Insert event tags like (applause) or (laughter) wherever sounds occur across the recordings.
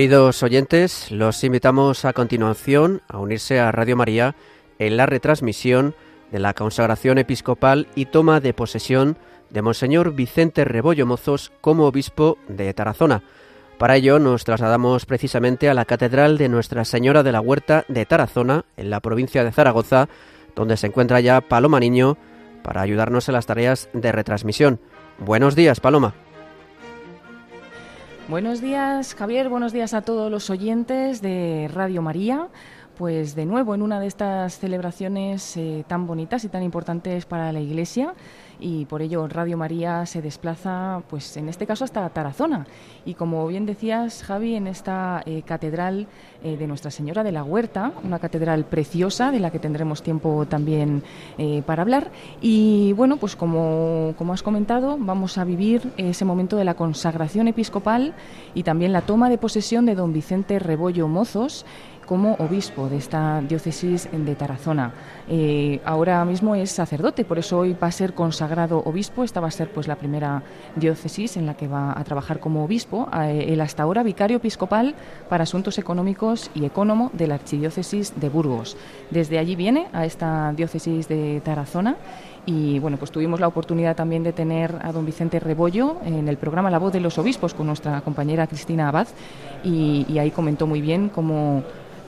Queridos oyentes, los invitamos a continuación a unirse a Radio María en la retransmisión de la consagración episcopal y toma de posesión de Monseñor Vicente Rebollo Mozos como obispo de Tarazona. Para ello nos trasladamos precisamente a la Catedral de Nuestra Señora de la Huerta de Tarazona, en la provincia de Zaragoza, donde se encuentra ya Paloma Niño para ayudarnos en las tareas de retransmisión. Buenos días, Paloma. Buenos días, Javier. Buenos días a todos los oyentes de Radio María. Pues de nuevo en una de estas celebraciones eh, tan bonitas y tan importantes para la Iglesia y por ello Radio María se desplaza, pues en este caso hasta Tarazona. Y como bien decías, Javi, en esta eh, catedral eh, de Nuestra Señora de la Huerta, una catedral preciosa de la que tendremos tiempo también para hablar. Y bueno, pues como, como has comentado, vamos a vivir ese momento de la consagración episcopal y también la toma de posesión de don Vicente Rebollo Mozos como obispo de esta diócesis de Tarazona. Eh, ahora mismo es sacerdote, por eso hoy va a ser consagrado obispo. Esta va a ser pues la primera diócesis en la que va a trabajar como obispo. Eh, el hasta ahora vicario episcopal para asuntos económicos y ecónomo de la archidiócesis de Burgos. Desde allí viene a esta diócesis de Tarazona y bueno, pues tuvimos la oportunidad también de tener a don Vicente Rebollo en el programa La Voz de los Obispos con nuestra compañera Cristina Abad y ahí comentó muy bien cómo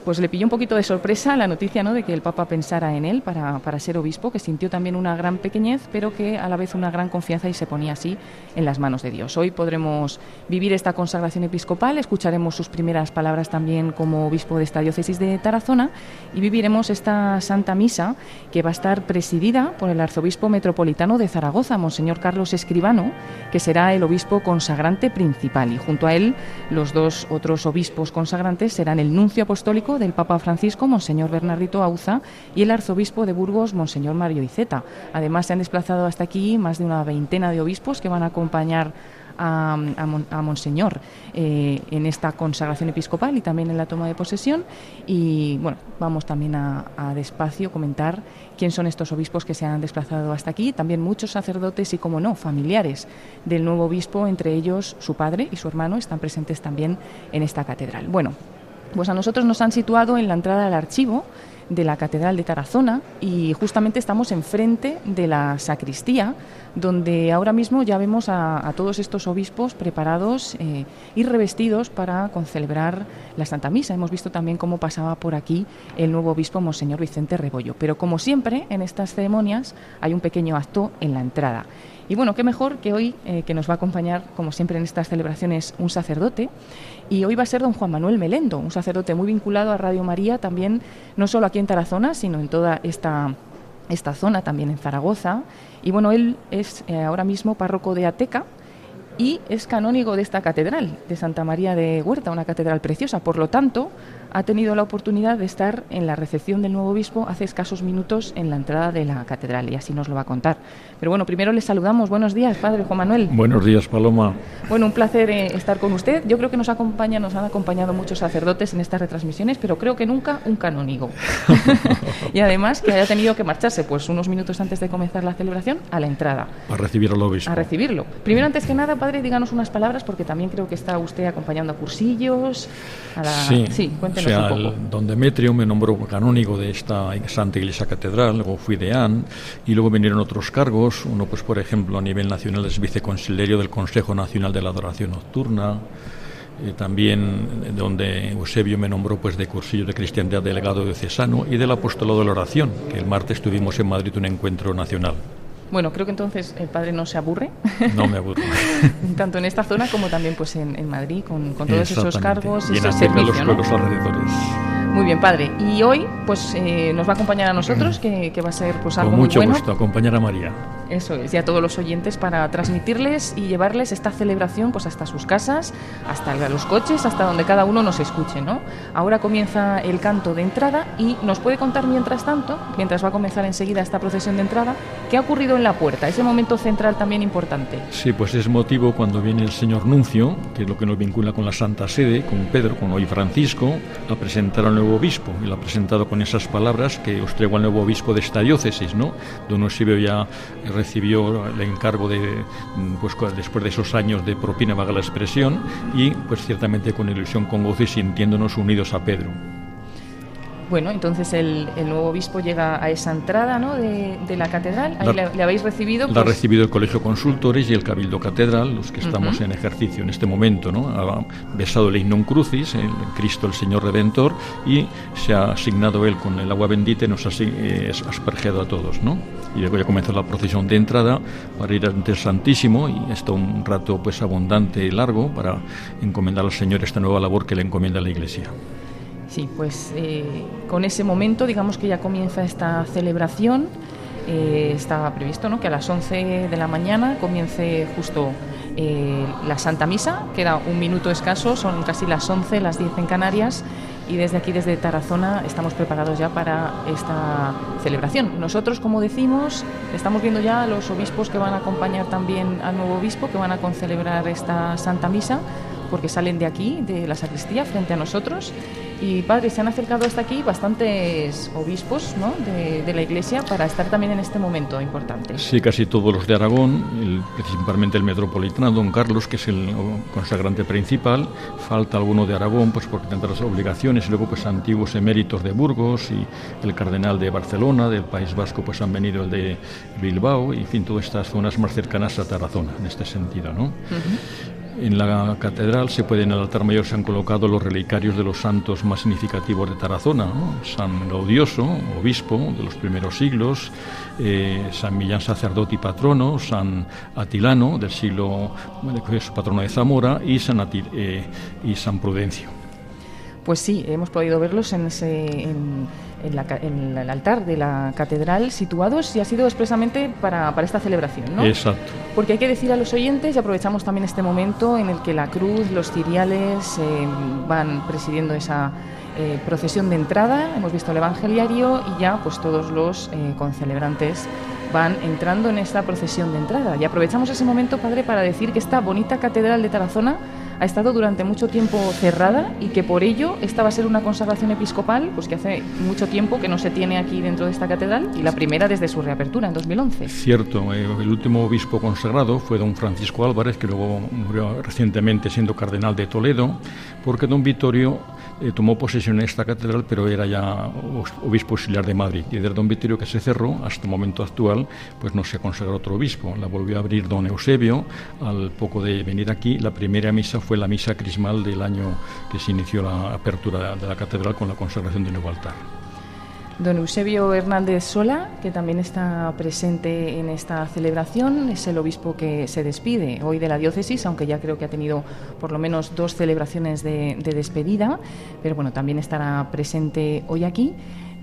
pues le pilló un poquito de sorpresa la noticia ¿no? de que el Papa pensara en él para, para, ser obispo, que sintió también una gran pequeñez, pero que a la vez una gran confianza y se ponía así en las manos de Dios. Hoy podremos vivir esta consagración episcopal, escucharemos sus primeras palabras también como obispo de esta diócesis de Tarazona y viviremos esta Santa Misa que va a estar presidida por el arzobispo metropolitano de Zaragoza, Monseñor Carlos Escribano, que será el obispo consagrante principal y junto a él los dos otros obispos consagrantes serán el nuncio apostólico del Papa Francisco, Monseñor Bernardito Auza, y el arzobispo de Burgos, Monseñor Mario Iceta. Además, se han desplazado hasta aquí más de una veintena de obispos que van a acompañar a, Monseñor eh, en esta consagración episcopal y también en la toma de posesión. Y bueno, vamos también a, a, despacio comentar quién son estos obispos que se han desplazado hasta aquí. También muchos sacerdotes y, como no, familiares del nuevo obispo, entre ellos su padre y su hermano, están presentes también en esta catedral. Bueno, pues a nosotros nos han situado en la entrada al archivo de la Catedral de Tarazona y justamente estamos enfrente de la sacristía, donde ahora mismo ya vemos a, todos estos obispos preparados eh, y revestidos para celebrar la Santa Misa. Hemos visto también cómo pasaba por aquí el nuevo obispo Monseñor Vicente Rebollo. Pero como siempre en estas ceremonias hay un pequeño acto en la entrada. Y bueno, qué mejor que hoy, eh, que nos va a acompañar, como siempre en estas celebraciones, un sacerdote. Y hoy va a ser don Juan Manuel Melendo, un sacerdote muy vinculado a Radio María, también no solo aquí en Tarazona, sino en toda esta, esta zona, también en Zaragoza. Y bueno, él es eh, ahora mismo párroco de Ateca y es canónigo de esta catedral, de Santa María de Huerta, una catedral preciosa. Por lo tanto, ha tenido la oportunidad de estar en la recepción del nuevo obispo hace escasos minutos en la entrada de la catedral y así nos lo va a contar. Pero bueno, primero le saludamos. Buenos días, padre Juan Manuel. Buenos días, Paloma. Bueno, un placer eh, estar con usted. Yo creo que nos acompaña, nos han acompañado muchos sacerdotes en estas retransmisiones, pero creo que nunca un canónigo. (laughs) y además que haya tenido que marcharse pues unos minutos antes de comenzar la celebración a la entrada. A recibir al obispo. A recibirlo. Primero, antes que nada, padre, díganos unas palabras porque también creo que está usted acompañando a cursillos. A la... Sí, sí o sea, don Demetrio me nombró canónigo de esta Santa Iglesia Catedral, luego fui deán y luego vinieron otros cargos, uno pues por ejemplo a nivel nacional es viceconsilerio del Consejo Nacional de la Adoración Nocturna, eh, también donde Eusebio me nombró pues de cursillo de cristiandad delegado de Cesano y del apostolado de la oración, que el martes tuvimos en Madrid un encuentro nacional. Bueno, creo que entonces el padre no se aburre. No me aburre. (laughs) Tanto en esta zona como también pues en, Madrid, con, todos esos cargos y, esos servicios. los pueblos alrededores. Muy bien, padre. Y hoy pues eh, nos va a acompañar a nosotros, que, va a ser pues algo Con mucho muy bueno. gusto, acompañar a María. Eso es, y a todos los oyentes para transmitirles y llevarles esta celebración pues hasta sus casas, hasta los coches, hasta donde cada uno nos escuche, ¿no? Ahora comienza el canto de entrada y nos puede contar mientras tanto, mientras va a comenzar enseguida esta procesión de entrada, qué ha ocurrido en la puerta, ese momento central también importante. Sí, pues es motivo cuando viene el señor Nuncio, que es lo que nos vincula con la Santa Sede, con Pedro, con hoy Francisco, a presentar al nuevo obispo, y lo ha presentado con esas palabras que os traigo al nuevo obispo de esta diócesis, ¿no? Don Eusebio ya recibió el encargo de, mm, pues después de esos años de propina, vaga la expresión, y pues ciertamente con ilusión, con gozo y sintiéndonos unidos a Pedro. Bueno, entonces el, nuevo obispo llega a esa entrada ¿no? de, la catedral. Ahí le, habéis recibido. La ha pues recibido el Colegio Consultores y el Cabildo Catedral, los que estamos en ejercicio en este momento. ¿no? Ha besado el Ignum Crucis, el Cristo el Señor Redentor, y se ha asignado él con el agua bendita y nos ha eh, aspergeado a todos. ¿no? Y luego ya comenzó la procesión de entrada para ir ante el Santísimo y está un rato pues abundante y largo para encomendar al Señor esta nueva labor que le encomienda la Iglesia. Sí, pues eh, con ese momento, digamos que ya comienza esta celebración. Eh, estaba previsto ¿no? que a las 11 de la mañana comience justo eh, la Santa Misa, queda un minuto escaso, son casi las 11, las 10 en Canarias, y desde aquí, desde Tarazona, estamos preparados ya para esta celebración. Nosotros, como decimos, estamos viendo ya a los obispos que van a acompañar también al nuevo obispo, que van a concelebrar esta Santa Misa, porque salen de aquí, de la sacristía, frente a nosotros y padre, se han acercado hasta aquí bastantes obispos ¿no? de, la Iglesia para estar también en este momento importante. Sí, casi todos los de Aragón, principalmente el metropolitano, don Carlos, que es el consagrante principal. Falta alguno de Aragón, pues porque tendrá las obligaciones. Y luego, pues antiguos eméritos de Burgos y el cardenal de Barcelona, del País Vasco, pues han venido el de Bilbao. Y, en fin, todas estas zonas más cercanas a Tarazona, en este sentido, ¿no? En la catedral se puede, en el altar mayor se han colocado los relicarios de los santos más significativos de Tarazona, San Gaudioso, obispo de los primeros siglos, eh, San Millán, sacerdote y patrono, San Atilano, del siglo, es patrono de Zamora, y San, eh, y San Prudencio. Pues sí, hemos podido verlos en ese en, el altar de la catedral situados y ha sido expresamente para, esta celebración, ¿no? Exacto. Porque hay que decir a los oyentes, y aprovechamos también este momento en el que la cruz, los ciriales eh, van presidiendo esa eh, procesión de entrada, hemos visto el evangeliario y ya pues todos los eh, concelebrantes van entrando en esta procesión de entrada. Y aprovechamos ese momento, Padre, para decir que esta bonita catedral de Tarazona ha estado durante mucho tiempo cerrada y que por ello esta va a ser una consagración episcopal pues que hace mucho tiempo que no se tiene aquí dentro de esta catedral y la primera desde su reapertura en 2011. Cierto, eh, el último obispo consagrado fue don Francisco Álvarez, que luego murió recientemente siendo cardenal de Toledo, porque don Vittorio eh, tomó posesión en esta catedral, pero era ya obispo auxiliar de Madrid. Y desde don Vittorio que se cerró hasta el momento actual, pues no se consagró otro obispo. La volvió a abrir don Eusebio al poco de venir aquí. La primera misa fue la misa crismal del año que se inició la apertura de la catedral con la consagración del nuevo altar. Don Eusebio Hernández Sola, que también está presente en esta celebración, es el obispo que se despide hoy de la diócesis, aunque ya creo que ha tenido por lo menos dos celebraciones de, de despedida, pero bueno, también estará presente hoy aquí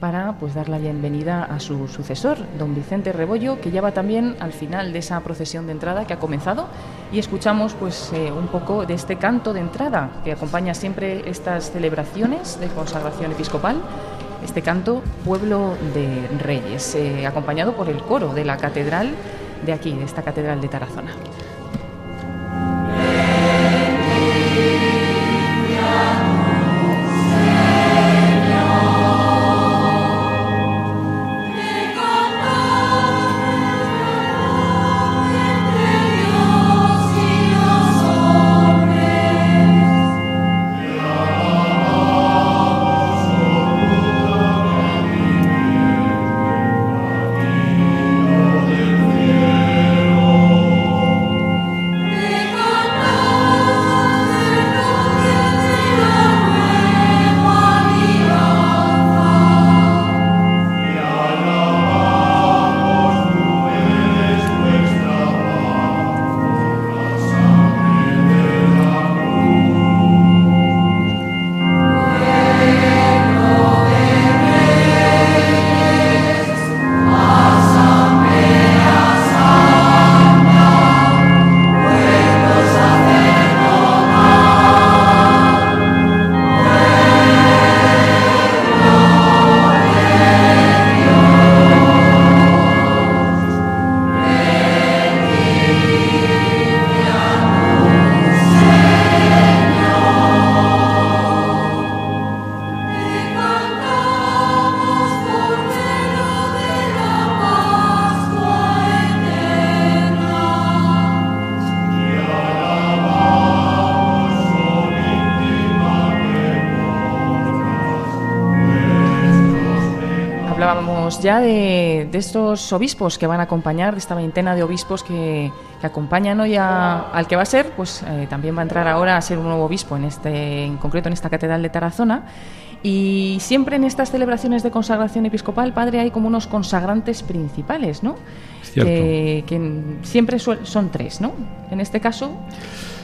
para pues dar la bienvenida a su sucesor, don Vicente Rebollo, que ya va también al final de esa procesión de entrada que ha comenzado y escuchamos pues eh, un poco de este canto de entrada que acompaña siempre estas celebraciones de consagración episcopal. Este canto Pueblo de Reyes, eh, acompañado por el coro de la catedral de aquí, de esta catedral de Tarazona. Ya de, estos obispos que van a acompañar, de esta veintena de obispos que, acompañan hoy al que va a ser, pues eh, también va a entrar ahora a ser un nuevo obispo, en, este, en concreto en esta catedral de Tarazona. Y siempre en estas celebraciones de consagración episcopal, padre, hay como unos consagrantes principales, ¿no? Que, que, siempre son tres, ¿no? En este caso.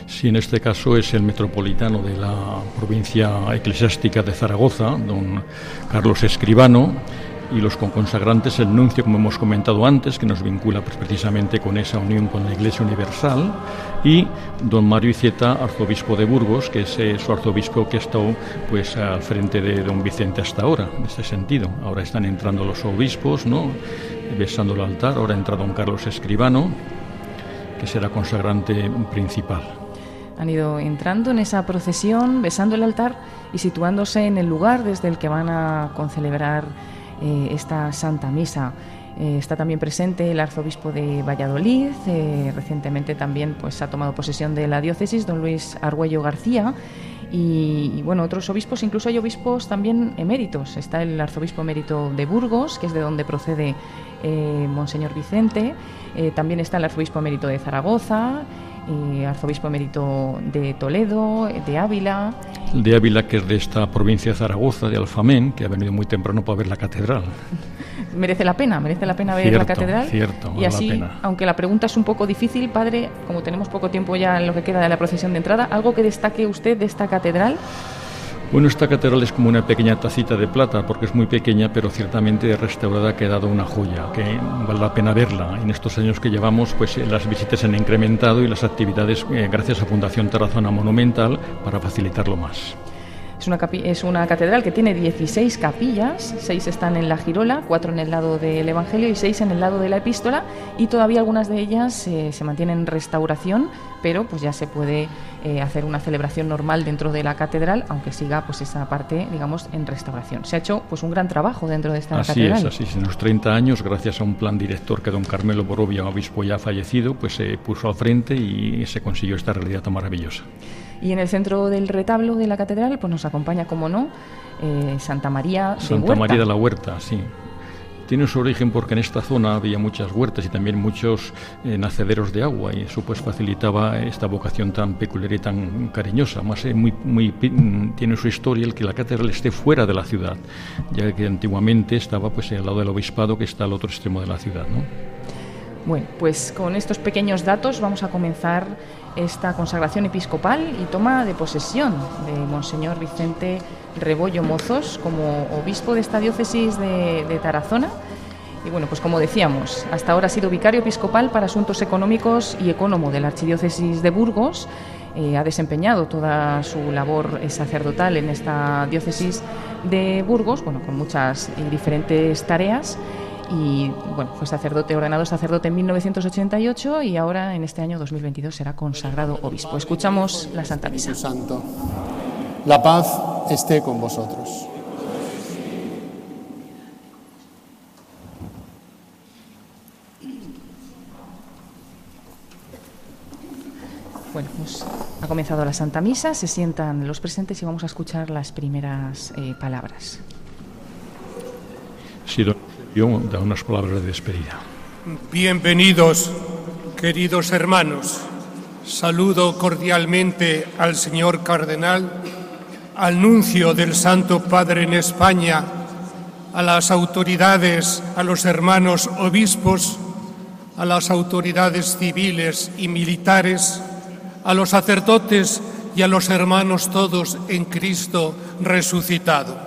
Sí, en este caso es el metropolitano de la provincia eclesiástica de Zaragoza, don Carlos Escribano, y los consagrantes el nuncio, como hemos comentado antes, que nos vincula pues, precisamente con esa unión con la Iglesia Universal, y don Mario Icieta, arzobispo de Burgos, que es eh, su arzobispo que ha estado pues, al frente de don Vicente hasta ahora, en este sentido. Ahora están entrando los obispos, ¿no? besando el altar, ahora entra don Carlos Escribano, que será consagrante principal. Han ido entrando en esa procesión, besando el altar y situándose en el lugar desde el que van a concelebrar eh, esta Santa Misa. Eh, está también presente el arzobispo de Valladolid, eh, recientemente también pues, ha tomado posesión de la diócesis, don Luis Argüello García, y, bueno, otros obispos, incluso hay obispos también eméritos. Está el arzobispo emérito de Burgos, que es de donde procede Monseñor Vicente, también está el arzobispo emérito de Zaragoza, arzobispo emérito de Toledo, de Ávila. De Ávila, que es de esta provincia de Zaragoza, de Alfamén, que ha venido muy temprano para ver la catedral. (laughs) merece la pena, merece la pena ver la catedral. Cierto, y así, aunque la pregunta es un poco difícil, padre, como tenemos poco tiempo ya en lo que queda de la procesión de entrada, ¿algo que destaque usted de esta catedral? Bueno, esta catedral es como una pequeña tacita de plata porque es muy pequeña, pero ciertamente restaurada ha quedado una joya, que vale la pena verla. En estos años que llevamos, pues eh, las visitas se han incrementado y las actividades eh, gracias a Fundación Terrazona Monumental para facilitarlo más. Es una, es una catedral que tiene 16 capillas, 6 están en la girola, 4 en el lado del Evangelio y 6 en el lado de la epístola y todavía algunas de ellas eh, se mantienen en restauración, pero pues ya se puede eh, hacer una celebración normal dentro de la catedral, aunque siga pues esa parte, digamos, en restauración. Se ha hecho pues un gran trabajo dentro de esta catedral. Así es, así es. En los 30 años, gracias a un plan director que don Carmelo Borovia, obispo ya fallecido, pues se puso al frente y se consiguió esta realidad tan maravillosa. Y en el centro del retablo de la catedral pues nos acompaña, como no, eh, Santa María de Santa María de la Huerta, sí. Tiene su origen porque en esta zona había muchas huertas y también muchos eh, nacederos de agua y eso pues facilitaba esta vocación tan peculiar y tan cariñosa. Más eh, muy, muy, tiene su historia el que la catedral esté fuera de la ciudad, ya que antiguamente estaba pues al lado del obispado que está al otro extremo de la ciudad, ¿no? Bueno, pues con estos pequeños datos vamos a comenzar esta consagración episcopal y toma de posesión de Monseñor Vicente Rebollo Mozos como obispo de esta diócesis de, Tarazona. Y bueno, pues como decíamos, hasta ahora ha sido vicario episcopal para asuntos económicos y ecónomo de la Archidiócesis de Burgos. Eh, ha desempeñado toda su labor sacerdotal en esta diócesis de Burgos, bueno, con muchas y diferentes tareas y bueno, fue sacerdote, ordenado sacerdote en 1988 y ahora en este año 2022 será consagrado obispo. Escuchamos la Santa Misa. La paz esté con vosotros. Bueno, pues ha comenzado la Santa Misa, se sientan los presentes y vamos a escuchar las primeras eh, palabras. Sí, yo da unas palabras de despedida. Bienvenidos, queridos hermanos. Saludo cordialmente al señor cardenal, al nuncio del Santo Padre en España, a las autoridades, a los hermanos obispos, a las autoridades civiles y militares, a los sacerdotes y a los hermanos todos en Cristo resucitado.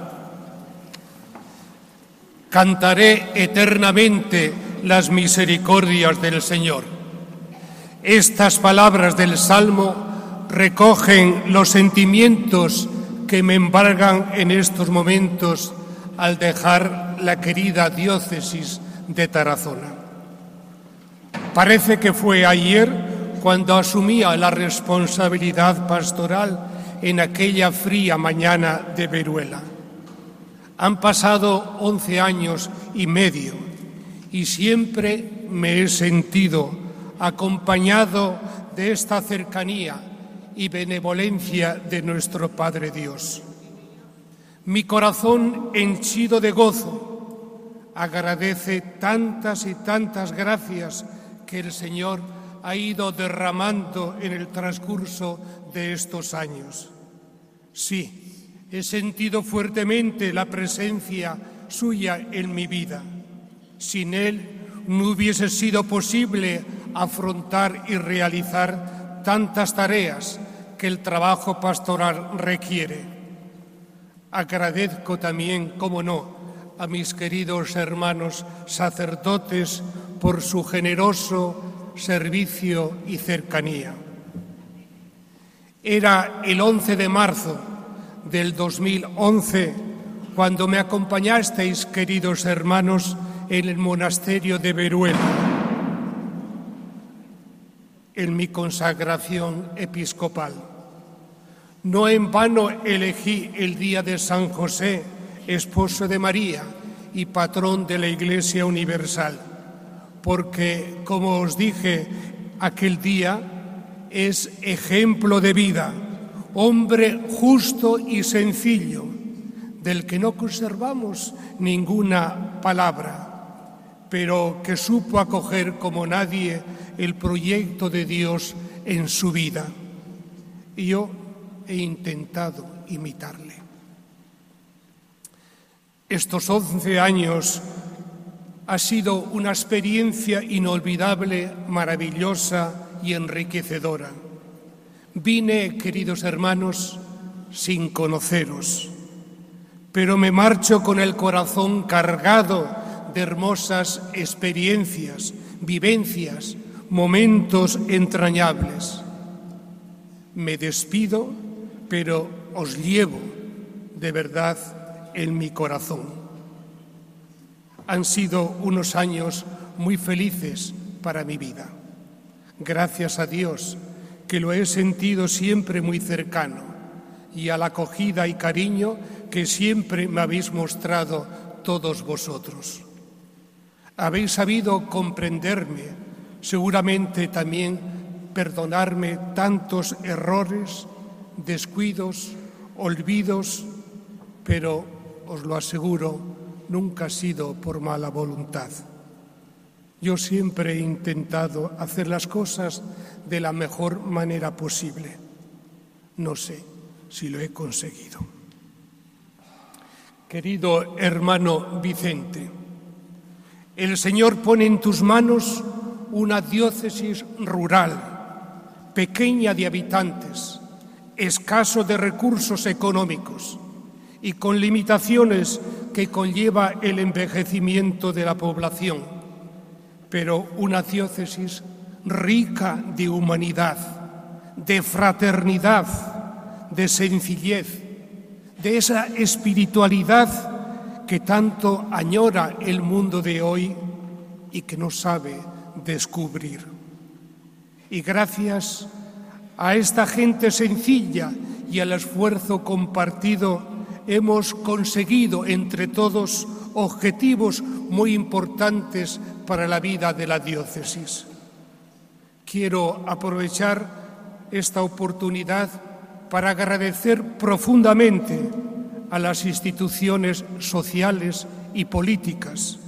Cantaré eternamente las misericordias del Señor. Estas palabras del Salmo recogen los sentimientos que me embargan en estos momentos al dejar la querida diócesis de Tarazona. Parece que fue ayer cuando asumía la responsabilidad pastoral en aquella fría mañana de Veruela. Han pasado once años y medio y siempre me he sentido acompañado de esta cercanía y benevolencia de nuestro Padre Dios. Mi corazón henchido de gozo agradece tantas y tantas gracias que el Señor ha ido derramando en el transcurso de estos años. Sí, he sentido fuertemente la presencia suya en mi vida. Sin Él no hubiese sido posible afrontar y realizar tantas tareas que el trabajo pastoral requiere. Agradezco también, como no, a mis queridos hermanos sacerdotes por su generoso servicio y cercanía. Era el 11 de marzo del 2011 cuando me acompañasteis, queridos hermanos, en el monasterio de Veruel, en mi consagración episcopal. No en vano elegí el día de San José, esposo de María y patrón de la Iglesia Universal, porque, como os dije, aquel día es ejemplo de vida, hombre justo y sencillo, del que no conservamos ninguna palabra pero que supo acoger como nadie el proyecto de Dios en su vida. Y yo he intentado imitarle. Estos once años ha sido una experiencia inolvidable, maravillosa y enriquecedora. Vine, queridos hermanos, sin conoceros, pero me marcho con el corazón cargado de hermosas experiencias, vivencias, momentos entrañables. Me despido, pero os llevo de verdad en mi corazón. Han sido unos años muy felices para mi vida. Gracias a Dios que lo he sentido siempre muy cercano y a la acogida y cariño que siempre me habéis mostrado todos vosotros. Habéis sabido comprenderme, seguramente también perdonarme tantos errores, descuidos, olvidos, pero os lo aseguro, nunca ha sido por mala voluntad. Yo siempre he intentado hacer las cosas de la mejor manera posible. No sé si lo he conseguido. Querido hermano Vicente, el Señor pone en tus manos una diócesis rural, pequeña de habitantes, escaso de recursos económicos y con limitaciones que conlleva el envejecimiento de la población, pero una diócesis rica de humanidad, de fraternidad, de sencillez, de esa espiritualidad que tanto añora el mundo de hoy y que no sabe descubrir. Y gracias a esta gente sencilla y al esfuerzo compartido hemos conseguido entre todos objetivos muy importantes para la vida de la diócesis. Quiero aprovechar esta oportunidad para agradecer profundamente a las instituciones sociales y políticas.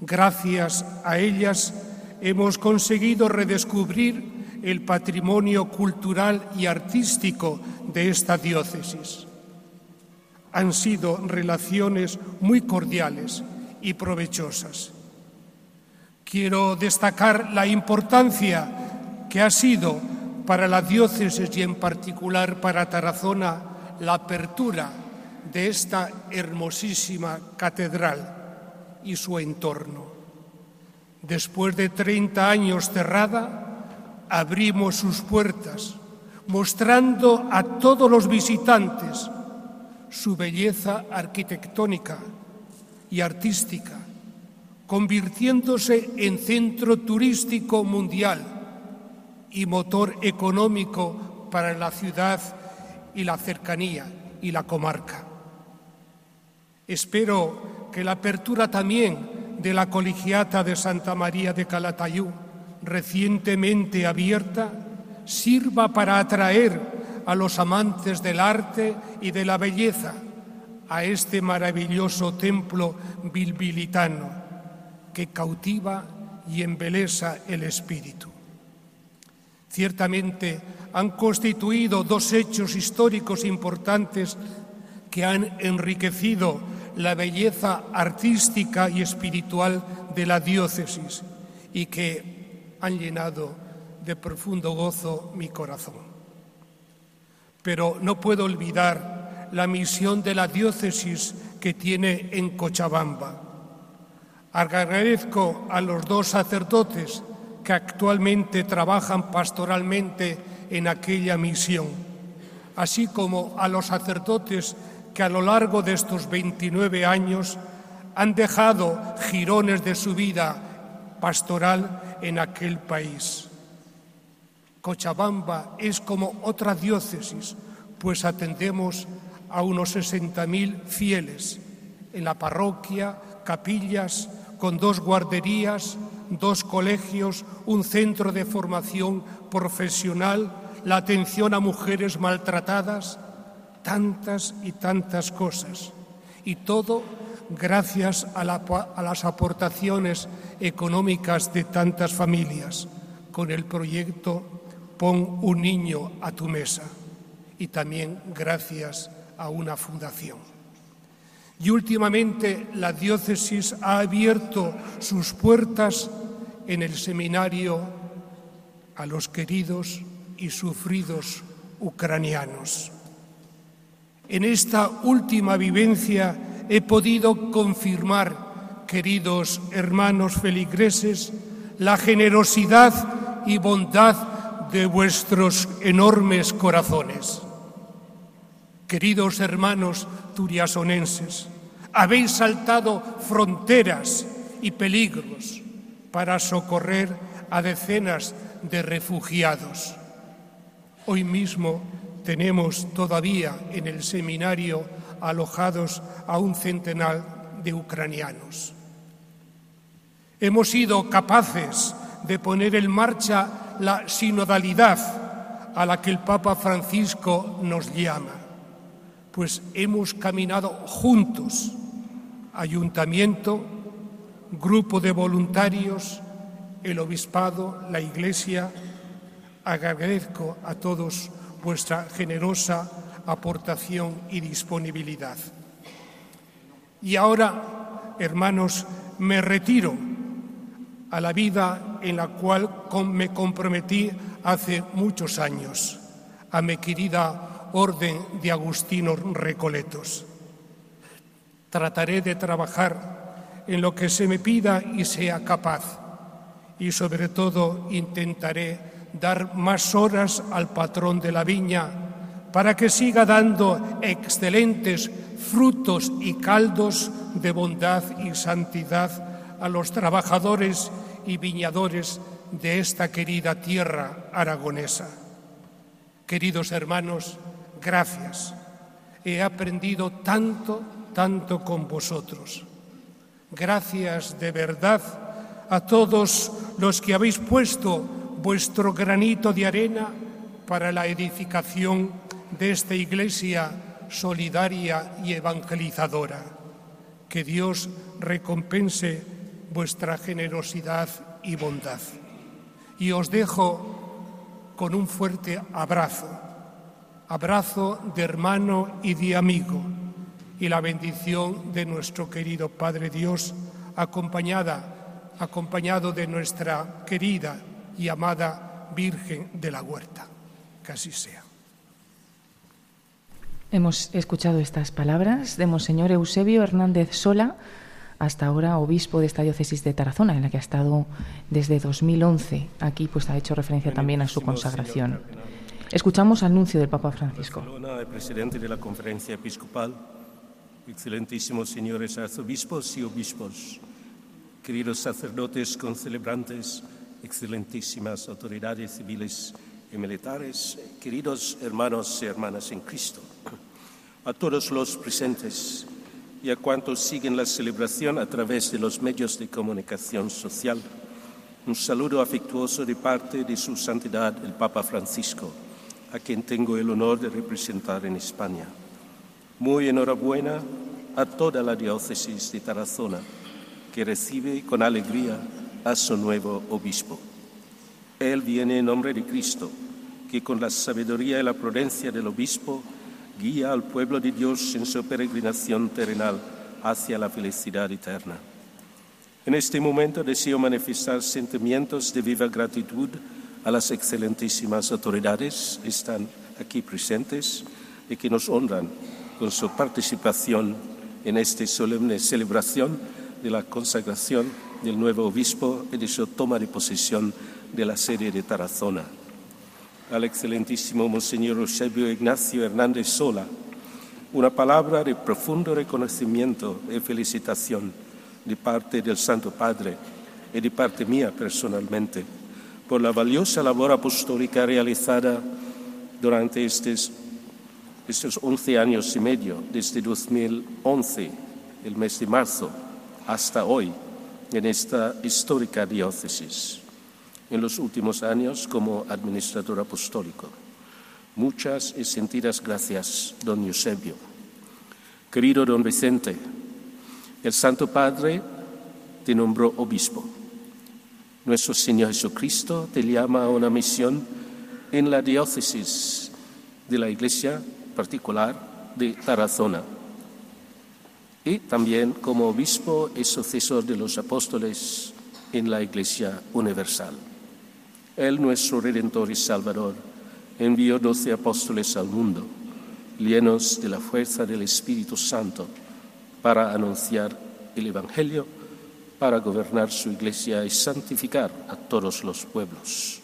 Gracias a ellas hemos conseguido redescubrir el patrimonio cultural y artístico de esta diócesis. Han sido relaciones muy cordiales y provechosas. Quiero destacar la importancia que ha sido para la diócesis y en particular para Tarazona la apertura de esta hermosísima catedral y su entorno. Después de 30 años cerrada, abrimos sus puertas, mostrando a todos los visitantes su belleza arquitectónica y artística, convirtiéndose en centro turístico mundial y motor económico para la ciudad y la cercanía y la comarca. Espero que la apertura también de la colegiata de Santa María de Calatayú, recientemente abierta, sirva para atraer a los amantes del arte y de la belleza, a este maravilloso templo bilbilitano que cautiva y embelesa el espíritu. Ciertamente han constituido dos hechos históricos importantes que han enriquecido la belleza artística y espiritual de la diócesis y que han llenado de profundo gozo mi corazón. Pero no puedo olvidar la misión de la diócesis que tiene en Cochabamba. Agradezco a los dos sacerdotes que actualmente trabajan pastoralmente en aquella misión, así como a los sacerdotes que a lo largo de estos 29 años han dejado jirones de su vida pastoral en aquel país. Cochabamba es como otra diócesis, pues atendemos a unos 60.000 fieles en la parroquia, capillas, con dos guarderías, dos colegios, un centro de formación profesional, la atención a mujeres maltratadas, tantas y tantas cosas. Y todo gracias a, las aportaciones económicas de tantas familias, con el proyecto Pon un niño a tu mesa y también gracias a una fundación. Y últimamente la diócesis ha abierto sus puertas en el seminario a los queridos y sufridos ucranianos. En esta última vivencia he podido confirmar, queridos hermanos feligreses, la generosidad y bondad de vuestros enormes corazones. Queridos hermanos turiasonenses, habéis saltado fronteras y peligros para socorrer a decenas de refugiados. Hoy mismo tenemos todavía en el seminario alojados a un centenar de ucranianos. Hemos sido capaces de poner en marcha la sinodalidad a la que el Papa Francisco nos llama, pues hemos caminado juntos, ayuntamiento, grupo de voluntarios, el obispado, la iglesia. Agradezco a todos vuestra generosa aportación y disponibilidad. Y ahora, hermanos, me retiro a la vida en la cual me comprometí hace muchos años, a mi querida Orden de Agustinos Recoletos. Trataré de trabajar en lo que se me pida y sea capaz, y sobre todo intentaré dar más horas al patrón de la viña para que siga dando excelentes frutos y caldos de bondad y santidad a los trabajadores y viñadores de esta querida tierra aragonesa. Queridos hermanos, gracias. He aprendido tanto, tanto con vosotros. Gracias de verdad a todos los que habéis puesto vuestro granito de arena para la edificación de esta iglesia solidaria y evangelizadora. Que Dios recompense vuestra generosidad y bondad. Y os dejo con un fuerte abrazo, abrazo de hermano y de amigo, y la bendición de nuestro querido Padre Dios, acompañada, acompañado de nuestra querida y amada Virgen de la Huerta. Que así sea. Hemos escuchado estas palabras de Monseñor Eusebio Hernández Sola, hasta ahora obispo de esta diócesis de Tarazona, en la que ha estado desde 2011. Aquí pues ha hecho referencia también a su consagración. Escuchamos al anuncio del Papa Francisco. El presidente de la conferencia episcopal, excelentísimos señores arzobispos y obispos, queridos sacerdotes concelebrantes, excelentísimas autoridades civiles y militares, queridos hermanos y hermanas en Cristo, a todos los presentes y a cuantos siguen la celebración a través de los medios de comunicación social, un saludo afectuoso de parte de Su Santidad el Papa Francisco, a quien tengo el honor de representar en España. Muy enhorabuena a toda la diócesis de Tarazona, que recibe con alegría a su nuevo obispo. Él viene en nombre de Cristo, que con la sabiduría y la prudencia del obispo guía al pueblo de Dios en su peregrinación terrenal hacia la felicidad eterna. En este momento deseo manifestar sentimientos de viva gratitud a las excelentísimas autoridades que están aquí presentes y que nos honran con su participación en esta solemne celebración de la consagración del nuevo obispo y de su toma de posesión de la sede de Tarazona. Al excelentísimo Monseñor Eusebio Ignacio Hernández Sola, una palabra de profundo reconocimiento y felicitación de parte del Santo Padre y de parte mía personalmente por la valiosa labor apostólica realizada durante estos, estos 11 años y medio, desde 2011, el mes de marzo, hasta hoy, en esta histórica diócesis. En los últimos años como administrador apostólico. Muchas y sentidas gracias, don Eusebio. Querido don Vicente, el Santo Padre te nombró obispo. Nuestro Señor Jesucristo te llama a una misión en la diócesis de la Iglesia particular de Tarazona y también como obispo y sucesor de los apóstoles en la Iglesia Universal. Él, nuestro Redentor y Salvador, envió doce apóstoles al mundo, llenos de la fuerza del Espíritu Santo, para anunciar el Evangelio, para gobernar su Iglesia y santificar a todos los pueblos.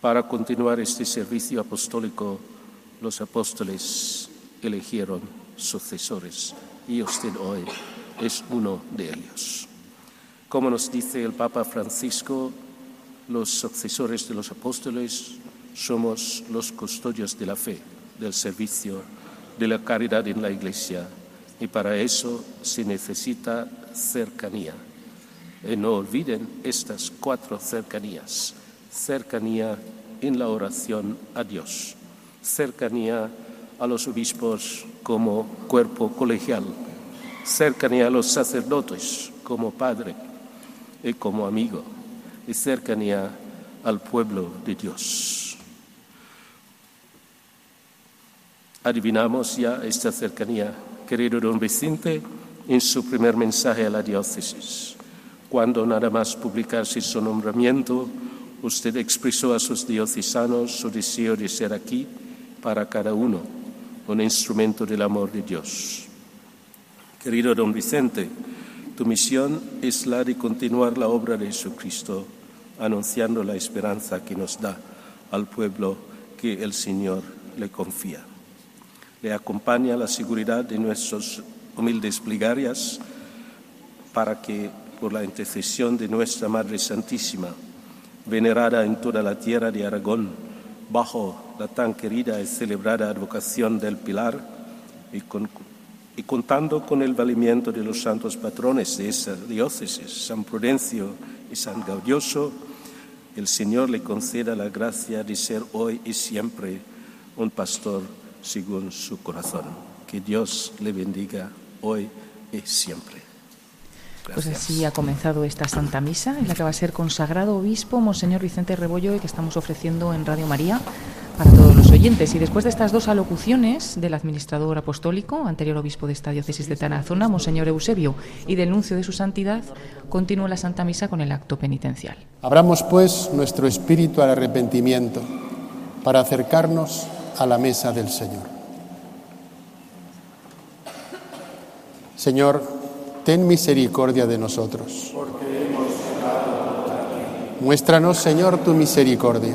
Para continuar este servicio apostólico, los apóstoles eligieron sucesores y usted hoy es uno de ellos. Como nos dice el Papa Francisco, los sucesores de los apóstoles somos los custodios de la fe, del servicio, de la caridad en la iglesia y para eso se necesita cercanía. Y no olviden estas cuatro cercanías. Cercanía en la oración a Dios, cercanía a los obispos como cuerpo colegial, cercanía a los sacerdotes como padre y como amigo, y cercanía al pueblo de Dios. Adivinamos ya esta cercanía, querido don Vicente, en su primer mensaje a la diócesis. Cuando nada más publicarse su nombramiento, usted expresó a sus diocesanos su deseo de ser aquí para cada uno un instrumento del amor de Dios. Querido don Vicente, tu misión es la de continuar la obra de Jesucristo, anunciando la esperanza que nos da al pueblo que el Señor le confía. Le acompaña la seguridad de nuestros humildes plegarias para que, por la intercesión de nuestra Madre Santísima, venerada en toda la tierra de Aragón, bajo la tan querida y celebrada advocación del Pilar, y, y contando con el valimiento de los santos patrones de esa diócesis, San Prudencio y San Gaudioso, el Señor le conceda la gracia de ser hoy y siempre un pastor según su corazón. Que Dios le bendiga hoy y siempre. Pues así ha comenzado esta Santa Misa, en la que va a ser consagrado obispo Monseñor Vicente Rebollo, y que estamos ofreciendo en Radio María para todos los oyentes. Y después de estas dos alocuciones del administrador apostólico, anterior obispo de esta diócesis de Tarazona, Monseñor Eusebio, y del nuncio de su santidad, continúa la Santa Misa con el acto penitencial. Abramos pues nuestro espíritu al arrepentimiento para acercarnos a la mesa del Señor. Señor, ten misericordia de nosotros. Muéstranos, Señor, tu misericordia.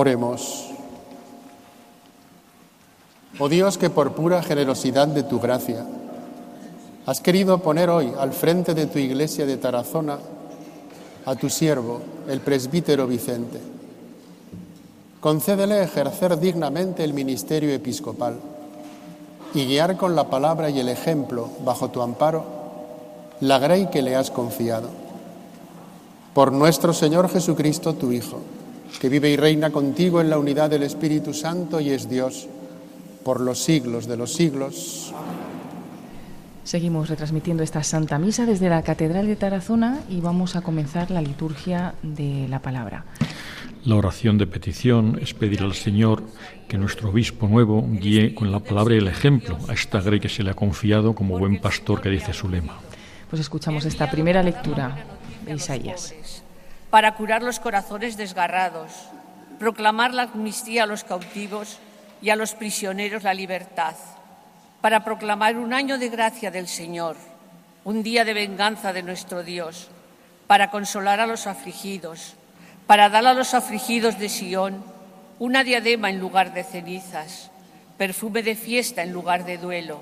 Oremos. Oh Dios, que por pura generosidad de tu gracia has querido poner hoy al frente de tu iglesia de Tarazona a tu siervo, el presbítero Vicente. Concédele ejercer dignamente el ministerio episcopal y guiar con la palabra y el ejemplo, bajo tu amparo, la grey que le has confiado. Por nuestro Señor Jesucristo, tu Hijo, que vive y reina contigo en la unidad del Espíritu Santo y es Dios por los siglos de los siglos. Seguimos retransmitiendo esta Santa Misa desde la Catedral de Tarazona y vamos a comenzar la liturgia de la palabra. La oración de petición es pedir al Señor que nuestro obispo nuevo guíe con la palabra y el ejemplo a esta grey que se le ha confiado como buen pastor que dice su lema. Pues escuchamos esta primera lectura de Isaías. Para curar los corazones desgarrados, proclamar la amnistía a los cautivos y a los prisioneros la libertad, para proclamar un año de gracia del Señor, un día de venganza de nuestro Dios, para consolar a los afligidos, para dar a los afligidos de Sión una diadema en lugar de cenizas, perfume de fiesta en lugar de duelo,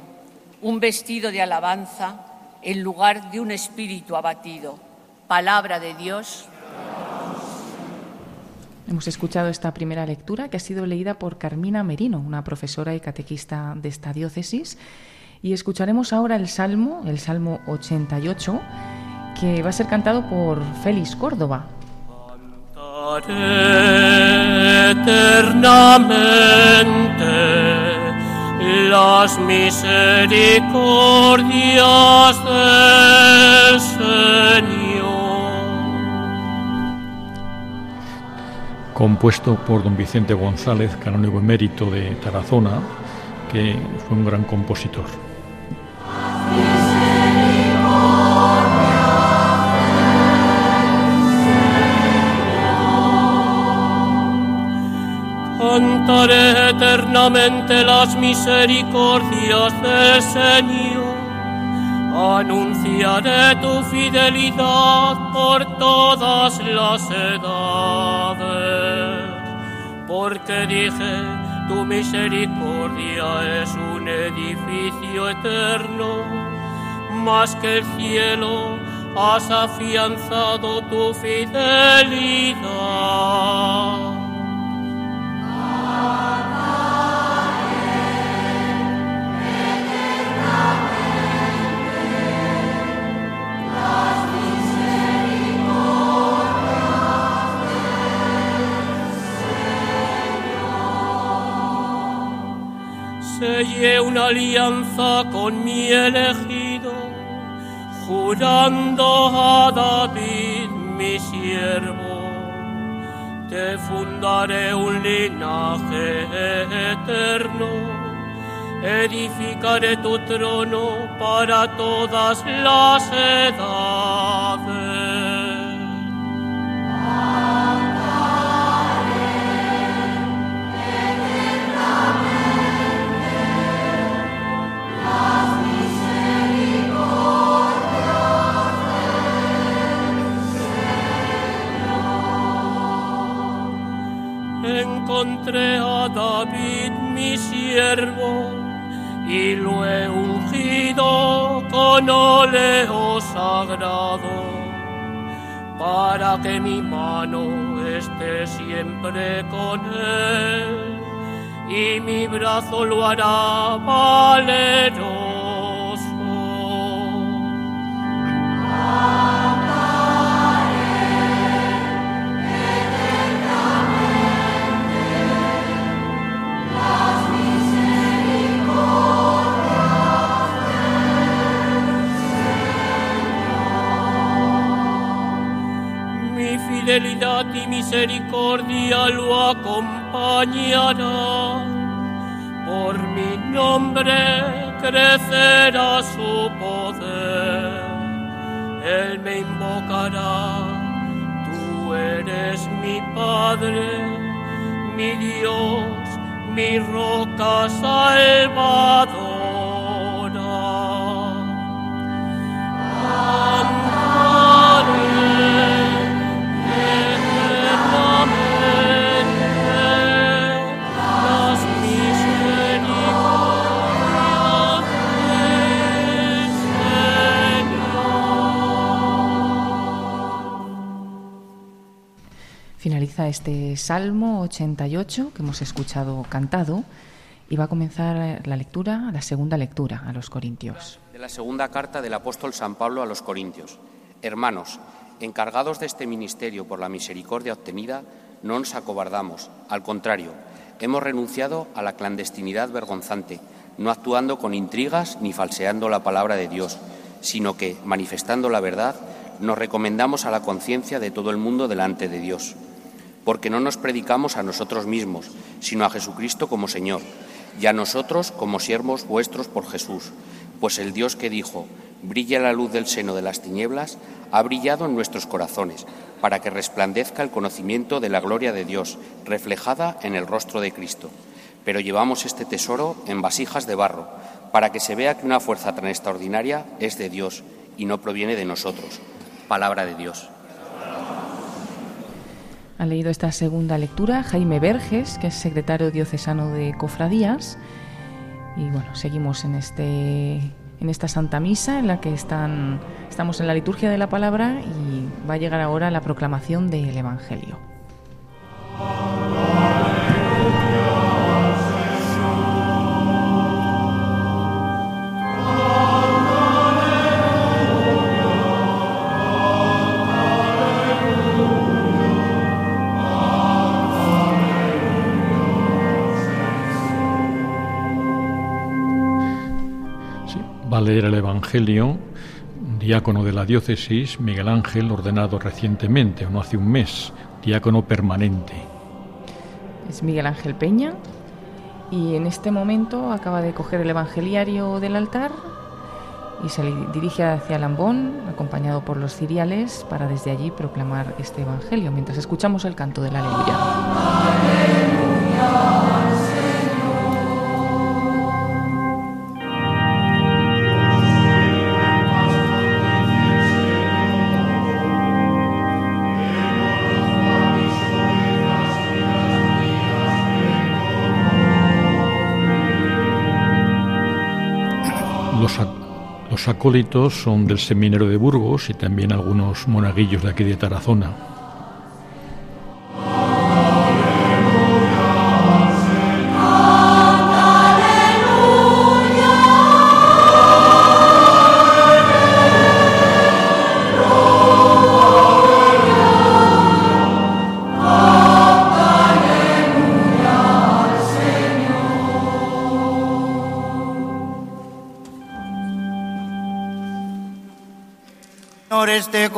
un vestido de alabanza en lugar de un espíritu abatido. Palabra de Dios. Hemos escuchado esta primera lectura que ha sido leída por Carmina Merino, una profesora y catequista de esta diócesis. Y escucharemos ahora el Salmo, el Salmo 88, que va a ser cantado por Félix Córdoba. eternamente las misericordias del Señor. Compuesto por don Vicente González, canónigo emérito de Tarazona, que fue un gran compositor. Cantaré eternamente las misericordias del Señor Anunciaré tu fidelidad por todas las edades, porque dije, tu misericordia es un edificio eterno, más que el cielo has afianzado tu fidelidad. Sellé una alianza con mi elegido, jurando a David mi siervo, te fundaré un linaje eterno, edificaré tu trono para todas las edades. Encontré a David mi siervo y lo he ungido con óleo sagrado para que mi mano esté siempre con él y mi brazo lo hará valero. Misericordia lo acompañará. Por mi nombre crecerá su poder. Él me invocará. Tú eres mi Padre, mi Dios, mi roca salvadora. Finaliza este Salmo 88 que hemos escuchado cantado y va a comenzar la lectura, la segunda lectura a los Corintios. De la segunda carta del apóstol San Pablo a los Corintios. Hermanos, encargados de este ministerio por la misericordia obtenida, no nos acobardamos, al contrario, hemos renunciado a la clandestinidad vergonzante, no actuando con intrigas ni falseando la palabra de Dios, sino que, manifestando la verdad, nos recomendamos a la conciencia de todo el mundo delante de Dios, porque no nos predicamos a nosotros mismos, sino a Jesucristo como Señor, y a nosotros como siervos vuestros por Jesús, pues el Dios que dijo, brilla la luz del seno de las tinieblas, ha brillado en nuestros corazones, para que resplandezca el conocimiento de la gloria de Dios, reflejada en el rostro de Cristo. Pero llevamos este tesoro en vasijas de barro, para que se vea que una fuerza tan extraordinaria es de Dios y no proviene de nosotros. Palabra de Dios. Ha leído esta segunda lectura Jaime Verges, que es secretario diocesano de Cofradías. Y bueno, seguimos en este en esta Santa Misa en la que están, estamos en la liturgia de la palabra y va a llegar ahora la proclamación del Evangelio. Leer el Evangelio, diácono de la diócesis, Miguel Ángel, ordenado recientemente, o no hace un mes, diácono permanente. Es Miguel Ángel Peña y en este momento acaba de coger el evangeliario del altar y se dirige hacia Lambón, acompañado por los ciriales, para desde allí proclamar este evangelio, mientras escuchamos el canto de la aleluya. Los acólitos son del seminario de Burgos y también algunos monaguillos de aquí de Tarazona.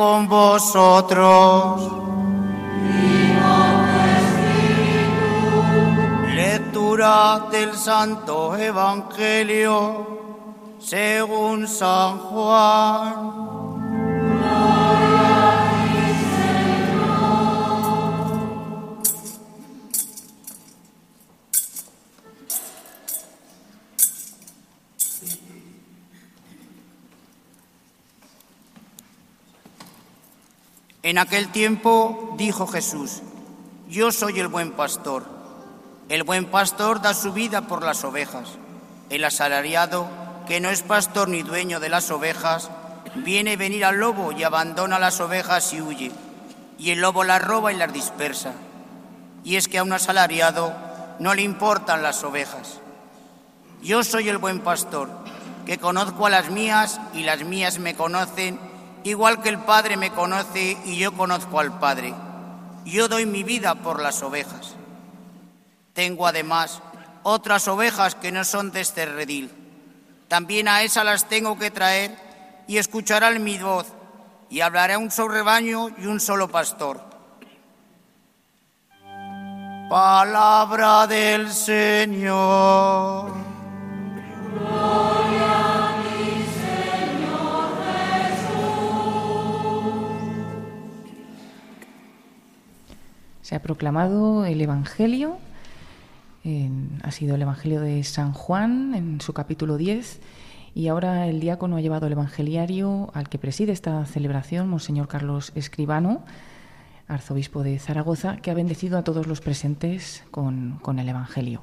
Con vosotros. Lectura del Santo Evangelio según San Juan. En aquel tiempo dijo Jesús, yo soy el buen pastor. El buen pastor da su vida por las ovejas. El asalariado, que no es pastor ni dueño de las ovejas, viene a venir al lobo y abandona las ovejas y huye. Y el lobo las roba y las dispersa. Y es que a un asalariado no le importan las ovejas. Yo soy el buen pastor, que conozco a las mías y las mías me conocen igual que el Padre me conoce y yo conozco al Padre. Yo doy mi vida por las ovejas. Tengo además otras ovejas que no son de este redil. También a esas las tengo que traer y escucharán mi voz y hablaré a un solo rebaño y un solo pastor. Palabra del Señor. Se ha proclamado el Evangelio, ha sido el Evangelio de San Juan en su capítulo 10 y ahora el diácono ha llevado el Evangeliario al que preside esta celebración, Monseñor Carlos Escribano, arzobispo de Zaragoza, que ha bendecido a todos los presentes con, con el Evangelio.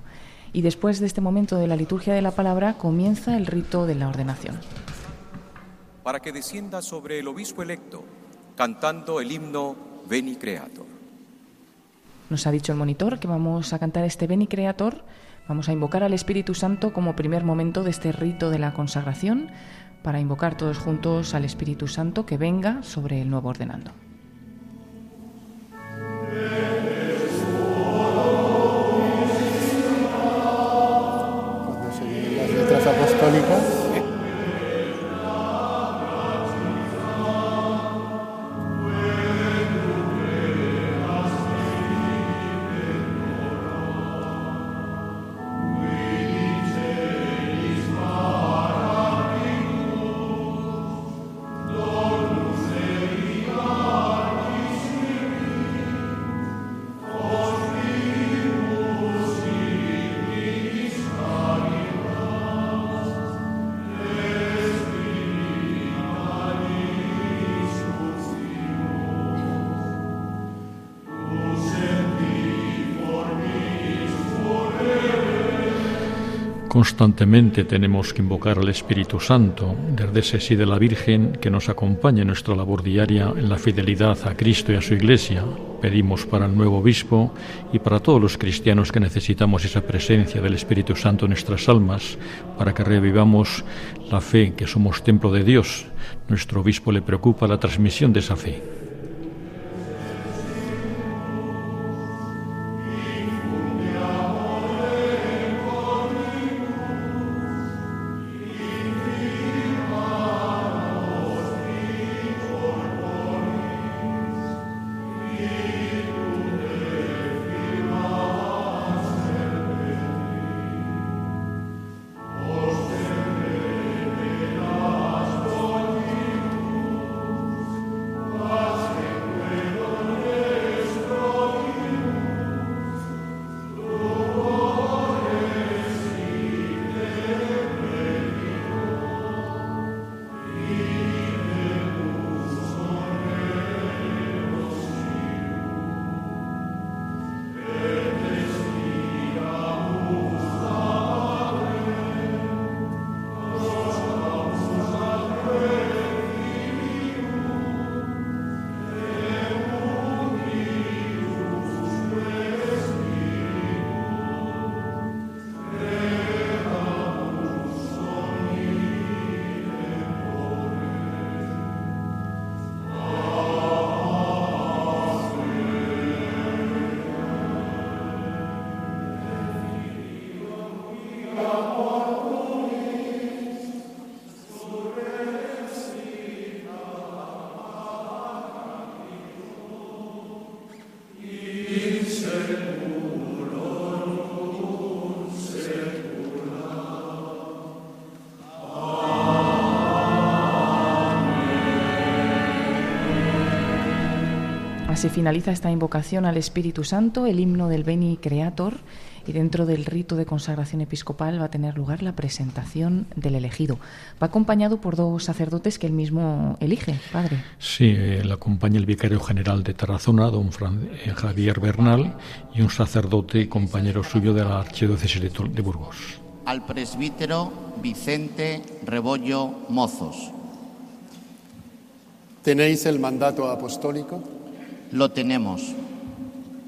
Y después de este momento de la liturgia de la palabra comienza el rito de la ordenación. Para que descienda sobre el obispo electo, cantando el himno Veni Creator. Nos ha dicho el monitor que vamos a cantar este Beni Creator, vamos a invocar al Espíritu Santo como primer momento de este rito de la consagración, para invocar todos juntos al Espíritu Santo que venga sobre el nuevo ordenando. Constantemente tenemos que invocar al Espíritu Santo, desde ese sí de la Virgen que nos acompañe en nuestra labor diaria en la fidelidad a Cristo y a su Iglesia. Pedimos para el nuevo obispo y para todos los cristianos que necesitamos esa presencia del Espíritu Santo en nuestras almas para que revivamos la fe que somos templo de Dios. Nuestro obispo le preocupa la transmisión de esa fe. Se finaliza esta invocación al Espíritu Santo, el himno del Beni Creator, y dentro del rito de consagración episcopal va a tener lugar la presentación del elegido. Va acompañado por dos sacerdotes que él mismo elige, padre. Sí, eh, le acompaña el vicario general de Tarazona, don eh, Javier Bernal, y un sacerdote y compañero suyo de la archidiócesis de Burgos. Al presbítero Vicente Rebollo Mozos. ¿Tenéis el mandato apostólico? Lo tenemos.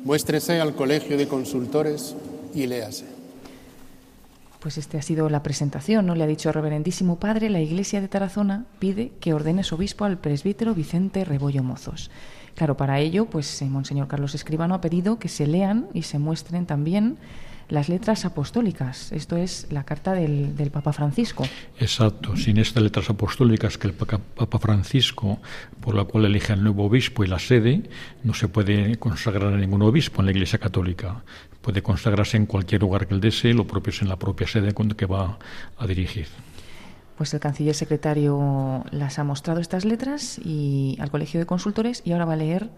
Muéstrese al Colegio de Consultores y léase. Pues este ha sido la presentación, ¿no? Le ha dicho Reverendísimo Padre, la Iglesia de Tarazona pide que ordenes obispo al presbítero Vicente Rebollo Mozos. Claro, para ello, pues eh, Monseñor Carlos Escribano ha pedido que se lean y se muestren también las letras apostólicas. Esto es la carta del, Papa Francisco. Exacto. Sin estas letras apostólicas que el Papa Francisco, por la cual elige al nuevo obispo y la sede, no se puede consagrar a ningún obispo en la Iglesia Católica. Puede consagrarse en cualquier lugar que él desee, lo propio es en la propia sede que va a dirigir. Pues el canciller secretario las ha mostrado estas letras y al Colegio de Consultores y ahora va a leer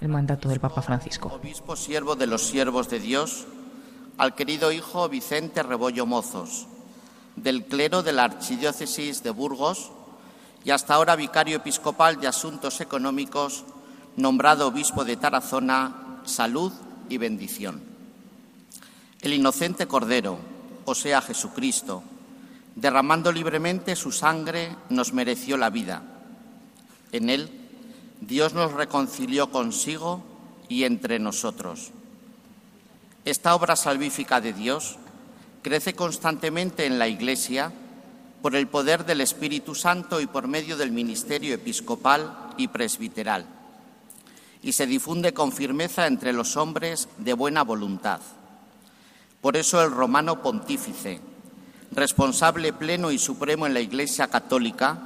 el mandato del Papa Francisco. Obispo siervo de los siervos de Dios, al querido hijo Vicente Rebollo Mozos, del clero de la Archidiócesis de Burgos y hasta ahora vicario episcopal de Asuntos Económicos, nombrado obispo de Tarazona, salud y bendición. El inocente Cordero, o sea Jesucristo, derramando libremente su sangre, nos mereció la vida. En él, Dios nos reconcilió consigo y entre nosotros esta obra salvífica de Dios crece constantemente en la Iglesia por el poder del Espíritu Santo y por medio del ministerio episcopal y presbiteral, y se difunde con firmeza entre los hombres de buena voluntad. Por eso el romano pontífice, responsable pleno y supremo en la Iglesia católica,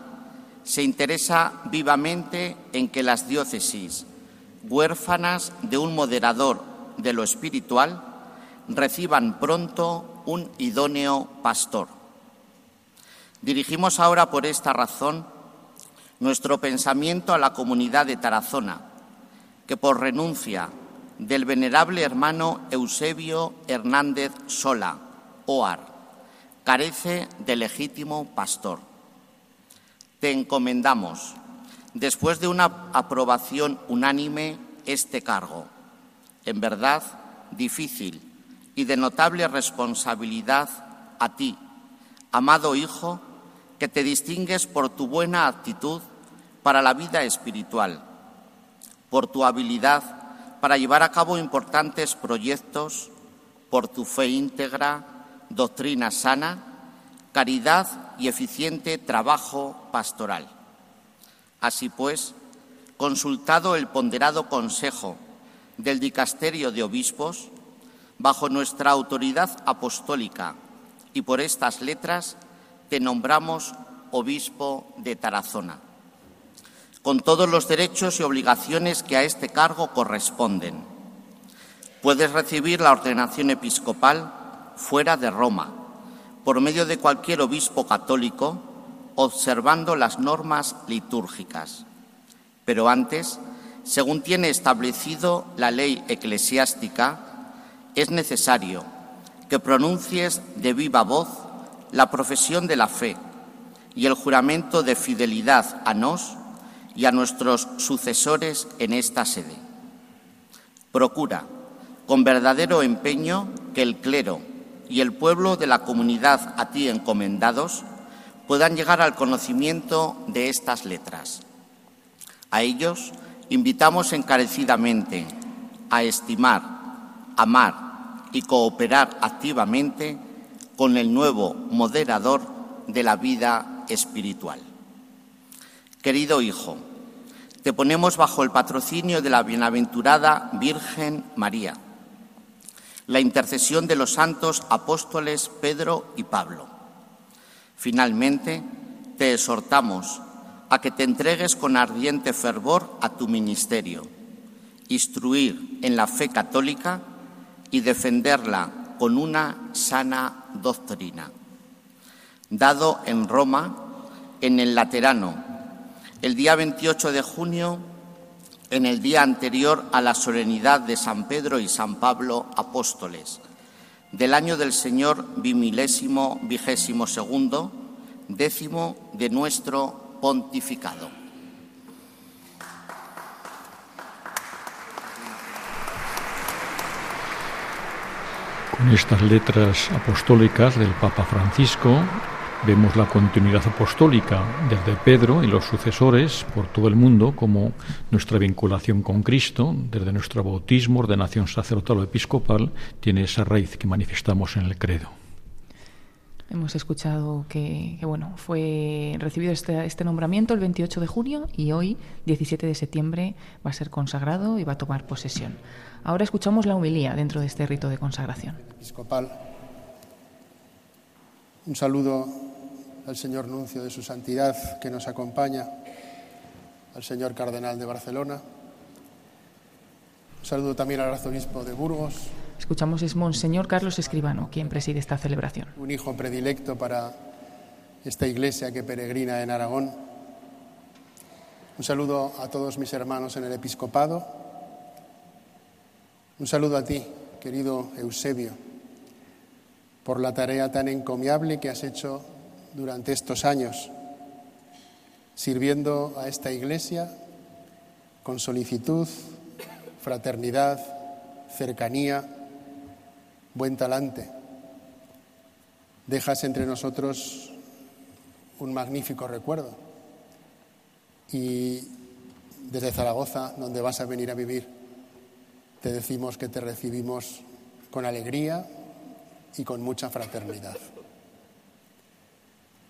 se interesa vivamente en que las diócesis, huérfanas de un moderador de lo espiritual, reciban pronto un idóneo pastor. Dirigimos ahora por esta razón nuestro pensamiento a la comunidad de Tarazona, que por renuncia del venerable hermano Eusebio Hernández Sola, OAR, carece de legítimo pastor. Te encomendamos, después de una aprobación unánime, este cargo, en verdad difícil y de notable responsabilidad a ti, amado Hijo, que te distingues por tu buena actitud para la vida espiritual, por tu habilidad para llevar a cabo importantes proyectos, por tu fe íntegra, doctrina sana, caridad y eficiente trabajo pastoral. Así pues, consultado el ponderado consejo del dicasterio de obispos, bajo nuestra autoridad apostólica y por estas letras te nombramos obispo de Tarazona, con todos los derechos y obligaciones que a este cargo corresponden. Puedes recibir la ordenación episcopal fuera de Roma, por medio de cualquier obispo católico, observando las normas litúrgicas. Pero antes, según tiene establecido la ley eclesiástica, es necesario que pronuncies de viva voz la profesión de la fe y el juramento de fidelidad a nos y a nuestros sucesores en esta sede. Procura, con verdadero empeño, que el clero y el pueblo de la comunidad a ti encomendados puedan llegar al conocimiento de estas letras. A ellos invitamos encarecidamente a estimar, amar y cooperar activamente con el nuevo moderador de la vida espiritual. Querido Hijo, te ponemos bajo el patrocinio de la bienaventurada Virgen María, la intercesión de los santos apóstoles Pedro y Pablo. Finalmente, te exhortamos a que te entregues con ardiente fervor a tu ministerio, instruir en la fe católica y defenderla con una sana doctrina, dado en Roma, en el Laterano, el día 28 de junio, en el día anterior a la solemnidad de San Pedro y San Pablo apóstoles, del año del Señor bimilésimo vigésimo segundo, décimo de nuestro pontificado. En estas letras apostólicas del Papa Francisco vemos la continuidad apostólica desde Pedro y los sucesores por todo el mundo, como nuestra vinculación con Cristo, desde nuestro bautismo, ordenación sacerdotal o episcopal, tiene esa raíz que manifestamos en el credo. Hemos escuchado que, bueno, fue recibido este, este, nombramiento el 28 de junio y hoy, 17 de septiembre, va a ser consagrado y va a tomar posesión. Ahora escuchamos la humilía dentro de este rito de consagración. Episcopal. Un saludo al señor nuncio de su santidad que nos acompaña, al señor cardenal de Barcelona. Un saludo también al arzobispo de Burgos, Escuchamos es Monseñor Carlos Escribano, quien preside esta celebración. Un hijo predilecto para esta iglesia que peregrina en Aragón. Un saludo a todos mis hermanos en el episcopado. Un saludo a ti, querido Eusebio, por la tarea tan encomiable que has hecho durante estos años, sirviendo a esta iglesia con solicitud, fraternidad, cercanía buen talante. Dejas entre nosotros un magnífico recuerdo. Y desde Zaragoza, donde vas a venir a vivir, te decimos que te recibimos con alegría y con mucha fraternidad.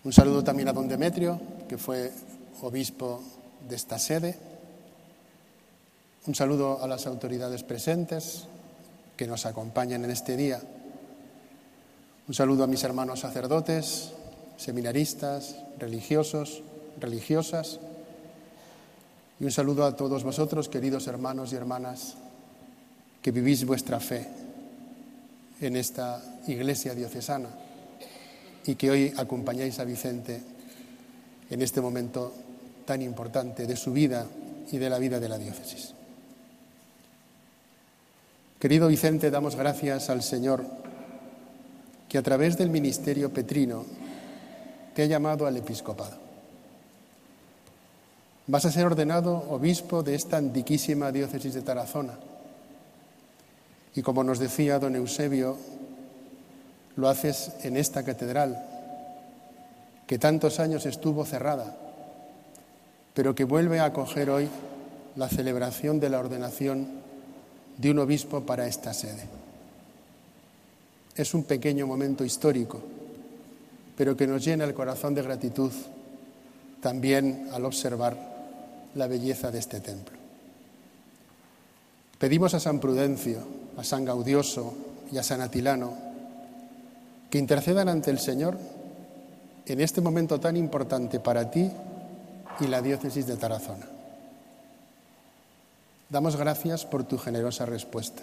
Un saludo también a don Demetrio, que fue obispo de esta sede. Un saludo a las autoridades presentes que nos acompañan en este día. Un saludo a mis hermanos sacerdotes, seminaristas, religiosos, religiosas. Y un saludo a todos vosotros, queridos hermanos y hermanas, que vivís vuestra fe en esta iglesia diocesana y que hoy acompañáis a Vicente en este momento tan importante de su vida y de la vida de la diócesis. Querido Vicente, damos gracias al Señor que a través del ministerio petrino te ha llamado al episcopado. Vas a ser ordenado obispo de esta antiquísima diócesis de Tarazona. Y como nos decía don Eusebio, lo haces en esta catedral, que tantos años estuvo cerrada, pero que vuelve a acoger hoy la celebración de la ordenación de un obispo para esta sede. Es un pequeño momento histórico, pero que nos llena el corazón de gratitud también al observar la belleza de este templo. Pedimos a San Prudencio, a San Gaudioso y a San Atilano que intercedan ante el Señor en este momento tan importante para ti y la diócesis de Tarazona. Damos gracias por tu generosa respuesta.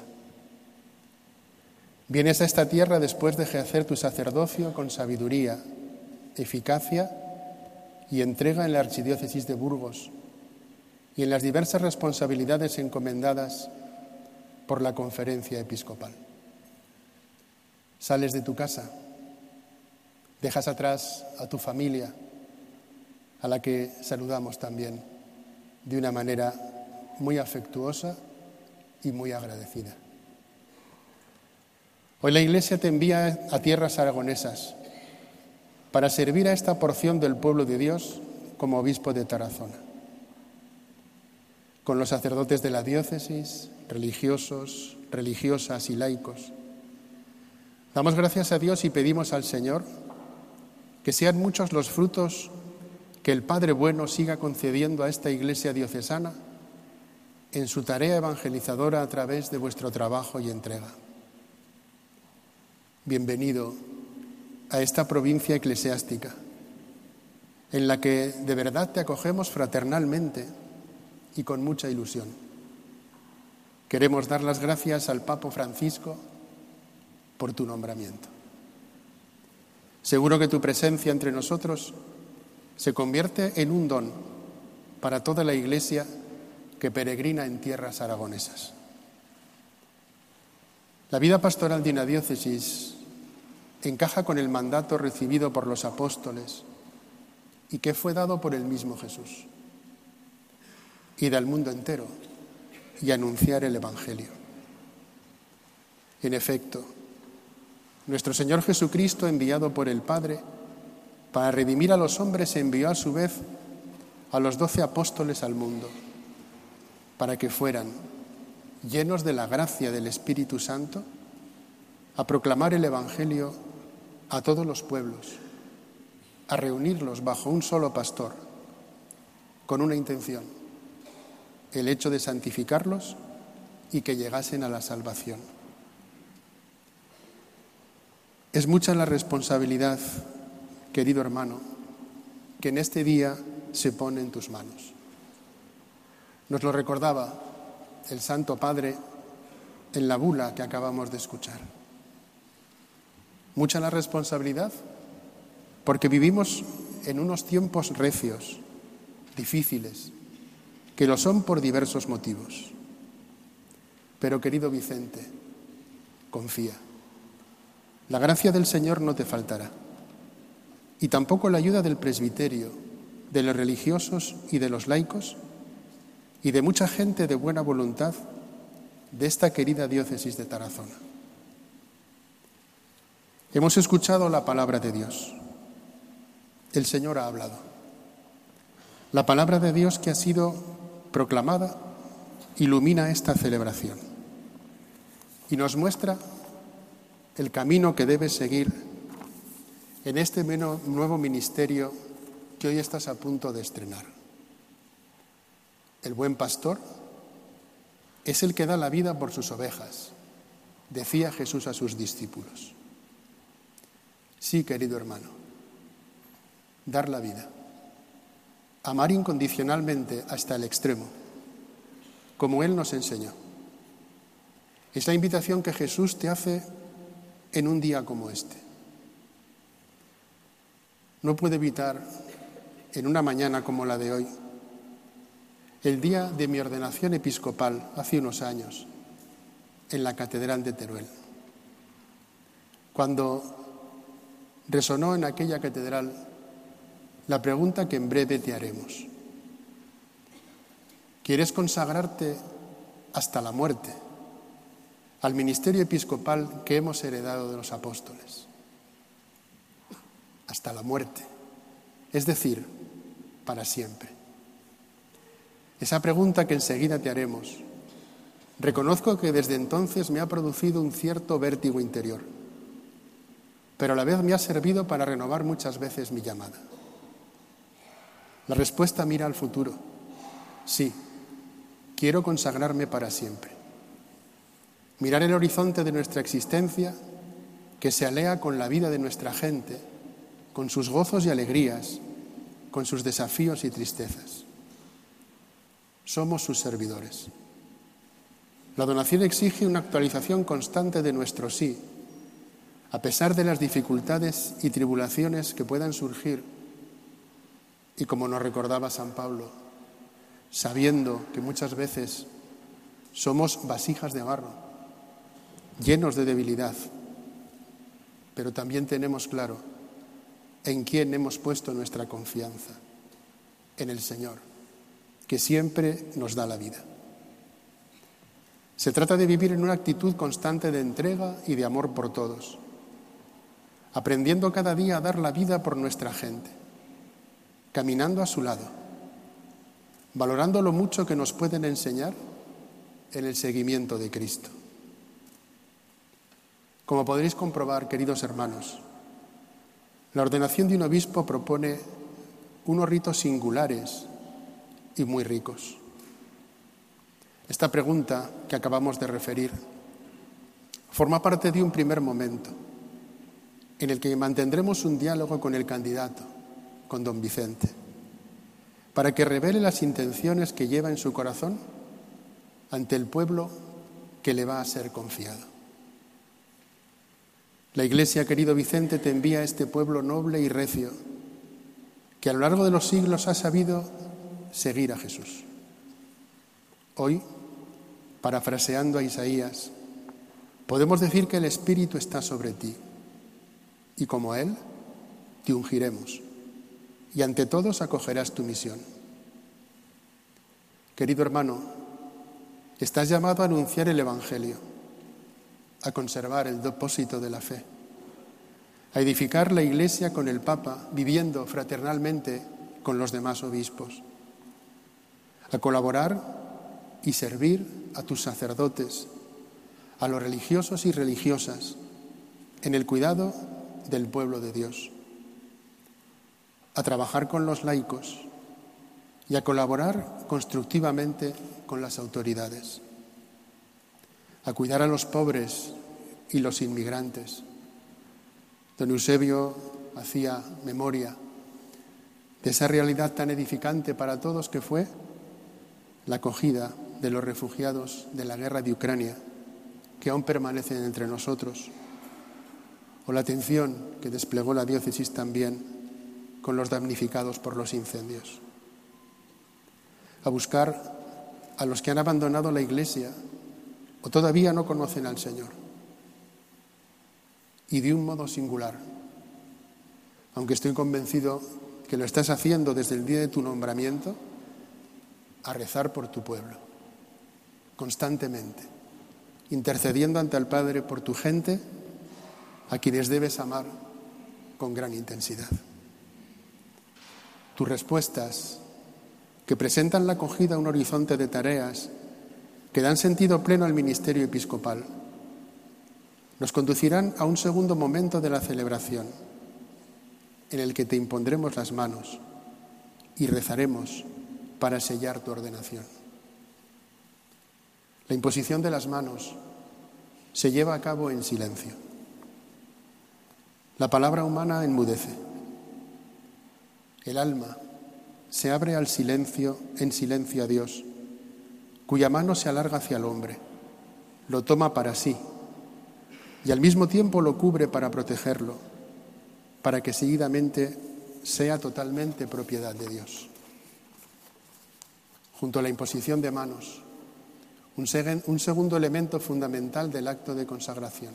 Vienes a esta tierra después de ejercer tu sacerdocio con sabiduría, eficacia y entrega en la archidiócesis de Burgos y en las diversas responsabilidades encomendadas por la conferencia episcopal. Sales de tu casa, dejas atrás a tu familia, a la que saludamos también de una manera muy afectuosa y muy agradecida. Hoy la Iglesia te envía a tierras aragonesas para servir a esta porción del pueblo de Dios como obispo de Tarazona, con los sacerdotes de la diócesis, religiosos, religiosas y laicos Damos gracias a Dios y pedimos al Señor que sean muchos los frutos que el Padre Bueno siga concediendo a esta Iglesia diocesana en su tarea evangelizadora a través de vuestro trabajo y entrega. Bienvenido a esta provincia eclesiástica, en la que de verdad te acogemos fraternalmente y con mucha ilusión. Queremos dar las gracias al Papa Francisco, por tu nombramiento. Seguro que tu presencia entre nosotros se convierte en un don para toda la Iglesia que peregrina en tierras aragonesas. La vida pastoral de una diócesis encaja con el mandato recibido por los apóstoles y que fue dado por el mismo Jesús. Ir al mundo entero y anunciar el Evangelio. En efecto, nuestro Señor Jesucristo, enviado por el Padre, para redimir a los hombres, envió a su vez a los doce apóstoles al mundo, para que fueran, llenos de la gracia del Espíritu Santo, a proclamar el Evangelio a todos los pueblos, a reunirlos bajo un solo pastor, con una intención, el hecho de santificarlos y que llegasen a la salvación. Es mucha la responsabilidad, querido hermano, que en este día se pone en tus manos. Nos lo recordaba el Santo Padre en la bula que acabamos de escuchar. Mucha la responsabilidad porque vivimos en unos tiempos recios, difíciles, que lo son por diversos motivos. Pero querido Vicente, confía. La gracia del Señor no te faltará. Y tampoco la ayuda del presbiterio, de los religiosos y de los laicos, y de mucha gente de buena voluntad de esta querida diócesis de Tarazona. Hemos escuchado la palabra de Dios. El Señor ha hablado. La palabra de Dios que ha sido proclamada ilumina esta celebración y nos muestra el camino que debes seguir en este nuevo ministerio que hoy estás a punto de estrenar. El buen pastor es el que da la vida por sus ovejas, decía Jesús a sus discípulos. Sí, querido hermano, dar la vida, amar incondicionalmente hasta el extremo, como Él nos enseñó. Es la invitación que Jesús te hace en un día como este. No puede evitar, en una mañana como la de hoy, el día de mi ordenación episcopal hace unos años, en la Catedral de Teruel, cuando resonó en aquella catedral la pregunta que en breve te haremos. ¿Quieres consagrarte hasta la muerte al ministerio episcopal que hemos heredado de los apóstoles? Hasta la muerte, es decir, para siempre. Esa pregunta que enseguida te haremos, reconozco que desde entonces me ha producido un cierto vértigo interior, pero a la vez me ha servido para renovar muchas veces mi llamada. La respuesta mira al futuro. Sí, quiero consagrarme para siempre. Mirar el horizonte de nuestra existencia que se alea con la vida de nuestra gente, con sus gozos y alegrías, con sus desafíos y tristezas. Somos sus servidores. La donación exige una actualización constante de nuestro sí, a pesar de las dificultades y tribulaciones que puedan surgir. Y como nos recordaba San Pablo, sabiendo que muchas veces somos vasijas de barro, llenos de debilidad, pero también tenemos claro en quién hemos puesto nuestra confianza, en el Señor que siempre nos da la vida. Se trata de vivir en una actitud constante de entrega y de amor por todos, aprendiendo cada día a dar la vida por nuestra gente, caminando a su lado, valorando lo mucho que nos pueden enseñar en el seguimiento de Cristo. Como podréis comprobar, queridos hermanos, la ordenación de un obispo propone unos ritos singulares y muy ricos. Esta pregunta que acabamos de referir forma parte de un primer momento en el que mantendremos un diálogo con el candidato, con don Vicente, para que revele las intenciones que lleva en su corazón ante el pueblo que le va a ser confiado. La Iglesia, querido Vicente, te envía a este pueblo noble y recio, que a lo largo de los siglos ha sabido seguir a Jesús. Hoy, parafraseando a Isaías, podemos decir que el Espíritu está sobre ti y como Él, te ungiremos y ante todos acogerás tu misión. Querido hermano, estás llamado a anunciar el Evangelio, a conservar el depósito de la fe, a edificar la Iglesia con el Papa, viviendo fraternalmente con los demás obispos a colaborar y servir a tus sacerdotes, a los religiosos y religiosas, en el cuidado del pueblo de Dios, a trabajar con los laicos y a colaborar constructivamente con las autoridades, a cuidar a los pobres y los inmigrantes. Don Eusebio hacía memoria de esa realidad tan edificante para todos que fue la acogida de los refugiados de la guerra de Ucrania, que aún permanecen entre nosotros, o la atención que desplegó la diócesis también con los damnificados por los incendios. A buscar a los que han abandonado la Iglesia o todavía no conocen al Señor. Y de un modo singular, aunque estoy convencido que lo estás haciendo desde el día de tu nombramiento, a rezar por tu pueblo, constantemente, intercediendo ante el Padre por tu gente, a quienes debes amar con gran intensidad. Tus respuestas, que presentan la acogida a un horizonte de tareas que dan sentido pleno al ministerio episcopal, nos conducirán a un segundo momento de la celebración, en el que te impondremos las manos y rezaremos para sellar tu ordenación. La imposición de las manos se lleva a cabo en silencio. La palabra humana enmudece. El alma se abre al silencio, en silencio a Dios, cuya mano se alarga hacia el hombre, lo toma para sí y al mismo tiempo lo cubre para protegerlo, para que seguidamente sea totalmente propiedad de Dios. Junto a la imposición de manos, un, segundo elemento fundamental del acto de consagración,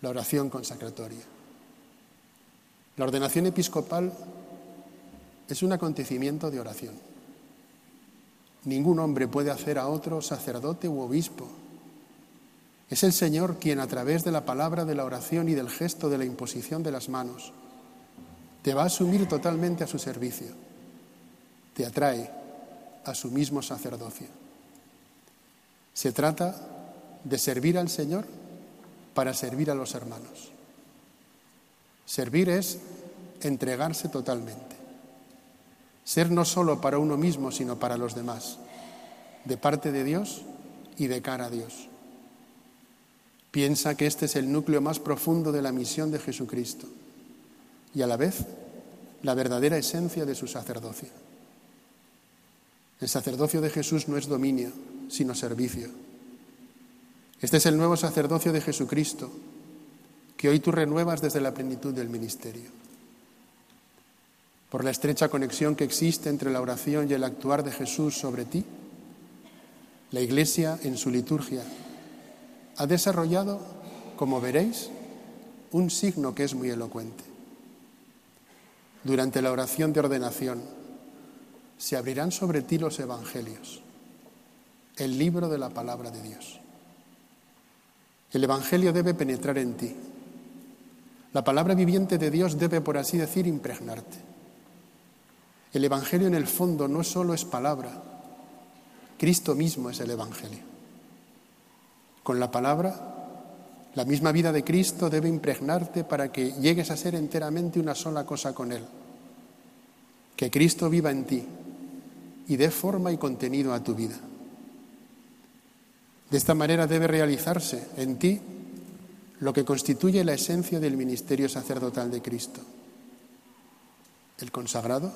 la oración consacratoria. La ordenación episcopal es un acontecimiento de oración. Ningún hombre puede hacer a otro sacerdote u obispo. Es el Señor quien a través de la palabra de la oración y del gesto de la imposición de las manos te va a asumir totalmente a su servicio, te atrae a su mismo sacerdocio. Se trata de servir al Señor para servir a los hermanos. Servir es entregarse totalmente. Ser no solo para uno mismo, sino para los demás, de parte de Dios y de cara a Dios. Piensa que este es el núcleo más profundo de la misión de Jesucristo y a la vez la verdadera esencia de su sacerdocio. El sacerdocio de Jesús no es dominio, sino servicio. Este es el nuevo sacerdocio de Jesucristo que hoy tú renuevas desde la plenitud del ministerio por la estrecha conexión que existe entre la oración y el actuar de Jesús sobre ti, la Iglesia en su liturgia ha desarrollado, como veréis, un signo que es muy elocuente. Durante la oración de ordenación se abrirán sobre ti los evangelios, el libro de la palabra de Dios. El evangelio debe penetrar en ti. La palabra viviente de Dios debe, por así decir, impregnarte. El Evangelio en el fondo no solo es palabra, Cristo mismo es el Evangelio. Con la palabra, la misma vida de Cristo debe impregnarte para que llegues a ser enteramente una sola cosa con Él. Que Cristo viva en ti y dé forma y contenido a tu vida. De esta manera debe realizarse en ti lo que constituye la esencia del ministerio sacerdotal de Cristo. El consagrado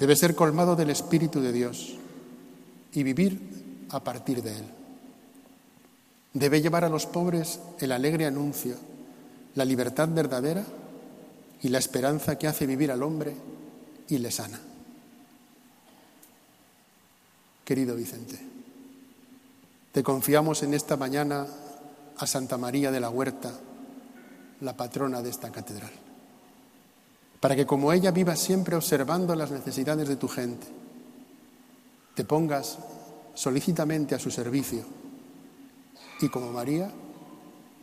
Debe ser colmado del Espíritu de Dios y vivir a partir de Él. Debe llevar a los pobres el alegre anuncio, la libertad verdadera y la esperanza que hace vivir al hombre y le sana. Querido Vicente, te confiamos en esta mañana a Santa María de la Huerta, la patrona de esta catedral para que como ella vivas siempre observando las necesidades de tu gente, te pongas solícitamente a su servicio y como María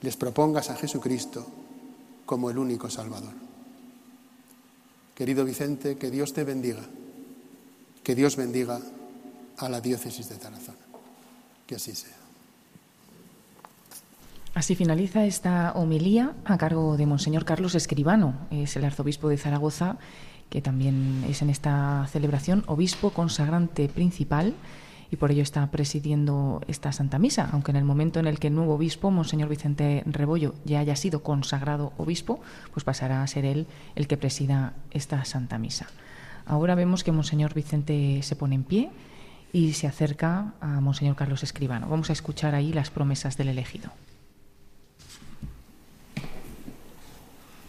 les propongas a Jesucristo como el único Salvador. Querido Vicente, que Dios te bendiga, que Dios bendiga a la diócesis de Tarazona. Que así sea. Así finaliza esta homilía a cargo de Monseñor Carlos Escribano, es el arzobispo de Zaragoza, que también es en esta celebración obispo consagrante principal y por ello está presidiendo esta Santa Misa, aunque en el momento en el que el nuevo obispo, Monseñor Vicente Rebollo, ya haya sido consagrado obispo, pues pasará a ser él el que presida esta Santa Misa. Ahora vemos que Monseñor Vicente se pone en pie y se acerca a Monseñor Carlos Escribano. Vamos a escuchar ahí las promesas del elegido.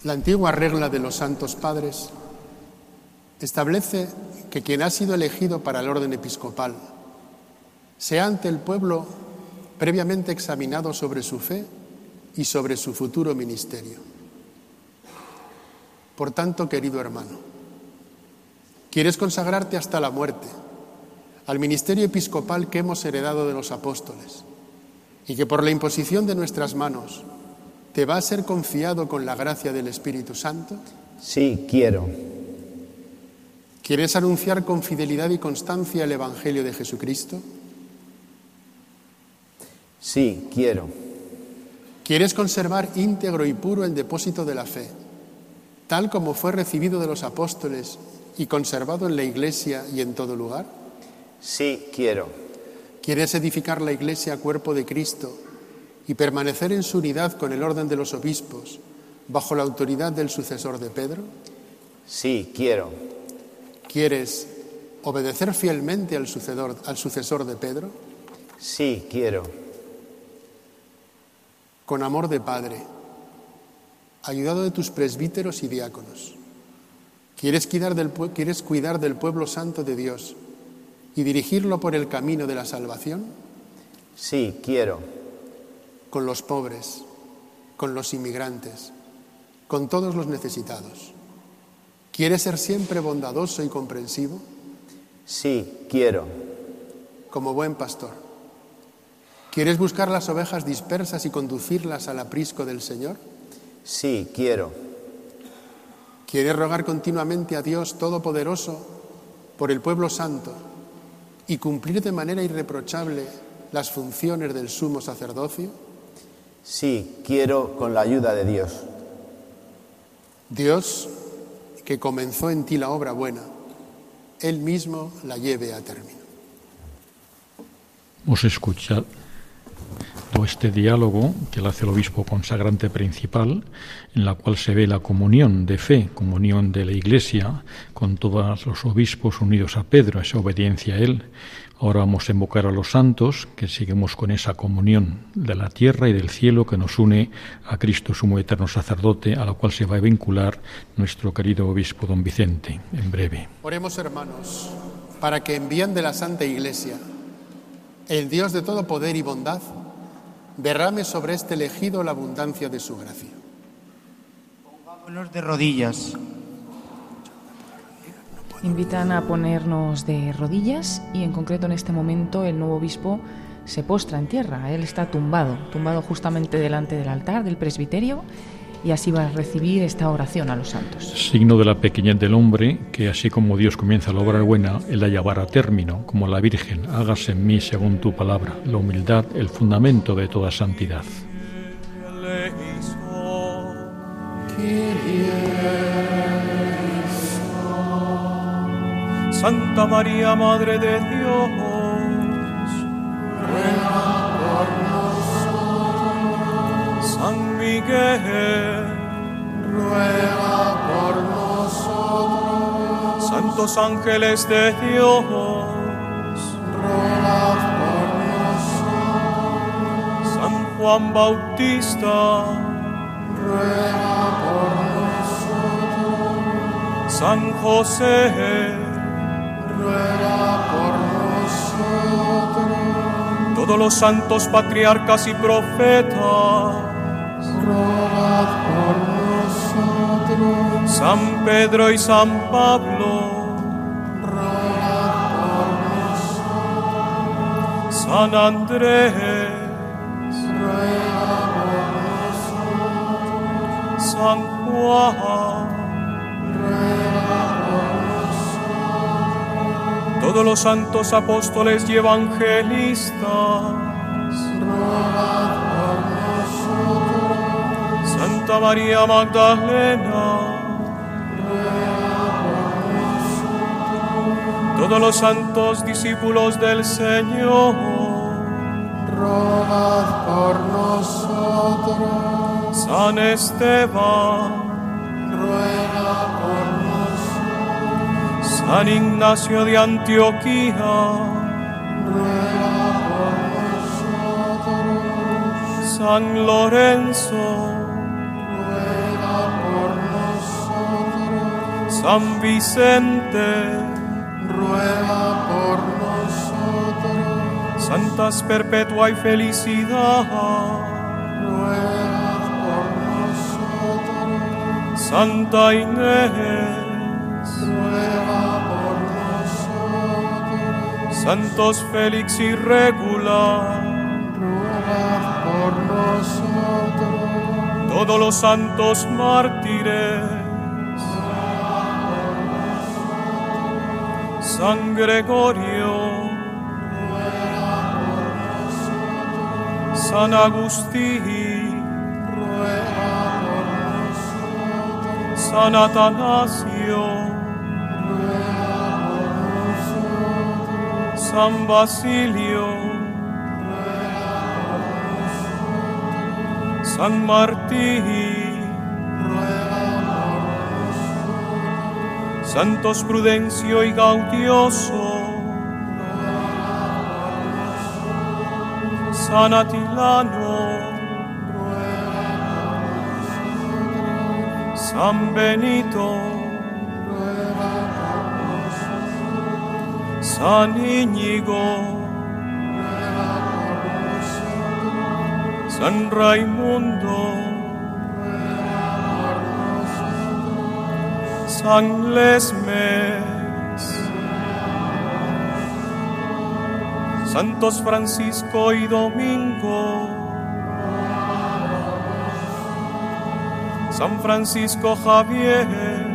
La antigua regla de los santos padres establece que quien ha sido elegido para el orden episcopal sea ante el pueblo previamente examinado sobre su fe y sobre su futuro ministerio. Por tanto, querido hermano, quieres consagrarte hasta la muerte al ministerio episcopal que hemos heredado de los apóstoles y que por la imposición de nuestras manos ¿Te va a ser confiado con la gracia del Espíritu Santo? Sí, quiero. ¿Quieres anunciar con fidelidad y constancia el Evangelio de Jesucristo? Sí, quiero. Quieres conservar íntegro y puro el depósito de la fe, tal como fue recibido de los apóstoles y conservado en la Iglesia y en todo lugar. Sí, quiero. ¿Quieres edificar la Iglesia cuerpo de Cristo y permanecer en su unidad con el orden de los obispos, bajo la autoridad del sucesor de Pedro? Sí, quiero. ¿Quieres obedecer fielmente al sucesor, al sucesor de Pedro? Sí, quiero. Con amor de Padre, ayudado de tus presbíteros y diáconos, ¿quieres cuidar del, ¿quieres cuidar del pueblo santo de Dios y dirigirlo por el camino de la salvación? Sí, quiero. Con los pobres, con los inmigrantes, con todos los necesitados. ¿Quieres ser siempre bondadoso y comprensivo? Sí, quiero. Como buen pastor. ¿Quieres buscar las ovejas dispersas y conducirlas al aprisco del Señor? Sí, quiero. ¿Quieres rogar continuamente a Dios Todopoderoso por el pueblo santo y cumplir de manera irreprochable las funciones del sumo sacerdocio? Sí, quiero con la ayuda de Dios. Dios, que comenzó en ti la obra buena, Él mismo la lleve a término. Hemos escuchado este diálogo que hace el obispo consagrante principal, en la cual se ve la comunión de fe, comunión de la Iglesia, con todos los obispos unidos a Pedro, esa obediencia a él. Ahora vamos a invocar a los santos, que seguimos con esa comunión de la tierra y del cielo que nos une a Cristo, sumo eterno sacerdote, a la cual se va a vincular nuestro querido obispo don Vicente, en breve. Oremos, hermanos, para que envíen de la Santa Iglesia el Dios de todo poder y bondad, derrame sobre este elegido la abundancia de su gracia. Pongámonos de rodillas. Invitan a ponernos de rodillas y en concreto en este momento el nuevo obispo se postra en tierra. Él está tumbado, tumbado justamente delante del altar del presbiterio y así va a recibir esta oración a los santos. Signo de la pequeñez del hombre, que así como Dios comienza la obra buena, Él la llevará a término, como la Virgen, hágase en mí según tu palabra, la humildad, el fundamento de toda santidad. Santa María, Madre de Dios, ruega por nosotros. San Miguel, ruega por nosotros. Santos ángeles de Dios, ruega por nosotros. San Juan Bautista, ruega por nosotros. San José. Todos los santos patriarcas y profetas, rogad por nosotros. San Pedro y San Pablo, rogad por nosotros. San Andrés, ruega por nosotros. San Juan, todos los santos apóstoles y evangelistas, rogad por nosotros. Santa María Magdalena, todos los santos discípulos del Señor, rogad por nosotros. San Esteban, San Ignacio de Antioquía, ruega por nosotros. San Lorenzo, ruega por nosotros. San Vicente, ruega por nosotros. Santas Perpetua y Felicidad, ruega por nosotros. Santa Inés, santos Félix y Regular, rogad por nosotros. Todos los santos mártires, por San Gregorio, ruega por San Agustín, por San Atanasio. San Basilio, San Martín, Santos Prudencio y Gaudioso, San Atilano, San Benito, San Íñigo, San Raimundo, San Lesmes, Santos Francisco y Domingo, San Francisco Javier,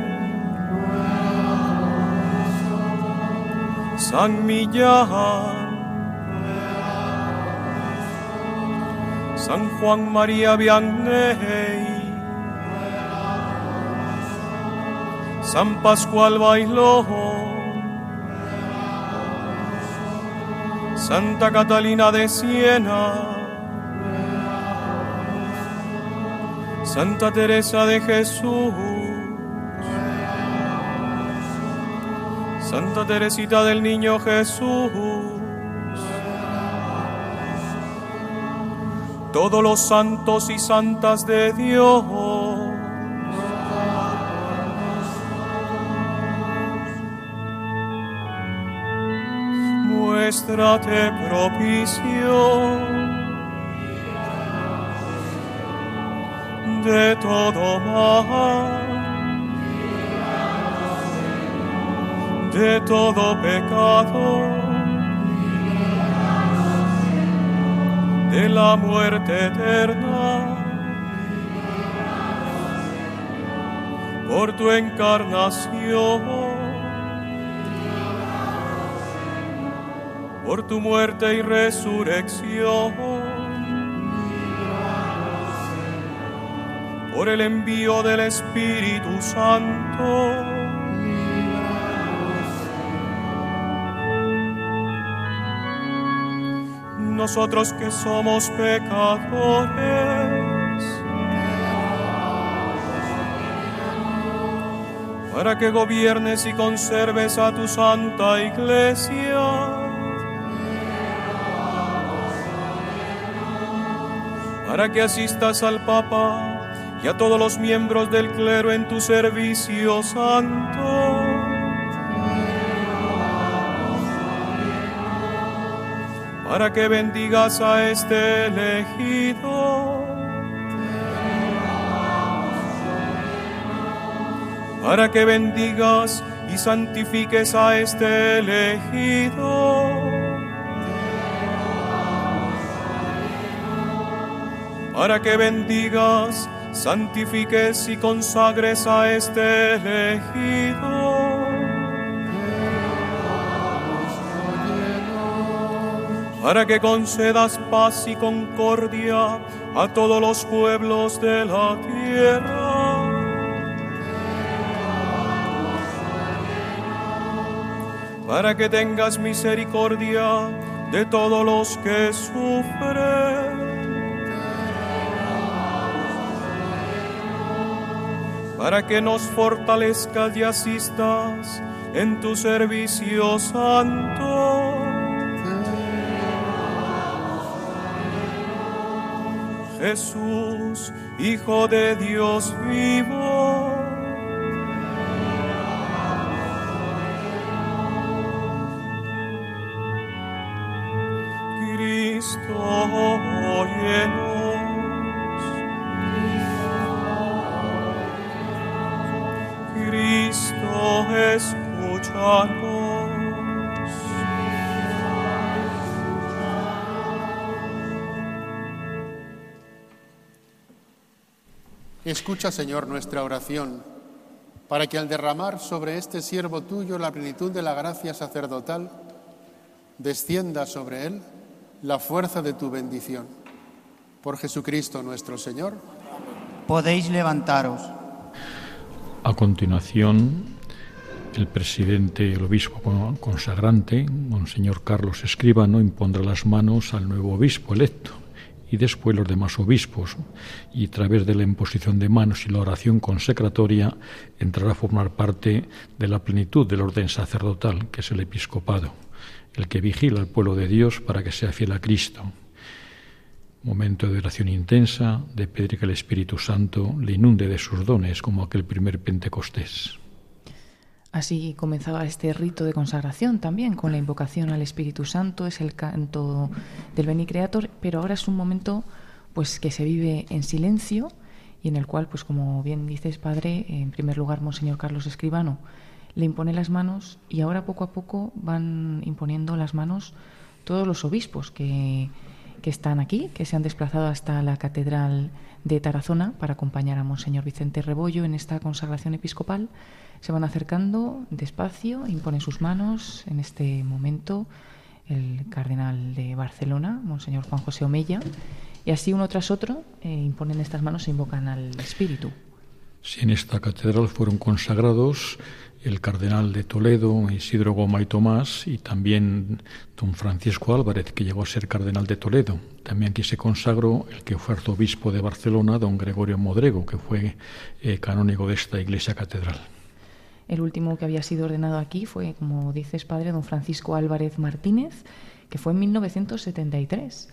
San Millán, San Juan María Vianney, San Pascual Bailó, Santa Catalina de Siena, Santa Teresa de Jesús, Santa Teresita del Niño Jesús, todos los santos y santas de Dios. Muéstrate propicio de todo mal, de todo pecado, de la muerte eterna, por tu encarnación. por tu muerte y resurrección, por el envío del Espíritu Santo. Nosotros que somos pecadores, para que gobiernes y conserves a tu santa iglesia para que asistas al Papa y a todos los miembros del clero en tu servicio santo. Para que bendigas a este elegido. Para que bendigas y santifiques a este elegido. para que bendigas, santifiques y consagres a este elegido. Para que concedas paz y concordia a todos los pueblos de la tierra. Para que tengas misericordia de todos los que sufren para que nos fortalezcas y asistas en tu servicio santo. Jesús, Hijo de Dios vivo. Escucha, Señor, nuestra oración, para que al derramar sobre este siervo tuyo la plenitud de la gracia sacerdotal, descienda sobre él la fuerza de tu bendición. Por Jesucristo nuestro Señor. Podéis levantaros. A continuación, el presidente, el obispo consagrante, Monseñor Carlos Escribano, impondrá las manos al nuevo obispo electo y después los demás obispos, y a través de la imposición de manos y la oración consecratoria entrará a formar parte de la plenitud del orden sacerdotal, que es el episcopado, el que vigila al pueblo de Dios para que sea fiel a Cristo. Momento de oración intensa, de pedir que el Espíritu Santo le inunde de sus dones como aquel primer Pentecostés. Así comenzaba este rito de consagración también, con la invocación al Espíritu Santo, es el canto del Beni Creator, pero ahora es un momento pues que se vive en silencio y en el cual, pues como bien dices, Padre, en primer lugar, Monseñor Carlos Escribano le impone las manos y ahora poco a poco van imponiendo las manos todos los obispos que, que están aquí, que se han desplazado hasta la Catedral de Tarazona para acompañar a Monseñor Vicente Rebollo en esta consagración episcopal se van acercando despacio, imponen sus manos. En este momento, el cardenal de Barcelona, Monseñor Juan José Omeya, y así uno tras otro eh, imponen estas manos e invocan al Espíritu. Sí, en esta catedral fueron consagrados el cardenal de Toledo, Isidro Goma y Tomás, y también don Francisco Álvarez, que llegó a ser cardenal de Toledo. También aquí se consagró el que fue arzobispo de Barcelona, don Gregorio Modrego, que fue eh, canónigo de esta iglesia catedral. El último que había sido ordenado aquí fue, como dices, padre, don Francisco Álvarez Martínez, que fue en 1973.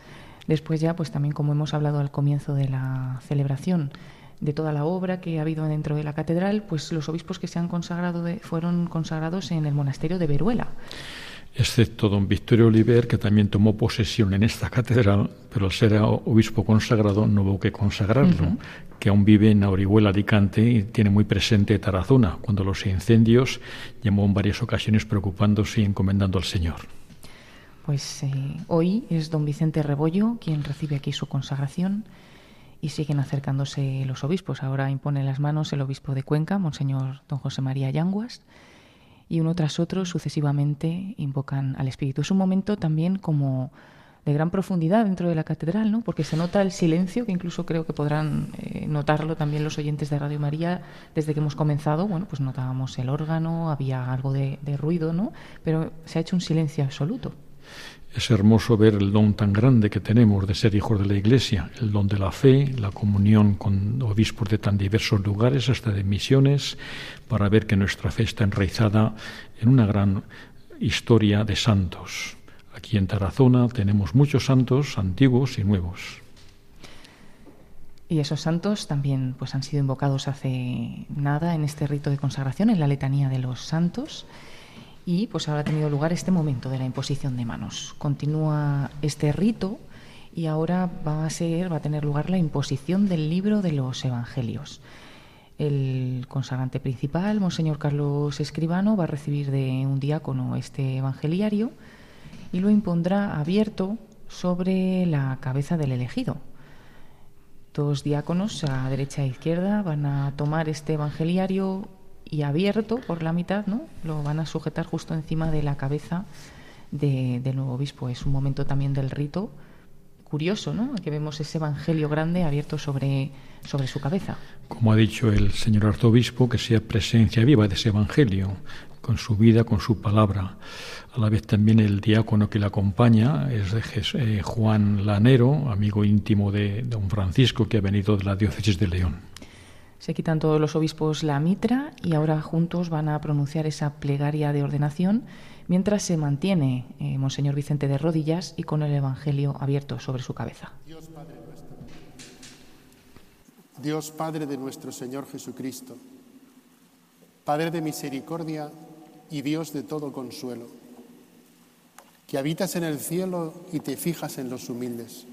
Después ya, pues también como hemos hablado al comienzo de la celebración de toda la obra que ha habido dentro de la catedral, pues los obispos que se han consagrado fueron consagrados en el monasterio de Veruela. Excepto don Victorio Oliver, que también tomó posesión en esta catedral, pero al ser obispo consagrado no hubo que consagrarlo, que aún vive en Orihuela, Alicante, y tiene muy presente Tarazona, cuando los incendios llamó en varias ocasiones preocupándose y encomendando al Señor. Pues eh, hoy es don Vicente Rebollo quien recibe aquí su consagración y siguen acercándose los obispos. Ahora impone las manos el obispo de Cuenca, Monseñor don José María Yanguas, y uno tras otro sucesivamente invocan al Espíritu. Es un momento también como de gran profundidad dentro de la catedral, ¿no? porque se nota el silencio, que incluso creo que podrán eh, notarlo también los oyentes de Radio María desde que hemos comenzado. Bueno, pues notábamos el órgano, había algo de, de ruido, ¿no? pero se ha hecho un silencio absoluto. Es hermoso ver el don tan grande que tenemos de ser hijos de la Iglesia, el don de la fe, la comunión con obispos de tan diversos lugares, hasta de misiones, para ver que nuestra fe está enraizada en una gran historia de santos. Aquí en Tarazona tenemos muchos santos antiguos y nuevos. Y esos santos también pues, han sido invocados hace nada en este rito de consagración, en la letanía de los santos. Y pues ahora ha tenido lugar este momento de la imposición de manos. Continúa este rito y ahora va a ser, va a tener lugar la imposición del libro de los evangelios. El consagrante principal, Monseñor Carlos Escribano, va a recibir de un diácono este evangeliario y lo impondrá abierto sobre la cabeza del elegido. Dos diáconos a derecha e izquierda van a tomar este evangeliario y abierto por la mitad, ¿no? Lo van a sujetar justo encima de la cabeza de, del nuevo obispo. Es un momento también del rito curioso, ¿no? Que vemos ese evangelio grande abierto sobre, sobre su cabeza. Como ha dicho el señor arzobispo, que sea presencia viva de ese evangelio, con su vida, con su palabra. A la vez también el diácono que le acompaña es eh, Juan Lanero, amigo íntimo de don Francisco, que ha venido de la diócesis de León. Se quitan todos los obispos la mitra y ahora juntos van a pronunciar esa plegaria de ordenación mientras se mantiene eh, Monseñor Vicente de rodillas y con el Evangelio abierto sobre su cabeza. Dios Padre nuestro, Dios Padre de nuestro Señor Jesucristo, Padre de misericordia y Dios de todo consuelo, que habitas en el cielo y te fijas en los humildes,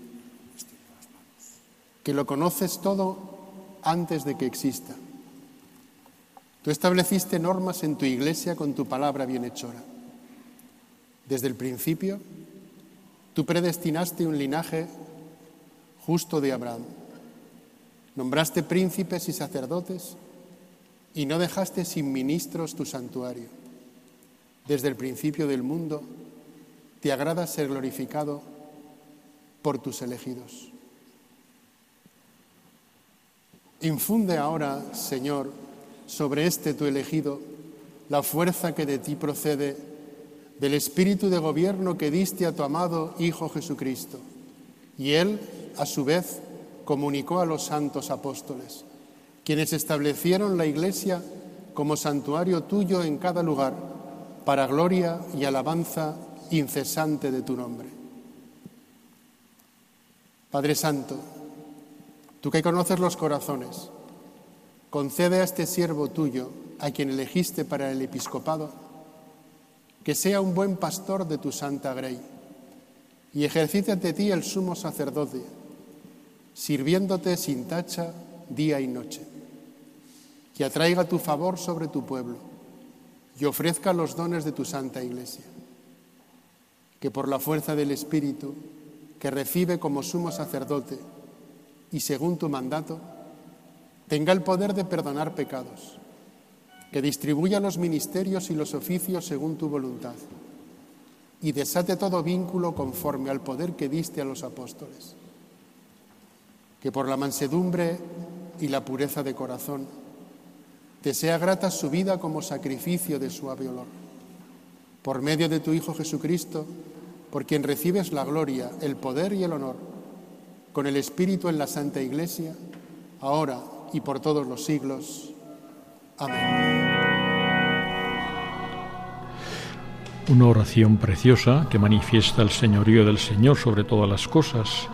que lo conoces todo antes de que exista. Tú estableciste normas en tu iglesia con tu palabra bienhechora. Desde el principio, tú predestinaste un linaje justo de Abraham. Nombraste príncipes y sacerdotes y no dejaste sin ministros tu santuario. Desde el principio del mundo, te agrada ser glorificado por tus elegidos. Infunde ahora, Señor, sobre este tu elegido la fuerza que de ti procede, del espíritu de gobierno que diste a tu amado Hijo Jesucristo. Y él, a su vez, comunicó a los santos apóstoles, quienes establecieron la Iglesia como santuario tuyo en cada lugar, para gloria y alabanza incesante de tu nombre. Padre Santo, tú que conoces los corazones, concede a este siervo tuyo, a quien elegiste para el episcopado, que sea un buen pastor de tu santa grey y ejercite ante ti el sumo sacerdote, sirviéndote sin tacha día y noche, que atraiga tu favor sobre tu pueblo y ofrezca los dones de tu santa iglesia, que por la fuerza del Espíritu que recibe como sumo sacerdote y según tu mandato, tenga el poder de perdonar pecados, que distribuya los ministerios y los oficios según tu voluntad y desate todo vínculo conforme al poder que diste a los apóstoles. Que por la mansedumbre y la pureza de corazón te sea grata su vida como sacrificio de suave olor. Por medio de tu Hijo Jesucristo, por quien recibes la gloria, el poder y el honor, con el Espíritu en la Santa Iglesia, ahora y por todos los siglos. Amén. Una oración preciosa que manifiesta el señorío del Señor sobre todas las cosas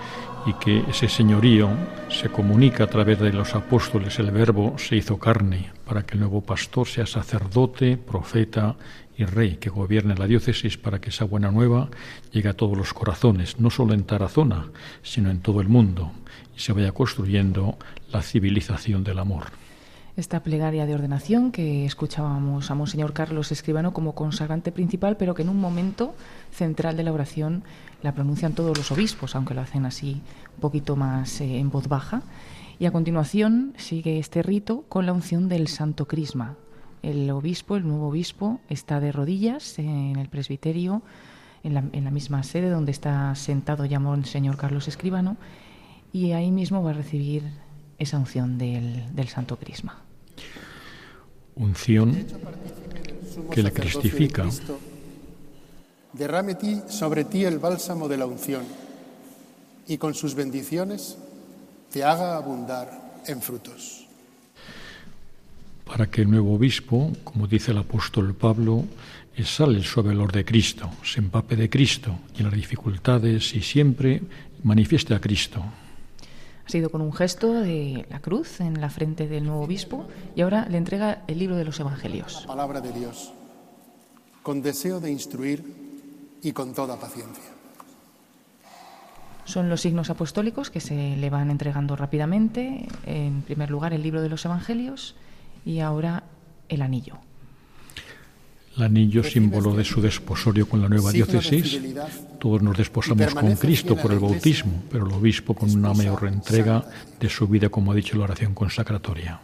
y que ese señorío se comunica a través de los apóstoles. El verbo se hizo carne para que el nuevo pastor sea sacerdote, profeta y rey, que gobierne la diócesis para que esa buena nueva llegue a todos los corazones, no solo en Tarazona, sino en todo el mundo, y se vaya construyendo la civilización del amor. Esta plegaria de ordenación que escuchábamos a Monseñor Carlos Escribano como consagrante principal, pero que en un momento central de la oración la pronuncian todos los obispos, aunque lo hacen así un poquito más eh, en voz baja. Y a continuación sigue este rito con la unción del Santo Crisma. El obispo, el nuevo obispo, está de rodillas en el presbiterio, en la, en la misma sede donde está sentado ya Monseñor Carlos Escribano, y ahí mismo va a recibir esa unción del, del Santo Crisma. Unción que la cristifica. Derrame ti, sobre ti el bálsamo de la unción y con sus bendiciones te haga abundar en frutos. Para que el nuevo obispo, como dice el apóstol Pablo, exhale el suave olor de Cristo, se empape de Cristo y en las dificultades y siempre manifieste a Cristo. Ha sido con un gesto de la cruz en la frente del nuevo obispo y ahora le entrega el libro de los Evangelios. La palabra de Dios, con deseo de instruir y con toda paciencia. Son los signos apostólicos que se le van entregando rápidamente. En primer lugar, el libro de los Evangelios y ahora el anillo. El anillo, símbolo de su desposorio con la nueva diócesis. Todos nos desposamos con Cristo por el bautismo, pero el obispo con una mayor entrega de su vida, como ha dicho la oración consacratoria.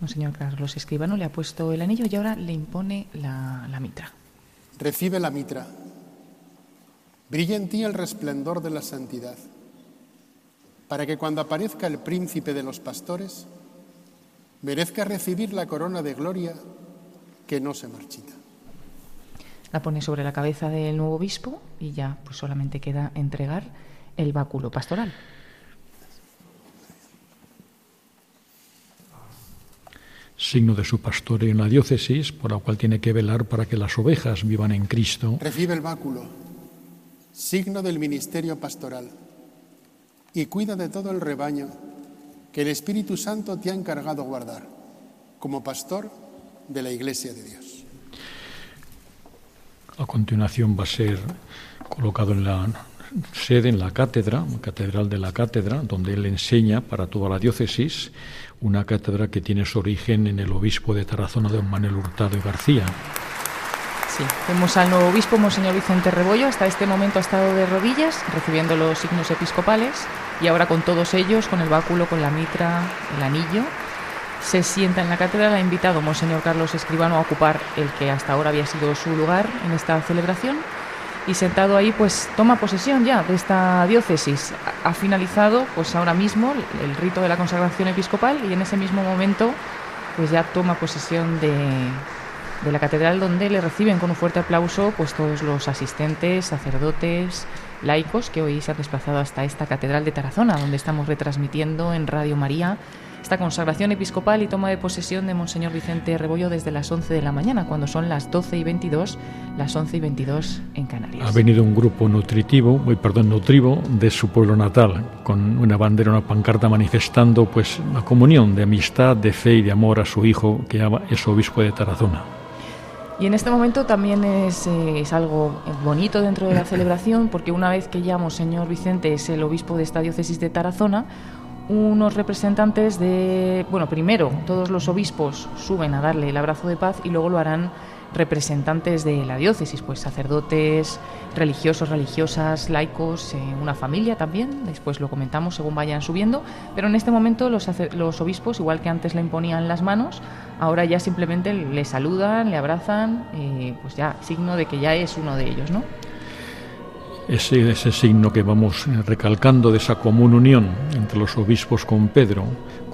Monseñor Carlos Escribano le ha puesto el anillo y ahora le impone la, la mitra. Recibe la mitra. Brilla en ti el resplandor de la santidad, para que cuando aparezca el príncipe de los pastores, merezca recibir la corona de gloria que no se marchita. La pone sobre la cabeza del nuevo obispo y ya pues solamente queda entregar el báculo pastoral. Signo de su pastoreo en la diócesis, por la cual tiene que velar para que las ovejas vivan en Cristo. Recibe el báculo, signo del ministerio pastoral, y cuida de todo el rebaño que el Espíritu Santo te ha encargado guardar, como pastor de la Iglesia de Dios. A continuación va a ser colocado en la sede, en la cátedra, catedral de la cátedra, donde él enseña para toda la diócesis, una cátedra que tiene su origen en el obispo de Tarazona, don Manuel Hurtado y García. Sí, vemos al nuevo obispo, Monseñor Vicente Rebollo, hasta este momento ha estado de rodillas, recibiendo los signos episcopales, y ahora con todos ellos, con el báculo, con la mitra, el anillo, se sienta en la cátedra, ha invitado Monseñor Carlos Escribano a ocupar el que hasta ahora había sido su lugar en esta celebración y sentado ahí pues toma posesión ya de esta diócesis. Ha finalizado pues ahora mismo el rito de la consagración episcopal y en ese mismo momento pues ya toma posesión de, de la catedral donde le reciben con un fuerte aplauso pues todos los asistentes, sacerdotes, laicos que hoy se han desplazado hasta esta catedral de Tarazona donde estamos retransmitiendo en Radio María esta consagración episcopal y toma de posesión de Monseñor Vicente Rebollo desde las 11 de la mañana, cuando son las 12 y 22, las 11 y 22 en Canarias. Ha venido un grupo nutritivo, perdón, nutrivo de su pueblo natal, con una bandera, una pancarta manifestando pues la comunión de amistad, de fe y de amor a su hijo, que es obispo de Tarazona. Y en este momento también es, eh, es, algo bonito dentro de la (laughs) celebración, porque una vez que ya Monseñor Vicente es el obispo de esta diócesis de Tarazona, unos representantes de, bueno, primero todos los obispos suben a darle el abrazo de paz y luego lo harán representantes de la diócesis, pues sacerdotes, religiosos, religiosas, laicos, eh, una familia también, después lo comentamos según vayan subiendo, pero en este momento los, obispos, igual que antes le imponían las manos, ahora ya simplemente le saludan, le abrazan, eh, pues ya signo de que ya es uno de ellos, ¿no? ese, ese signo que vamos recalcando de esa común unión entre los obispos con Pedro,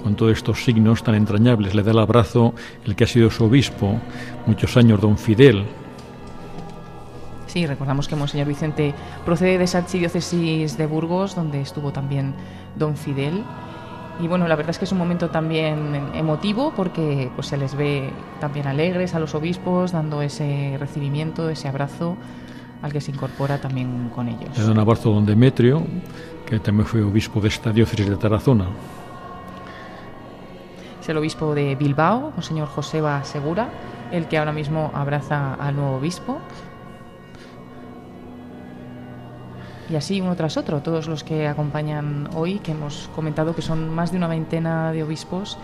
con todos estos signos tan entrañables. Le da el abrazo el que ha sido su obispo muchos años, don Fidel. Sí, recordamos que Monseñor Vicente procede de esa archidiócesis de Burgos, donde estuvo también don Fidel. Y bueno, la verdad es que es un momento también emotivo porque pues, se les ve también alegres a los obispos, dando ese recibimiento, ese abrazo al que se incorpora también con ellos. Le un abrazo don Demetrio, que también fue obispo de esta diócesis de Tarazona. Es el obispo de Bilbao, el señor Joseba Segura, el que ahora mismo abraza al nuevo obispo. Y así uno tras otro, todos los que acompañan hoy, que hemos comentado que son más de una veintena de obispos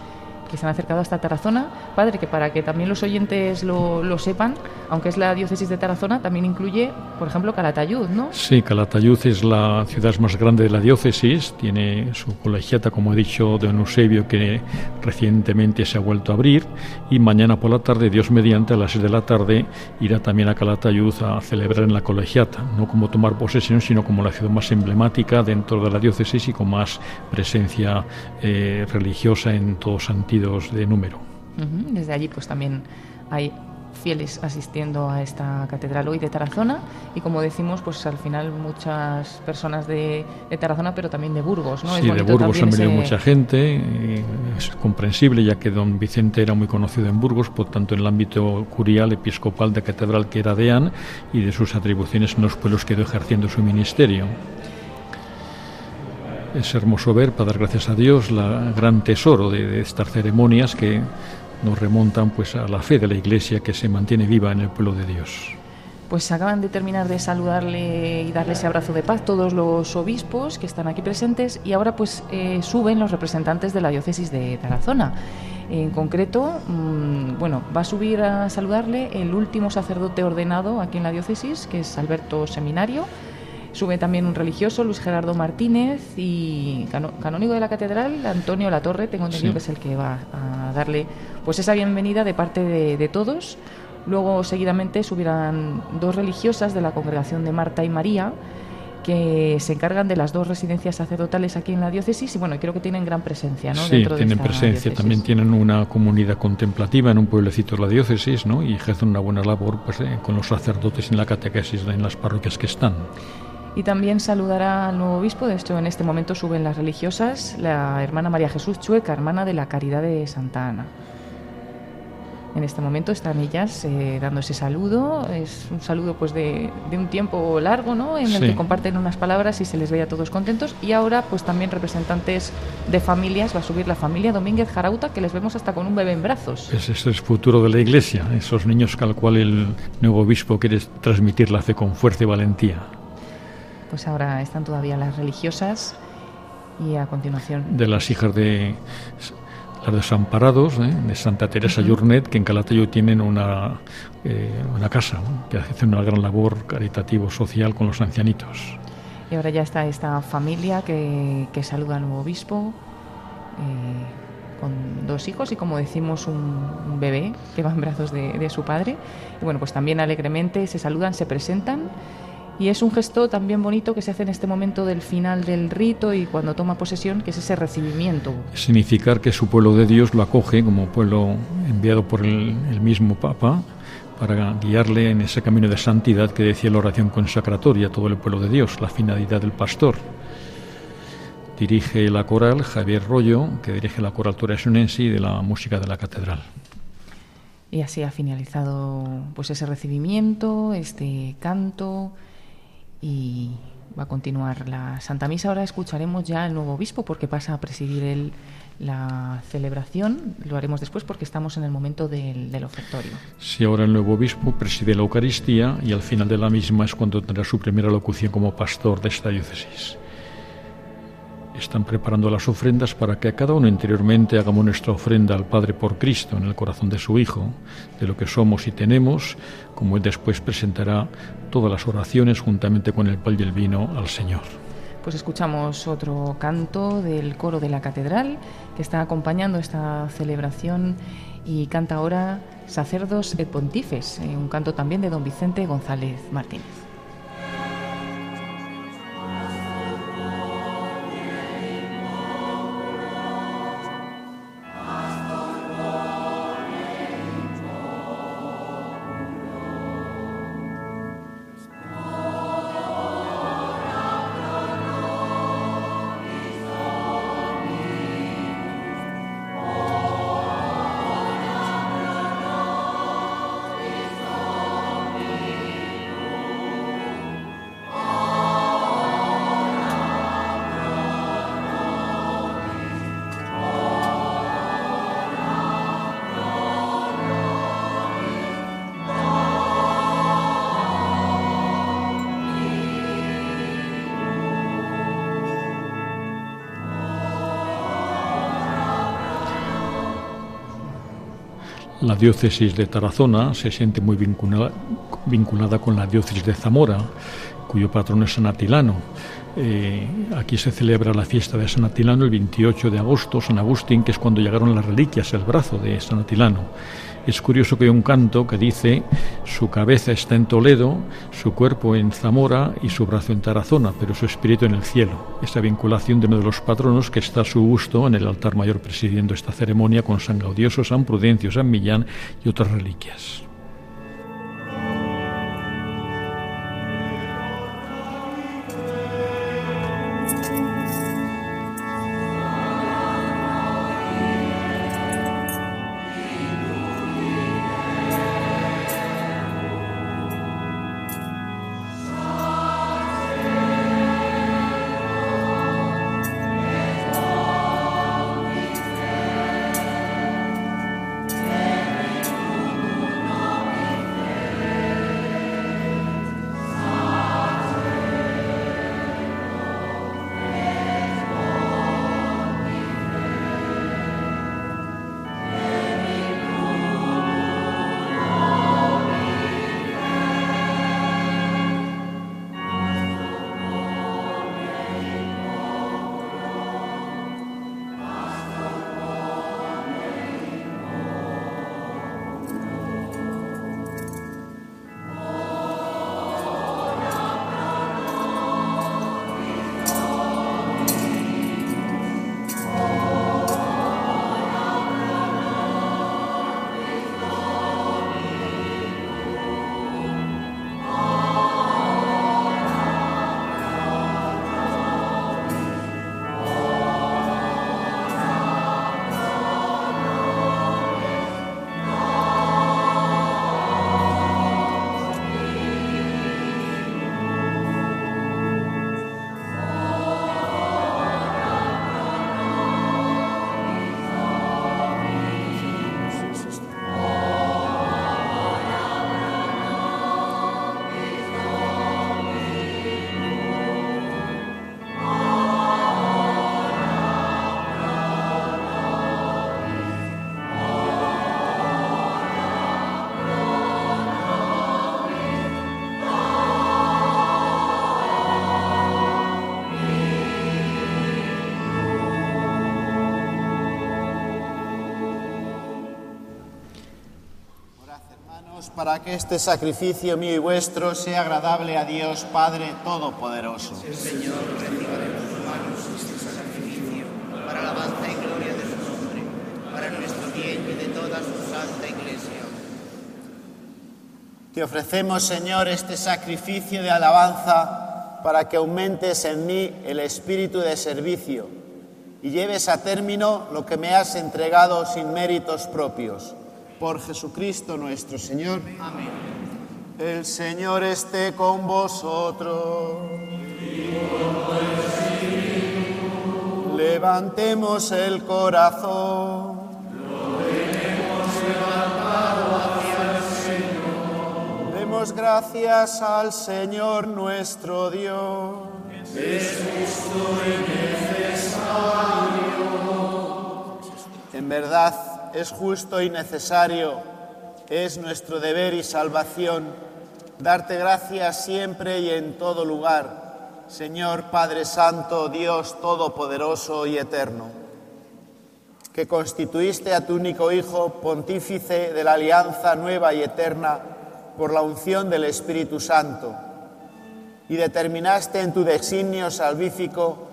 que se han acercado hasta Tarazona. Padre, que para que también los oyentes lo, lo, sepan, aunque es la diócesis de Tarazona, también incluye, por ejemplo, Calatayud, ¿no? Sí, Calatayud es la ciudad más grande de la diócesis, tiene su colegiata, como he dicho, de Eusebio, que recientemente se ha vuelto a abrir, y mañana por la tarde, Dios mediante, a las 6 de la tarde, irá también a Calatayud a celebrar en la colegiata, no como tomar posesión, sino como la ciudad más emblemática dentro de la diócesis y con más presencia eh, religiosa en todo sentido de número. Desde allí pues también hay fieles asistiendo a esta catedral hoy de Tarazona y como decimos pues al final muchas personas de, Tarazona pero también de Burgos ¿no? Sí, de Burgos han venido mucha gente es comprensible ya que don Vicente era muy conocido en Burgos por tanto en el ámbito curial episcopal de catedral que era deán y de sus atribuciones en los pueblos quedó ejerciendo su ministerio es hermoso ver, para dar gracias a Dios, la gran tesoro de, estas ceremonias que nos remontan pues a la fe de la Iglesia que se mantiene viva en el pueblo de Dios. Pues acaban de terminar de saludarle y darle ese abrazo de paz todos los obispos que están aquí presentes y ahora pues eh, suben los representantes de la diócesis de Tarazona. En concreto, mm, bueno, va a subir a saludarle el último sacerdote ordenado aquí en la diócesis, que es Alberto Seminario, Sube también un religioso, Luis Gerardo Martínez, y canónigo de la catedral, Antonio Latorre, tengo entendido que es el que va a darle pues esa bienvenida de parte de, todos. Luego, seguidamente, subirán dos religiosas de la congregación de Marta y María, que se encargan de las dos residencias sacerdotales aquí en la diócesis y bueno, creo que tienen gran presencia, ¿no? Sí, tienen presencia, también tienen una comunidad contemplativa en un pueblecito de la diócesis, ¿no? Y ejercen una buena labor pues, eh, con los sacerdotes en la catequesis en las parroquias que están y también saludará al nuevo obispo. De hecho, en este momento suben las religiosas, la hermana María Jesús Chueca, hermana de la Caridad de Santa Ana. En este momento están ellas eh, dando ese saludo, es un saludo pues de, un tiempo largo, ¿no? En el que comparten unas palabras y se les ve a todos contentos. Y ahora pues también representantes de familias, va a subir la familia Domínguez Jarauta, que les vemos hasta con un bebé en brazos. Ese es el futuro de la Iglesia, esos niños al cual el nuevo obispo quiere transmitir la fe con fuerza y valentía pues ahora están todavía las religiosas y a continuación. De las hijas de las desamparados, ¿eh? de Santa Teresa uh que en Calatayud tienen una, eh, una casa que hace una gran labor caritativo social con los ancianitos. Y ahora ya está esta familia que, que saluda al nuevo obispo. Eh, con dos hijos y como decimos un, bebé que va en brazos de, de, su padre y bueno pues también alegremente se saludan se presentan Y es un gesto también bonito que se hace en este momento del final del rito y cuando toma posesión, que es ese recibimiento. Significar que su pueblo de Dios lo acoge como pueblo enviado por el, el mismo Papa para guiarle en ese camino de santidad que decía la oración consacratoria, todo el pueblo de Dios, la finalidad del pastor. Dirige la coral Javier Rollo, que dirige la coral Toresunense y de la música de la catedral. Y así ha finalizado pues ese recibimiento, este canto y va a continuar la Santa Misa. Ahora escucharemos ya al nuevo obispo porque pasa a presidir el, la celebración. Lo haremos después porque estamos en el momento del, del ofertorio. Si ahora el nuevo obispo preside la Eucaristía y al final de la misma es cuando tendrá su primera locución como pastor de esta diócesis. Están preparando las ofrendas para que a cada uno interiormente hagamos nuestra ofrenda al Padre por Cristo en el corazón de su Hijo, de lo que somos y tenemos, como Él después presentará todas las oraciones juntamente con el pan y el vino al Señor. Pues escuchamos otro canto del coro de la catedral que está acompañando esta celebración y canta ahora Sacerdos et Pontifes, eh, un canto también de don Vicente González Martínez. Diócesis de Tarazona se siente muy vinculada, con la diócesis de Zamora, cuyo patrono es San Atilano. Eh, aquí se celebra la fiesta de San Atilano el 28 de agosto, San Agustín, que es cuando llegaron las reliquias, el brazo de San Atilano. Es curioso que hay un canto que dice, su cabeza está en Toledo, su cuerpo en Zamora y su brazo en Tarazona, pero su espíritu en el cielo. Esta vinculación de uno de los patronos que está a su gusto en el altar mayor presidiendo esta ceremonia con San Gaudioso, San Prudencio, San Millán y otras reliquias. Para que este sacrificio mío y vuestro sea agradable a Dios Padre Todopoderoso. Señor, reciba de tus manos este sacrificio para alabanza y gloria de su nombre, para nuestro bien y de toda su santa iglesia. Te ofrecemos, Señor, este sacrificio de alabanza para que aumentes en mí el espíritu de servicio y lleves a término lo que me has entregado sin méritos propios. Por Jesucristo nuestro Señor. Amén. El Señor esté con vosotros. Levantemos el corazón. Demos gracias al Señor nuestro Dios. En verdad es justo y necesario, es nuestro deber y salvación darte gracias siempre y en todo lugar, Señor Padre Santo, Dios Todopoderoso y Eterno, que constituiste a tu único Hijo pontífice de la alianza nueva y eterna por la unción del Espíritu Santo, y determinaste en tu designio salvífico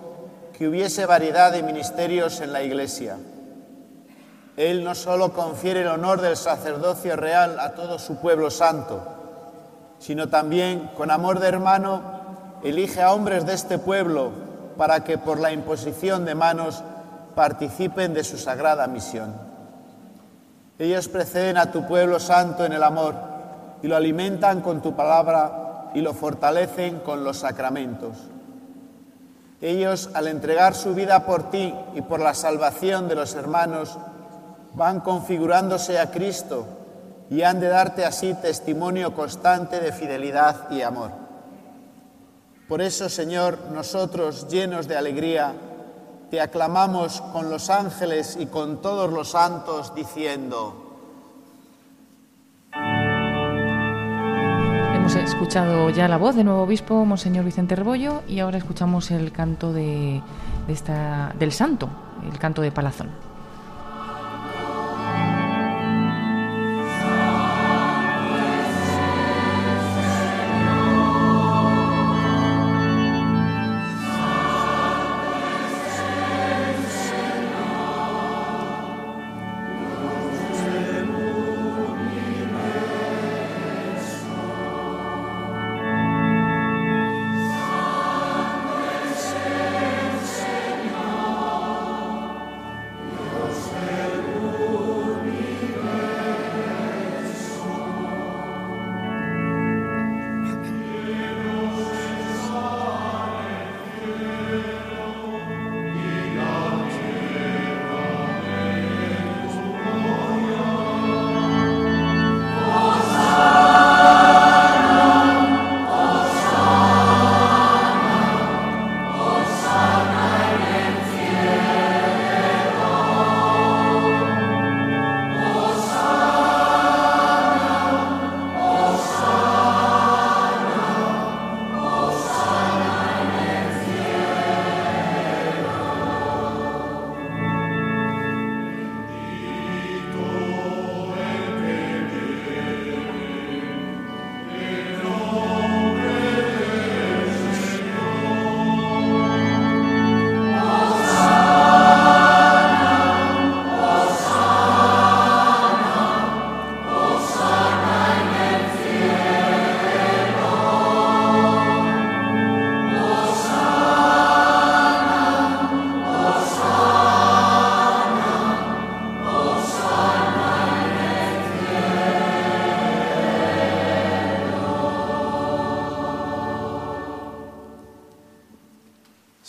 que hubiese variedad de ministerios en la Iglesia. Él no solo confiere el honor del sacerdocio real a todo su pueblo santo, sino también, con amor de hermano, elige a hombres de este pueblo para que por la imposición de manos participen de su sagrada misión. Ellos preceden a tu pueblo santo en el amor y lo alimentan con tu palabra y lo fortalecen con los sacramentos. Ellos, al entregar su vida por ti y por la salvación de los hermanos, van configurándose a Cristo y han de darte así testimonio constante de fidelidad y amor. Por eso, Señor, nosotros, llenos de alegría, te aclamamos con los ángeles y con todos los santos, diciendo, Hemos escuchado ya la voz del nuevo obispo, Monseñor Vicente Rebollo, y ahora escuchamos el canto de, esta, del santo, el canto de Palazón.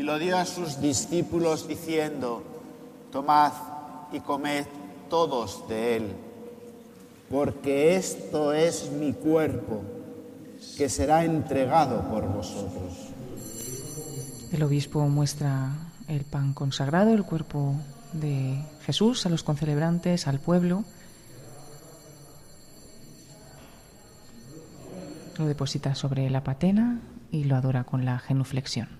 y lo dio a sus discípulos diciendo, tomad y comed todos de él, porque esto es mi cuerpo que será entregado por vosotros. El obispo muestra el pan consagrado, el cuerpo de Jesús a los concelebrantes, al pueblo. Lo deposita sobre la patena y lo adora con la genuflexión.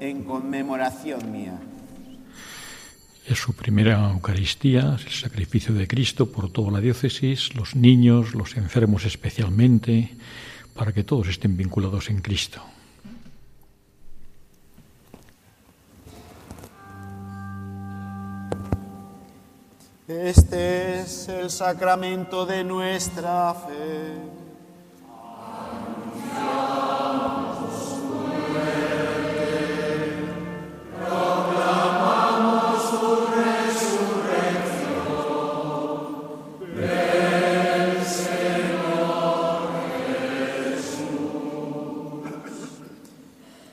en conmemoración mía. Es su primera Eucaristía, el sacrificio de Cristo por toda la diócesis, los niños, los enfermos especialmente, para que todos estén vinculados en Cristo. Este es el sacramento de nuestra fe.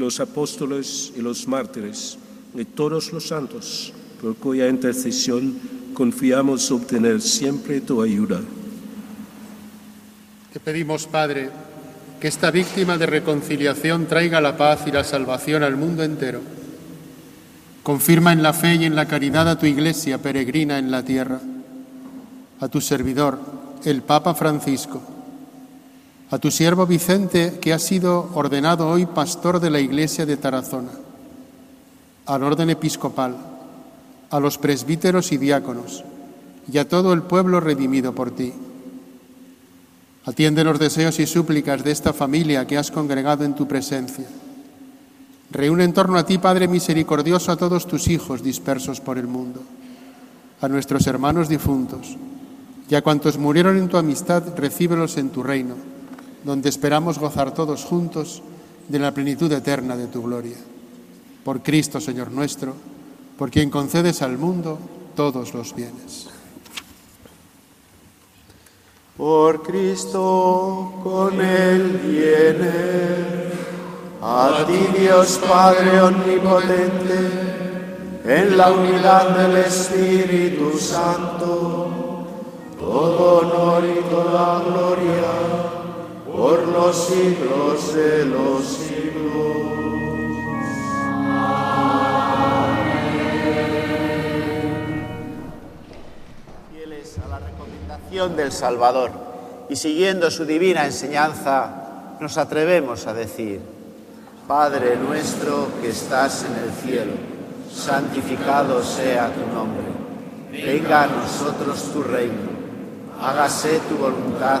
los apóstoles y los mártires y todos los santos, por cuya intercesión confiamos obtener siempre tu ayuda. Te pedimos, Padre, que esta víctima de reconciliación traiga la paz y la salvación al mundo entero. Confirma en la fe y en la caridad a tu iglesia peregrina en la tierra, a tu servidor, el Papa Francisco a tu siervo Vicente, que ha sido ordenado hoy pastor de la iglesia de Tarazona, al orden episcopal, a los presbíteros y diáconos, y a todo el pueblo redimido por ti. Atiende los deseos y súplicas de esta familia que has congregado en tu presencia. Reúne en torno a ti, Padre misericordioso, a todos tus hijos dispersos por el mundo, a nuestros hermanos difuntos, y a cuantos murieron en tu amistad, recíbelos en tu reino donde esperamos gozar todos juntos de la plenitud eterna de tu gloria. Por Cristo, Señor nuestro, por quien concedes al mundo todos los bienes. Por Cristo, con Él viene, a ti Dios Padre Omnipotente, en la unidad del Espíritu Santo, todo honor y toda gloria por los siglos de los siglos. Fieles a la recomendación del Salvador y siguiendo su divina enseñanza, nos atrevemos a decir, Padre nuestro que estás en el cielo, santificado sea tu nombre Venga a nosotros tu reino. Hágase tu voluntad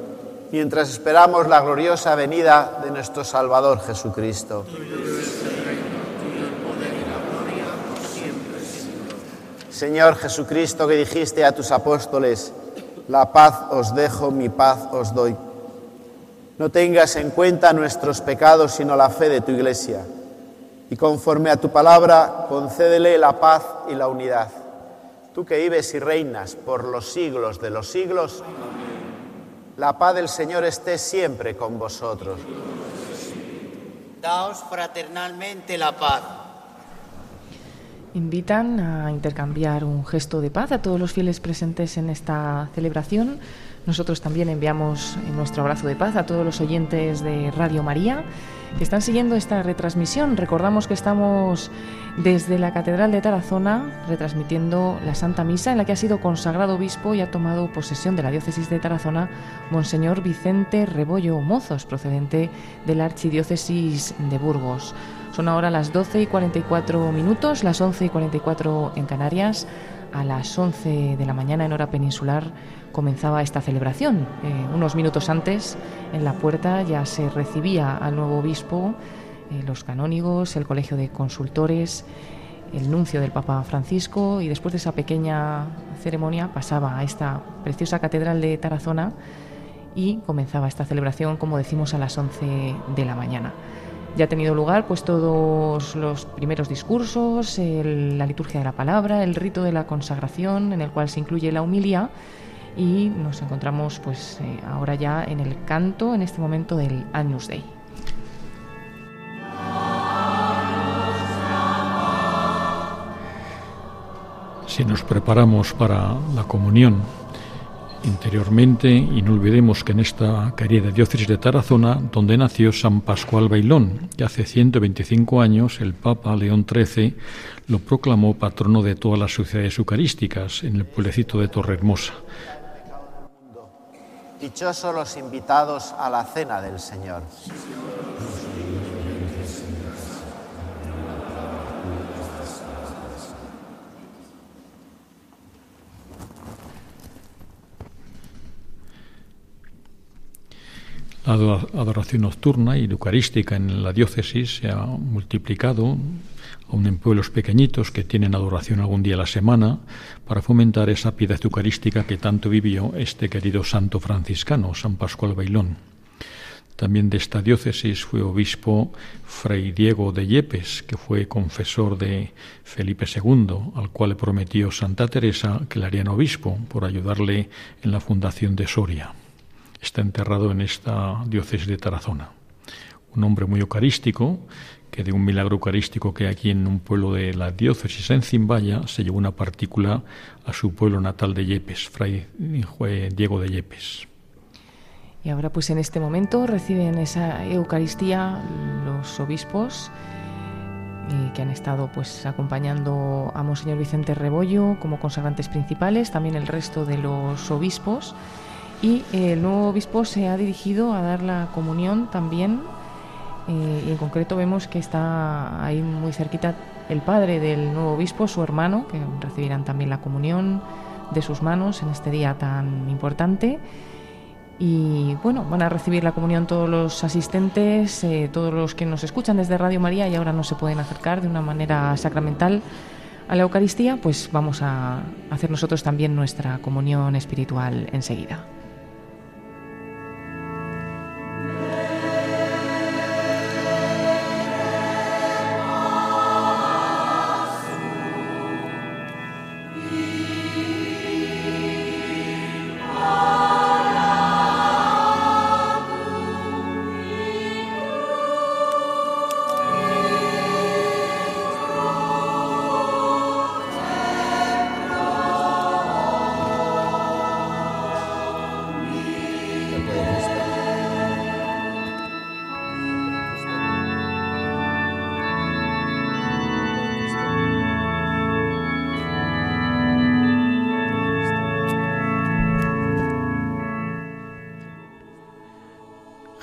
mientras esperamos la gloriosa venida de nuestro Salvador Jesucristo. Señor Jesucristo, que dijiste a tus apóstoles, la paz os dejo, mi paz os doy. No tengas en cuenta nuestros pecados, sino la fe de tu iglesia. Y conforme a tu palabra, concédele la paz y la unidad. Tú que vives y reinas por los siglos de los siglos, la paz del Señor esté siempre con vosotros. Daos fraternalmente la paz. Invitan a intercambiar un gesto de paz a todos los fieles presentes en esta celebración. Nosotros también enviamos nuestro abrazo de paz a todos los oyentes de Radio María que están siguiendo esta retransmisión. Recordamos que estamos desde la Catedral de Tarazona retransmitiendo la Santa Misa en la que ha sido consagrado obispo y ha tomado posesión de la diócesis de Tarazona Monseñor Vicente Rebollo Mozos, procedente de la Archidiócesis de Burgos. Son ahora las 12 y 44 minutos, las 11 y 44 en Canarias. A las 11 de la mañana en hora peninsular comenzaba esta celebración. Eh, unos minutos antes, en la puerta ya se recibía al nuevo obispo, eh, los canónigos, el colegio de consultores, el nuncio del Papa Francisco y después de esa pequeña ceremonia pasaba a esta preciosa catedral de Tarazona y comenzaba esta celebración, como decimos, a las 11 de la mañana. Ya ha tenido lugar pues todos los primeros discursos, la liturgia de la palabra, el rito de la consagración, en el cual se incluye la humilía y nos encontramos pues eh, ahora ya en el canto en este momento del Agnus Dei. Si nos preparamos para la comunión interiormente y no olvidemos que en esta querida diócesis de Tarazona, donde nació San Pascual Bailón, que hace 125 años el Papa León XIII lo proclamó patrono de todas las sociedades eucarísticas en el pueblecito de Torrehermosa. Dichosos los invitados a la cena del Señor. La ado- adoración nocturna y eucarística en la diócesis se ha multiplicado, aún en pueblos pequeñitos que tienen adoración algún día a la semana, para fomentar esa piedad eucarística que tanto vivió este querido santo franciscano, San Pascual Bailón. También de esta diócesis fue obispo Fray Diego de Yepes, que fue confesor de Felipe II, al cual prometió Santa Teresa que le harían obispo por ayudarle en la fundación de Soria está enterrado en esta diócesis de Tarazona. Un hombre muy eucarístico, que de un milagro eucarístico que aquí en un pueblo de la diócesis en Zimbaya se llevó una partícula a su pueblo natal de Yepes, Fray Diego de Yepes. Y ahora pues en este momento reciben esa Eucaristía los obispos eh, que han estado pues acompañando a Monseñor Vicente Rebollo como consagrantes principales, también el resto de los obispos. Y el nuevo obispo se ha dirigido a dar la comunión también. Y en concreto vemos que está ahí muy cerquita el padre del nuevo obispo, su hermano, que recibirán también la comunión de sus manos en este día tan importante. Y bueno, van a recibir la comunión todos los asistentes, eh, todos los que nos escuchan desde Radio María y ahora no se pueden acercar de una manera sacramental a la Eucaristía, pues vamos a hacer nosotros también nuestra comunión espiritual enseguida.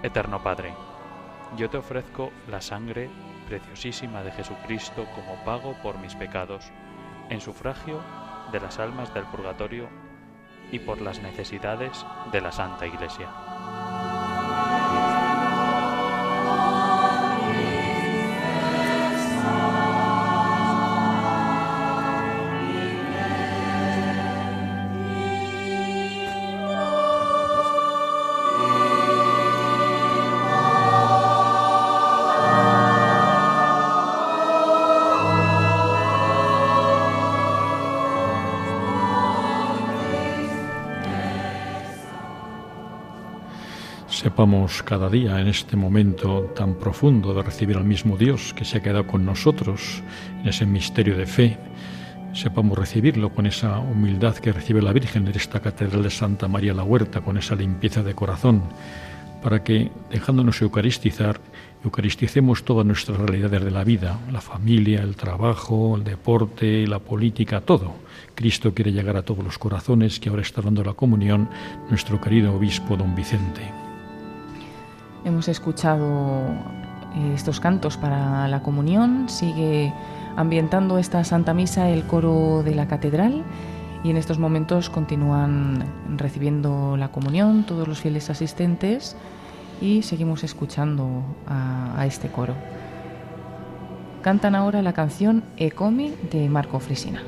Eterno Padre, yo te ofrezco la sangre preciosísima de Jesucristo como pago por mis pecados, en sufragio de las almas del purgatorio y por las necesidades de la Santa Iglesia. Sepamos cada día en este momento tan profundo de recibir al mismo Dios que se ha quedado con nosotros en ese misterio de fe, sepamos recibirlo con esa humildad que recibe la Virgen en esta Catedral de Santa María la Huerta, con esa limpieza de corazón, para que, dejándonos eucaristizar, eucaristicemos todas nuestras realidades de la vida, la familia, el trabajo, el deporte, la política, todo. Cristo quiere llegar a todos los corazones que ahora está dando la comunión nuestro querido obispo don Vicente. Hemos escuchado eh, estos cantos para la comunión, sigue ambientando esta Santa Misa el coro de la catedral y en estos momentos continúan recibiendo la comunión todos los fieles asistentes y seguimos escuchando a, a este coro. Cantan ahora la canción Ecomi de Marco Frisina.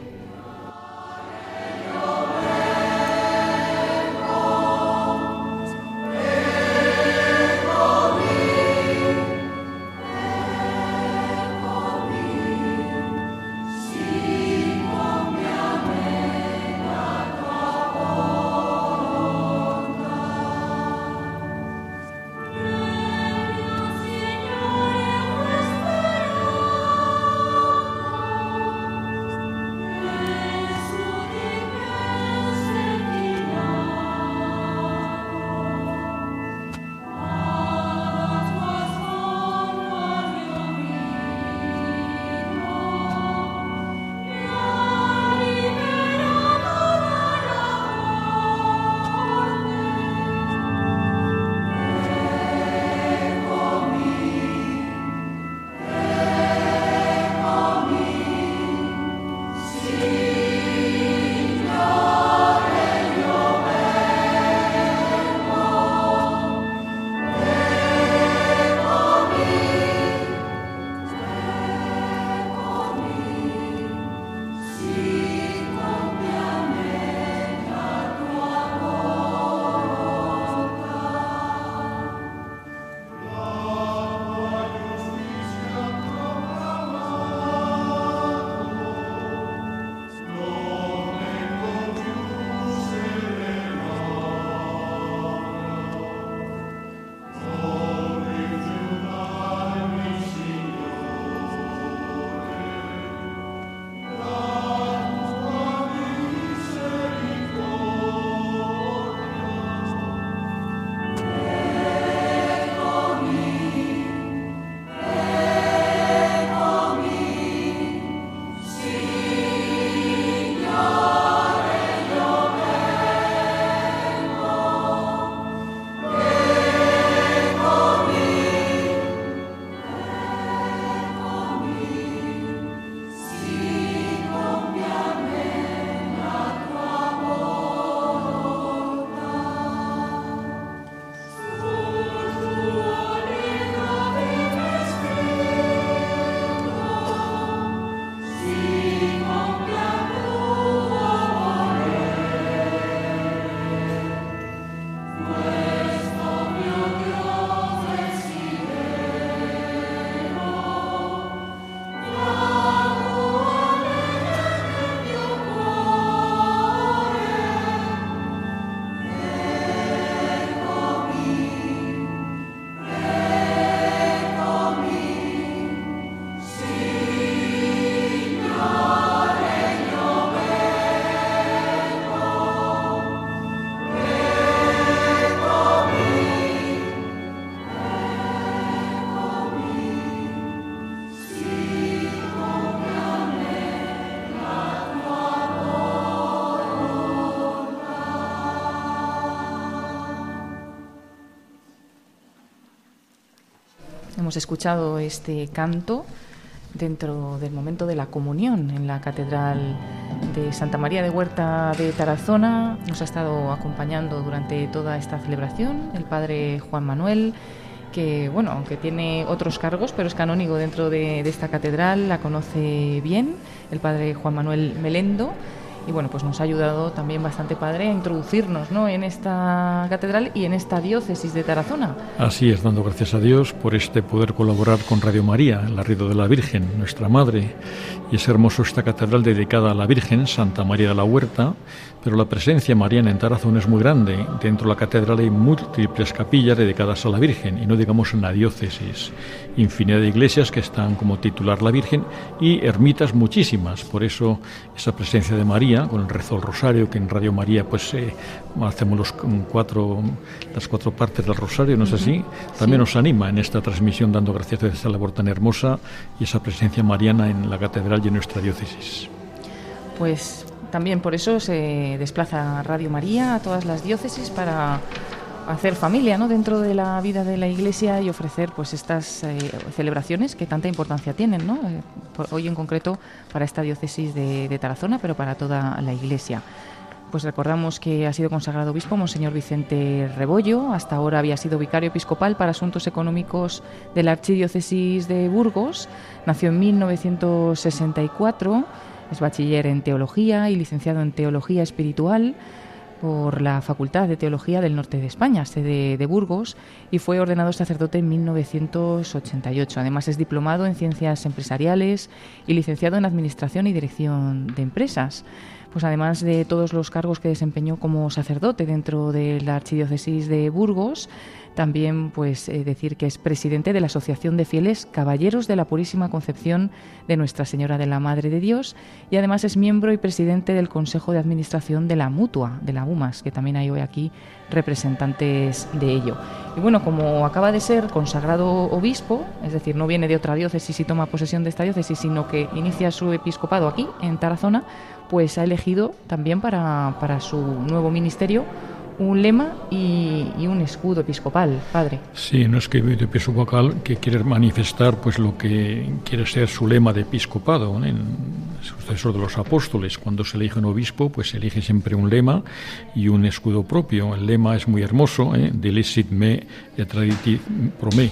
Hemos escuchado este canto dentro del momento de la comunión en la Catedral de Santa María de Huerta de Tarazona. Nos ha estado acompañando durante toda esta celebración el padre Juan Manuel, que, bueno, aunque tiene otros cargos, pero es canónigo dentro de, de esta catedral, la conoce bien, el padre Juan Manuel Melendo y bueno, pues nos ha ayudado también bastante padre a introducirnos ¿no? en esta catedral y en esta diócesis de Tarazona. Así es, dando gracias a Dios por este poder colaborar con Radio María, el arrido de la Virgen, nuestra Madre, y es hermoso esta catedral dedicada a la Virgen, Santa María de la Huerta, pero la presencia mariana en Tarazona es muy grande. Dentro de la catedral hay múltiples capillas dedicadas a la Virgen, y no digamos en la diócesis. Infinidad de iglesias que están como titular la Virgen y ermitas muchísimas. Por eso esa presencia de María, con el rezo del rosario, que en Radio María pues eh, hacemos los cuatro, las cuatro partes del rosario, ¿no es así? También nos anima en esta transmisión dando gracias a esa labor tan hermosa y esa presencia mariana en la catedral en nuestra diócesis. Pues también por eso se desplaza Radio María a todas las diócesis para hacer familia ¿no? dentro de la vida de la Iglesia y ofrecer pues estas eh, celebraciones que tanta importancia tienen, ¿no? Eh, hoy en concreto para esta diócesis de, Tarazona, pero para toda la Iglesia. Pues recordamos que ha sido consagrado obispo Monseñor Vicente Rebollo, hasta ahora había sido vicario episcopal para asuntos económicos de la Archidiócesis de Burgos, nació en 1964, es bachiller en teología y licenciado en teología espiritual por la Facultad de Teología del Norte de España, sede de Burgos, y fue ordenado sacerdote en 1988. Además es diplomado en Ciencias Empresariales y licenciado en Administración y Dirección de Empresas. Pues además de todos los cargos que desempeñó como sacerdote dentro de la Archidiócesis de Burgos, también pues eh, decir que es presidente de la Asociación de Fieles Caballeros de la Purísima Concepción de Nuestra Señora de la Madre de Dios y además es miembro y presidente del Consejo de Administración de la Mutua, de la UMAS, que también hay hoy aquí representantes de ello. Y bueno, como acaba de ser consagrado obispo, es decir, no viene de otra diócesis y toma posesión de esta diócesis, sino que inicia su episcopado aquí, en Tarazona, pues ha elegido también para, para su nuevo ministerio un lema y, un escudo episcopal, padre. Sí, no es que episcopal que quiere manifestar pues lo que quiere ser su lema de episcopado, ¿no? en sucesor de los apóstoles. Cuando se elige un obispo, pues elige siempre un lema y un escudo propio. El lema es muy hermoso, ¿eh? Me traditi pro me.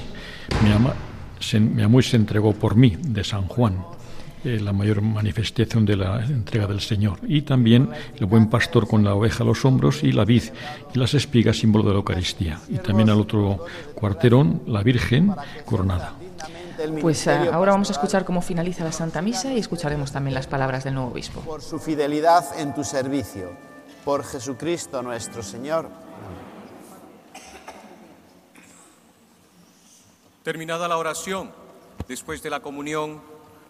Me, ama, se, me amó y se entregó por mí, de San Juan eh, la mayor manifestación de la entrega del Señor. Y también el buen pastor con la oveja a los hombros y la vid y las espigas, símbolo de la Eucaristía. Y también al otro cuarterón, la Virgen coronada. Pues uh, ahora vamos a escuchar cómo finaliza la Santa Misa y escucharemos también las palabras del nuevo obispo. Por su fidelidad en tu servicio, por Jesucristo nuestro Señor. Terminada la oración, después de la comunión,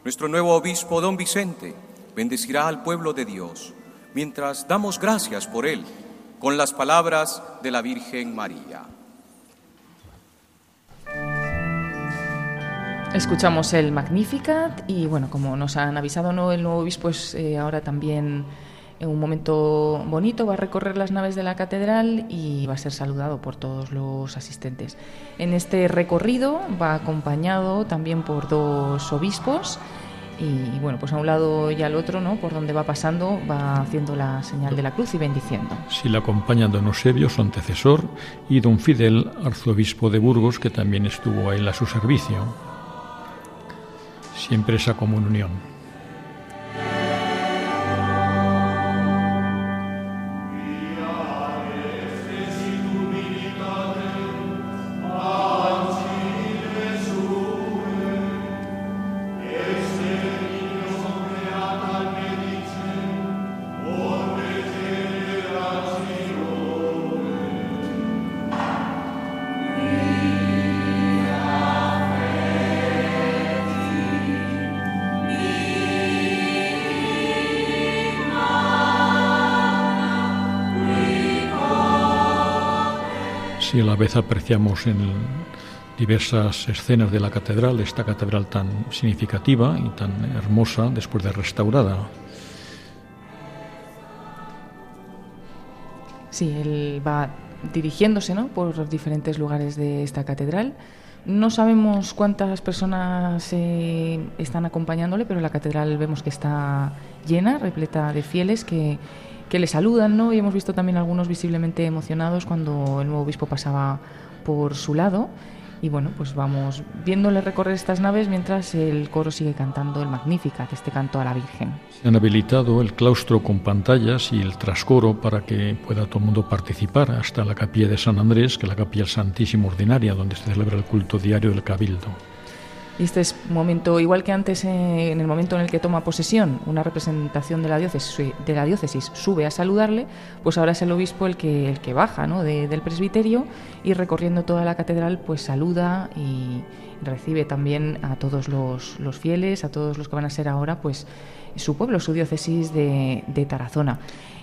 nuestro nuevo obispo, don Vicente, bendecirá al pueblo de Dios, mientras damos gracias por él, con las palabras de la Virgen María. Escuchamos el Magnificat y bueno, como nos han avisado ¿no? el nuevo obispo, pues eh, ahora también en un momento bonito va a recorrer las naves de la catedral y va a ser saludado por todos los asistentes. En este recorrido va acompañado también por dos obispos y bueno, pues a un lado y al otro, ¿no? Por donde va pasando va haciendo la señal de la cruz y bendiciendo. Sí, le acompaña don Eusebio, su antecesor, y don Fidel, arzobispo de Burgos, que también estuvo a él a su servicio. Siempre esa comunión. Apreciamos en diversas escenas de la catedral, esta catedral tan significativa y tan hermosa después de restaurada. Sí, él va dirigiéndose ¿no? por diferentes lugares de esta catedral, No sabemos cuántas personas eh, están acompañándole, pero la catedral vemos que está llena, repleta de fieles que, que le saludan, ¿no? Y hemos visto también algunos visiblemente emocionados cuando el nuevo obispo pasaba por su lado. Y bueno, pues vamos viéndole recorrer estas naves mientras el coro sigue cantando el Magníficat, este canto a la Virgen. Se han habilitado el claustro con pantallas y el trascoro para que pueda todo el mundo participar, hasta la capilla de San Andrés, que es la capilla Santísima Ordinaria, donde se celebra el culto diario del Cabildo. Y este es momento, igual que antes, eh, en el momento en el que toma posesión una representación de la diócesis, de la diócesis sube a saludarle, pues ahora es el obispo el que, el que baja ¿no? de- del presbiterio y recorriendo toda la catedral, pues saluda y recibe también a todos los, los fieles, a todos los que van a ser ahora, pues su pueblo, su diócesis de, de Tarazona.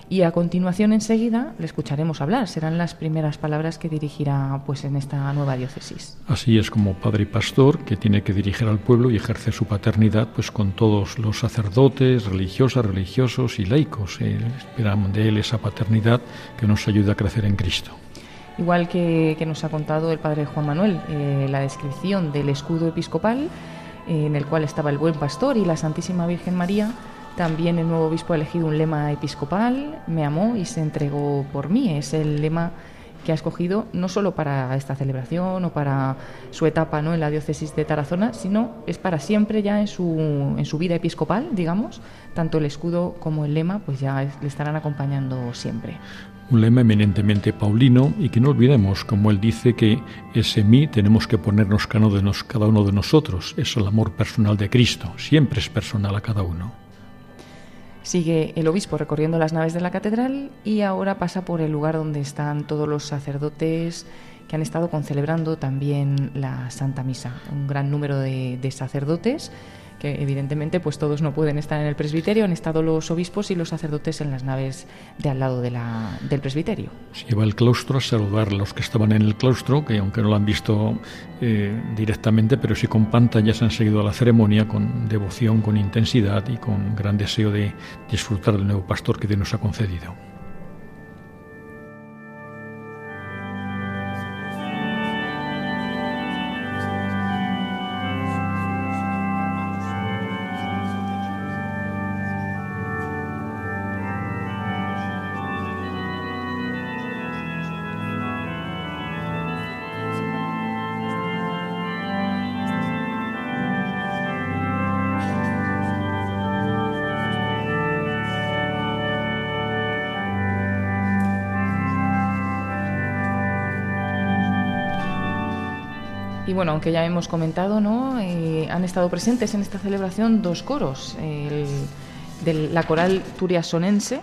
Y a continuación, enseguida, le escucharemos hablar. Serán las primeras palabras que dirigirá pues, en esta nueva diócesis. Así es como padre y pastor que tiene que dirigir al pueblo y ejercer su paternidad pues con todos los sacerdotes, religiosas, religiosos y laicos. Eh, esperamos de él esa paternidad que nos ayuda a crecer en Cristo. Igual que, que nos ha contado el padre Juan Manuel, eh, la descripción del escudo episcopal, eh, en el cual estaba el buen pastor y la Santísima Virgen María, también el nuevo obispo ha elegido un lema episcopal, me amó y se entregó por mí. Es el lema que ha escogido no solo para esta celebración o para su etapa ¿no? en la diócesis de Tarazona, sino es para siempre ya en su, en su vida episcopal, digamos, tanto el escudo como el lema pues ya le estarán acompañando siempre. Un lema eminentemente paulino y que no olvidemos, como él dice, que ese mí tenemos que ponernos cada uno de nosotros. Es el amor personal de Cristo. Siempre es personal a cada uno. Sigue el obispo recorriendo las naves de la catedral y ahora pasa por el lugar donde están todos los sacerdotes que han estado concelebrando también la Santa Misa. Un gran número de, de sacerdotes que evidentemente pues todos no pueden estar en el presbiterio, han estado los obispos y los sacerdotes en las naves de al lado de la- del presbiterio. Se lleva al claustro a saludar a los que estaban en el claustro, que aunque no lo han visto eh, directamente, pero sí con pantallas han seguido a la ceremonia con devoción, con intensidad y con gran deseo de disfrutar del nuevo pastor que Dios nos ha concedido. Aunque ya hemos comentado, ¿no? Eh, han estado presentes en esta celebración dos coros. De la coral turiasonense,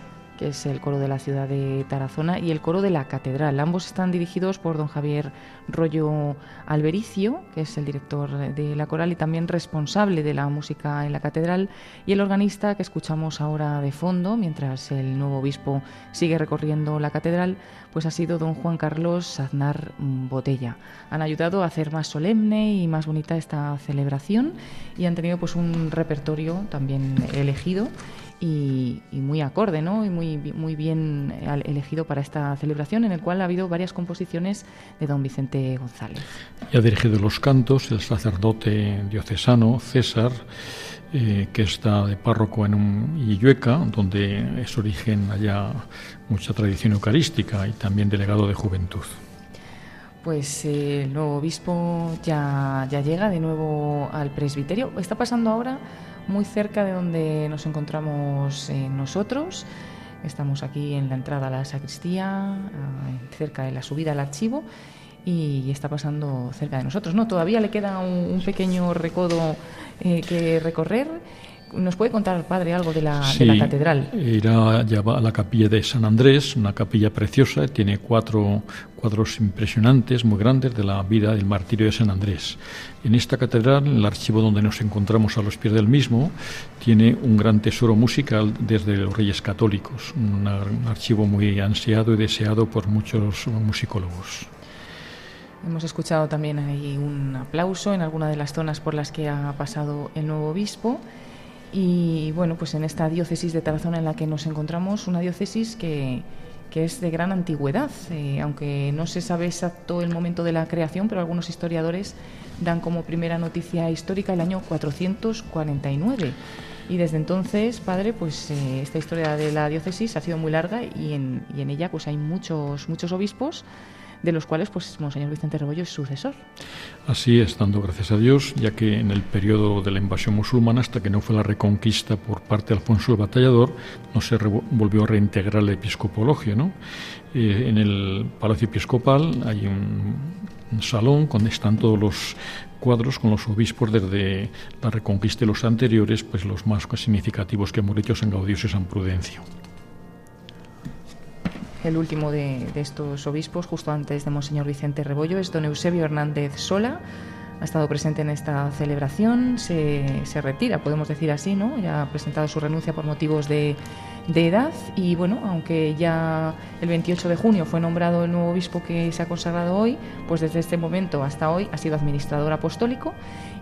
es el coro de la ciudad de Tarazona, y el coro de la catedral. Ambos están dirigidos por don Javier Rollo Albericio, que es el director de la coral y también responsable de la música en la catedral, y el organista que escuchamos ahora de fondo, mientras el nuevo obispo sigue recorriendo la catedral, pues ha sido don Juan Carlos Aznar Botella. Han ayudado a hacer más solemne y más bonita esta celebración y han tenido pues un repertorio también elegido y, y muy acorde, ¿no? Y muy, muy bien eh, elegido para esta celebración, en el cual ha habido varias composiciones de don Vicente González. Y ha dirigido los cantos el sacerdote diocesano César, eh, que está de párroco en un Illueca, donde es origen allá mucha tradición eucarística y también delegado de juventud. Pues eh, el nuevo obispo ya, ya llega de nuevo al presbiterio. Está pasando ahora muy cerca de donde nos encontramos eh, nosotros. Estamos aquí en la entrada a la sacristía, ah, cerca de la subida al archivo, y está pasando cerca de nosotros. No, todavía le queda un, un pequeño recodo eh, que recorrer. ¿Nos puede contar, padre, algo de la, de Sí, la catedral? Irá ya va a la capilla de San Andrés, una capilla preciosa, tiene cuatro cuadros impresionantes, muy grandes, de la vida del martirio de San Andrés. En esta catedral, el archivo donde nos encontramos a los pies del mismo, tiene un gran tesoro musical desde los Reyes Católicos, un archivo muy ansiado y deseado por muchos musicólogos. Hemos escuchado también ahí un aplauso en alguna de las zonas por las que ha pasado el nuevo obispo. Y bueno, pues en esta diócesis de Tarazona en la que nos encontramos, una diócesis que, que es de gran antigüedad, eh, aunque no se sabe exacto el momento de la creación, pero algunos historiadores dan como primera noticia histórica el año 449. Y desde entonces, padre, pues eh, esta historia de la diócesis ha sido muy larga y en, y en ella pues hay muchos, muchos obispos de los cuales pues Monseñor Vicente Rebollo es sucesor. Así es, dando gracias a Dios, ya que en el periodo de la invasión musulmana, hasta que no fue la reconquista por parte de Alfonso el Batallador, no se volvió a reintegrar la episcopología. ¿no? Eh, en el Palacio Episcopal hay un, salón donde están todos los cuadros con los obispos desde la reconquista y los anteriores, pues los más significativos que hemos dicho San Gaudíos y San Prudencio el último de, estos obispos, justo antes de Monseñor Vicente Rebollo, es don Eusebio Hernández Sola. Ha estado presente en esta celebración, se, retira, podemos decir así, ¿no? Ya ha presentado su renuncia por motivos de, edad y bueno, aunque ya el 28 de junio fue nombrado el nuevo obispo que se ha consagrado hoy, pues desde este momento hasta hoy ha sido administrador apostólico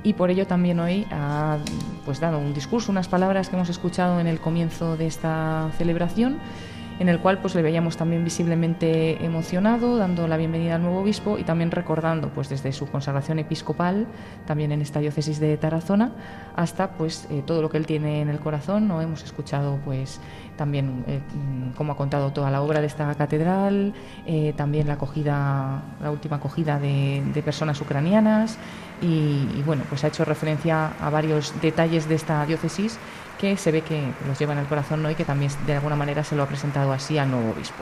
y por ello también hoy ha pues dado un discurso, unas palabras que hemos escuchado en el comienzo de esta celebración en el cual pues le veíamos también visiblemente emocionado, dando la bienvenida al nuevo obispo y también recordando pues desde su consagración episcopal, también en esta diócesis de Tarazona, hasta pues eh, todo lo que él tiene en el corazón, ¿no? Hemos escuchado pues también eh, cómo ha contado toda la obra de esta catedral, eh, también la acogida, la última acogida de, personas ucranianas y, y bueno, pues ha hecho referencia a varios detalles de esta diócesis que se ve que los lleva en el corazón ¿no? y que también de alguna manera se lo ha presentado así al nuevo obispo.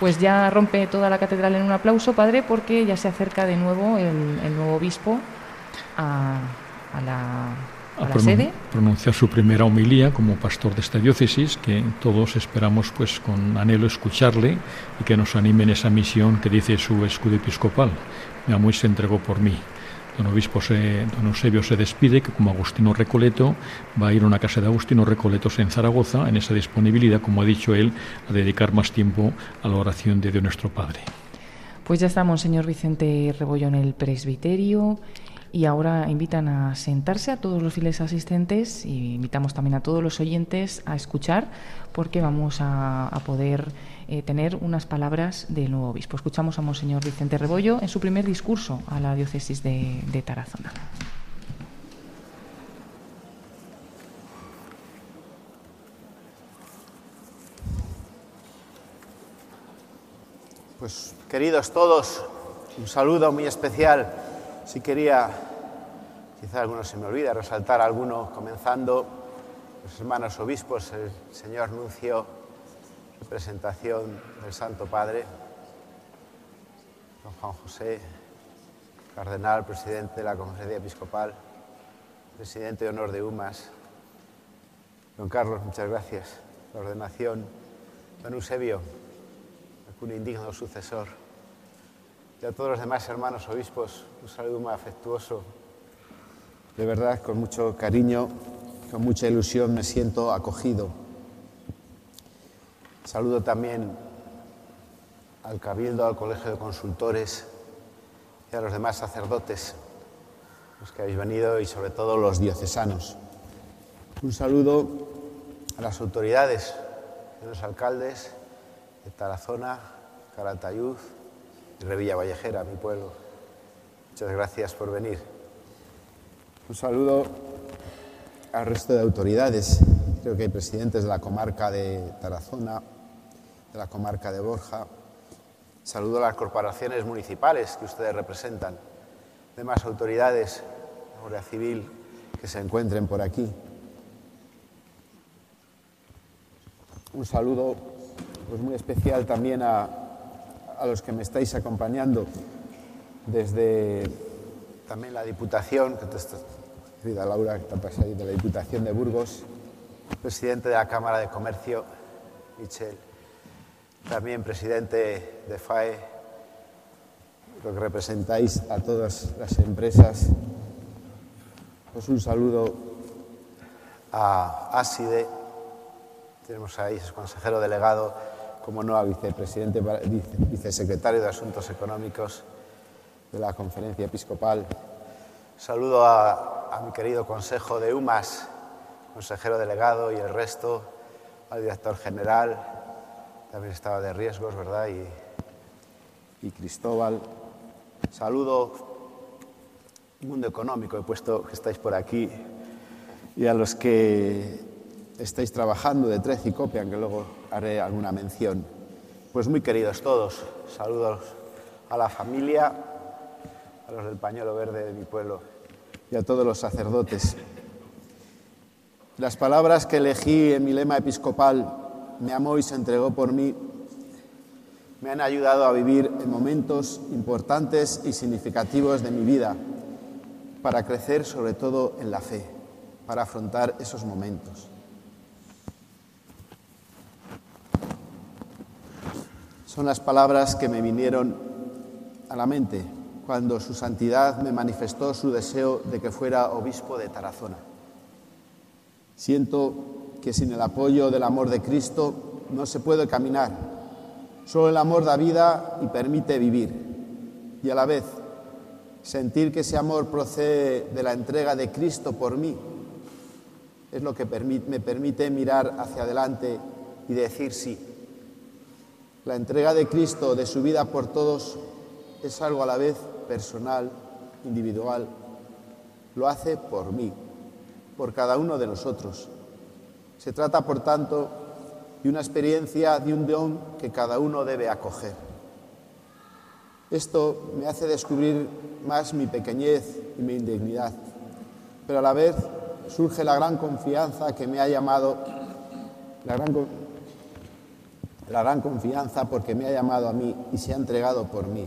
Pues ya rompe toda la catedral en un aplauso, padre, porque ya se acerca de nuevo el, nuevo obispo a, la, a sede. Pronunciar su primera homilía como pastor de esta diócesis, que todos esperamos pues con anhelo escucharle y que nos anime en esa misión que dice su escudo episcopal. Mi amor se entregó por mí. Don, obispo se, don Eusebio se despide, que como Agustino Recoleto va a ir a una casa de Agustino Recoletos en Zaragoza, en esa disponibilidad, como ha dicho él, a dedicar más tiempo a la oración de Dios nuestro Padre. Pues ya estamos, señor Vicente Rebollo, en el presbiterio y ahora invitan a sentarse a todos los fieles asistentes y invitamos también a todos los oyentes a escuchar porque vamos a, poder eh, tener unas palabras del nuevo obispo. Escuchamos a Monseñor Vicente Rebollo en su primer discurso a la diócesis de, de Tarazona. Pues queridos todos, un saludo muy especial. Si quería, quizá alguno se me olvida, resaltar alguno, comenzando los hermanos obispos, el señor Nuncio presentación del Santo Padre, don Juan José, cardenal, presidente de la Conferencia Episcopal, presidente de honor de UMAS. Don Carlos, muchas gracias. La ordenación. Don Eusebio, un indigno sucesor. Y a todos los demás hermanos obispos, un saludo muy afectuoso. De verdad, con mucho cariño, con mucha ilusión me siento acogido Saludo también al Cabildo, al Colegio de Consultores y a los demás sacerdotes, los que habéis venido y sobre todo los diocesanos. Un saludo a las autoridades, de los alcaldes de Tarazona, Calatayud y Revilla Vallejera, mi pueblo. Muchas gracias por venir. Un saludo al resto de autoridades. Creo que hay presidentes de la comarca de Tarazona, de la comarca de Borja. Saludo a las corporaciones municipales que ustedes representan, demás autoridades, la Guardia Civil, que se encuentren por aquí. Un saludo pues, muy especial también a, a los que me estáis acompañando desde también la Diputación, que te Laura, que está ahí, de la Diputación de Burgos, presidente de la Cámara de Comercio, Michel también presidente de FAE, lo que representáis a todas las empresas. Pues un saludo a Aside, tenemos ahí su consejero delegado, como no, a vicepresidente, vicesecretario de Asuntos Económicos de la Conferencia Episcopal. Saludo a, a mi querido consejo de UMAS, consejero delegado y el resto, al director general, también estaba de riesgos, ¿verdad? Y, y Cristóbal. Saludo Mundo Económico, he puesto que estáis por aquí, y a los que estáis trabajando de Trez y Copian, que luego haré alguna mención. Pues muy queridos todos, saludos a la familia, a los del pañuelo verde de mi pueblo y a todos los sacerdotes. Las palabras que elegí en mi lema episcopal, me amó y se entregó por mí, me han ayudado a vivir en momentos importantes y significativos de mi vida, para crecer sobre todo en la fe, para afrontar esos momentos. Son las palabras que me vinieron a la mente cuando su santidad me manifestó su deseo de que fuera obispo de Tarazona. Siento que sin el apoyo del amor de Cristo no se puede caminar. Solo el amor da vida y permite vivir. Y a la vez, sentir que ese amor procede de la entrega de Cristo por mí es lo que me permite mirar hacia adelante y decir sí. La entrega de Cristo, de su vida por todos, es algo a la vez personal, individual. Lo hace por mí, por cada uno de nosotros. Se trata, por tanto, de una experiencia, de un don que cada uno debe acoger. Esto me hace descubrir más mi pequeñez y mi indignidad, pero a la vez surge la gran confianza que me ha llamado, la gran, la gran confianza porque me ha llamado a mí y se ha entregado por mí.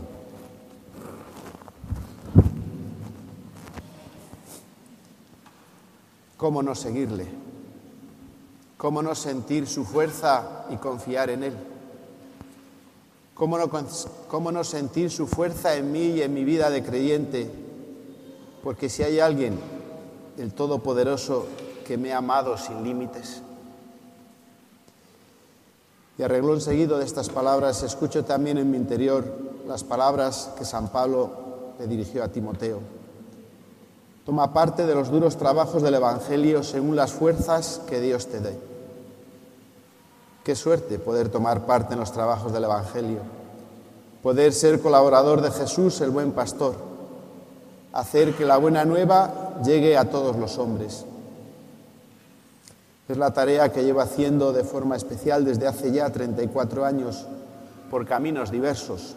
¿Cómo no seguirle? ¿Cómo no sentir su fuerza y confiar en Él? ¿Cómo no, ¿Cómo no, sentir su fuerza en mí y en mi vida de creyente? Porque si hay alguien, el Todopoderoso, que me ha amado sin límites. Y arregló seguido de estas palabras, escucho también en mi interior las palabras que San Pablo le dirigió a Timoteo. Toma parte de los duros trabajos del Evangelio según las fuerzas que Dios te dé. Qué suerte poder tomar parte en los trabajos del Evangelio, poder ser colaborador de Jesús, el buen pastor, hacer que la buena nueva llegue a todos los hombres. Es la tarea que llevo haciendo de forma especial desde hace ya 34 años, por caminos diversos,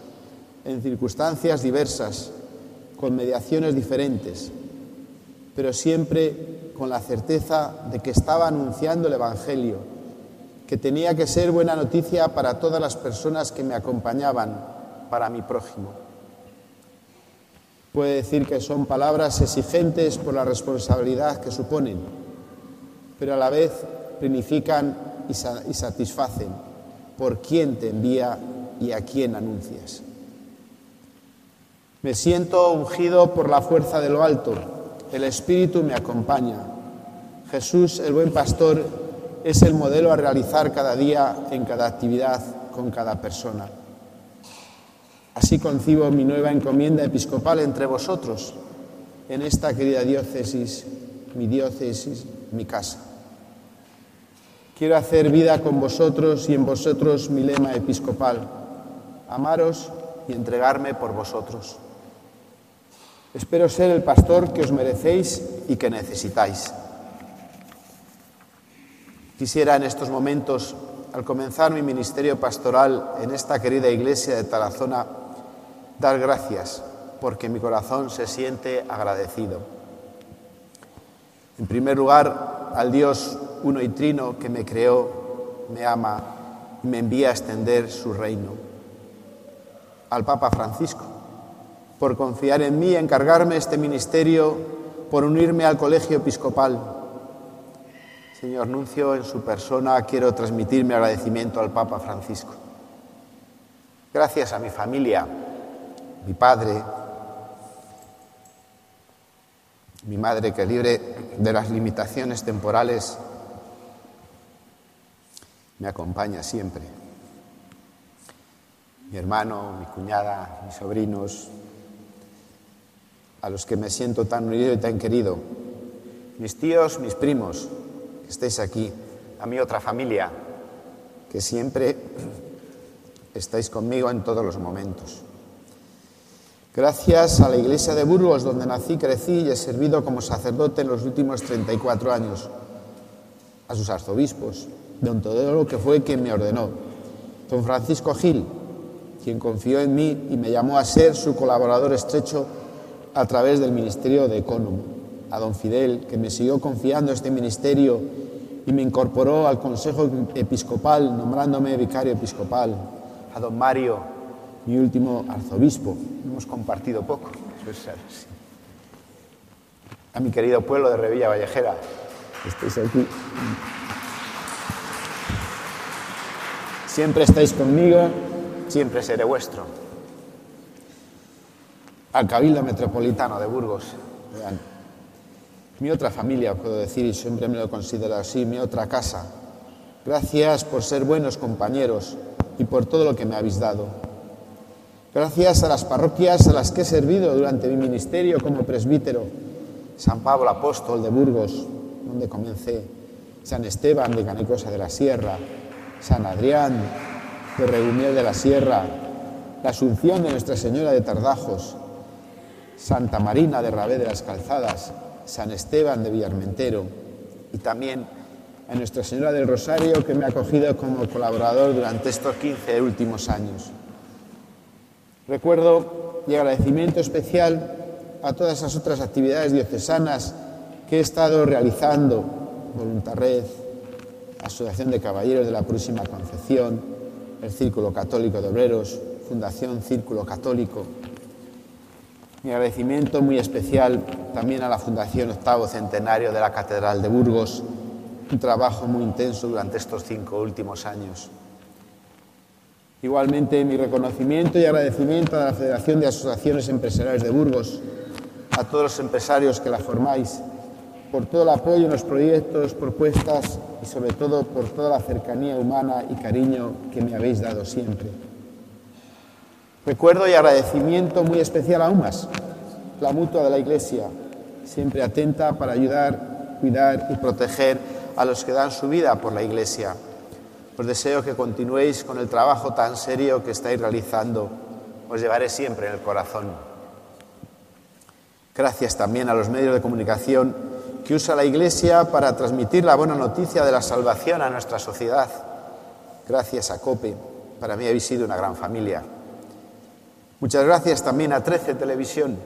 en circunstancias diversas, con mediaciones diferentes pero siempre con la certeza de que estaba anunciando el Evangelio, que tenía que ser buena noticia para todas las personas que me acompañaban, para mi prójimo. Puede decir que son palabras exigentes por la responsabilidad que suponen, pero a la vez planifican y satisfacen por quién te envía y a quién anuncias. Me siento ungido por la fuerza de lo alto el Espíritu me acompaña. Jesús, el buen pastor, es el modelo a realizar cada día en cada actividad con cada persona. Así concibo mi nueva encomienda episcopal entre vosotros, en esta querida diócesis, mi diócesis, mi casa. Quiero hacer vida con vosotros y en vosotros mi lema episcopal, amaros y entregarme por vosotros. Espero ser el pastor que os merecéis y que necesitáis. Quisiera en estos momentos, al comenzar mi ministerio pastoral en esta querida iglesia de Tarazona, dar gracias porque mi corazón se siente agradecido. En primer lugar, al Dios uno y trino que me creó, me ama y me envía a extender su reino. Al Papa Francisco, por confiar en mí encargarme este ministerio, por unirme al colegio episcopal. Señor Nuncio, en su persona quiero transmitir mi agradecimiento al Papa Francisco. Gracias a mi familia, mi padre, mi madre que libre de las limitaciones temporales me acompaña siempre. Mi hermano, mi cuñada, mis sobrinos, a los que me siento tan unido y tan querido, mis tíos, mis primos, que estéis aquí, a mi otra familia, que siempre estáis conmigo en todos los momentos. Gracias a la iglesia de Burgos, donde nací, crecí y he servido como sacerdote en los últimos 34 años, a sus arzobispos, don Teodoro, que fue quien me ordenó, don Francisco Gil, quien confió en mí y me llamó a ser su colaborador estrecho a través del ministerio de Economo, a don Fidel, que me siguió confiando este ministerio y me incorporó al Consejo Episcopal, nombrándome vicario episcopal, a don Mario, mi último arzobispo. Hemos compartido poco, A mi querido pueblo de Revilla Vallejera, estáis aquí. Siempre estáis conmigo, siempre seré vuestro. Al Cabildo Metropolitano de Burgos, mi otra familia, puedo decir, y siempre me lo considero así, mi otra casa. Gracias por ser buenos compañeros y por todo lo que me habéis dado. Gracias a las parroquias a las que he servido durante mi ministerio como presbítero. San Pablo Apóstol de Burgos, donde comencé. San Esteban de Canicosa de la Sierra. San Adrián de Regumiel de la Sierra. La Asunción de Nuestra Señora de Tardajos. Santa Marina de Rabé de las Calzadas. San Esteban de Villarmentero. Y también a Nuestra Señora del Rosario, que me ha acogido como colaborador durante estos 15 últimos años. Recuerdo y agradecimiento especial a todas esas otras actividades diocesanas que he estado realizando, Voluntarred, Asociación de Caballeros de la Próxima Concepción, el Círculo Católico de Obreros, Fundación Círculo Católico. Mi agradecimiento muy especial también a la Fundación Octavo Centenario de la Catedral de Burgos, un trabajo muy intenso durante estos cinco últimos años. Igualmente, mi reconocimiento y agradecimiento a la Federación de Asociaciones Empresariales de Burgos, a todos los empresarios que la formáis, por todo el apoyo en los proyectos, propuestas y sobre todo por toda la cercanía humana y cariño que me habéis dado siempre. Recuerdo y agradecimiento muy especial a UMAS, la mutua de la Iglesia, siempre atenta para ayudar, cuidar y proteger a los que dan su vida por la Iglesia. Os deseo que continuéis con el trabajo tan serio que estáis realizando. Os llevaré siempre en el corazón. Gracias también a los medios de comunicación que usa la Iglesia para transmitir la buena noticia de la salvación a nuestra sociedad. Gracias a COPE. Para mí habéis sido una gran familia. Muchas gracias también a 13 Televisión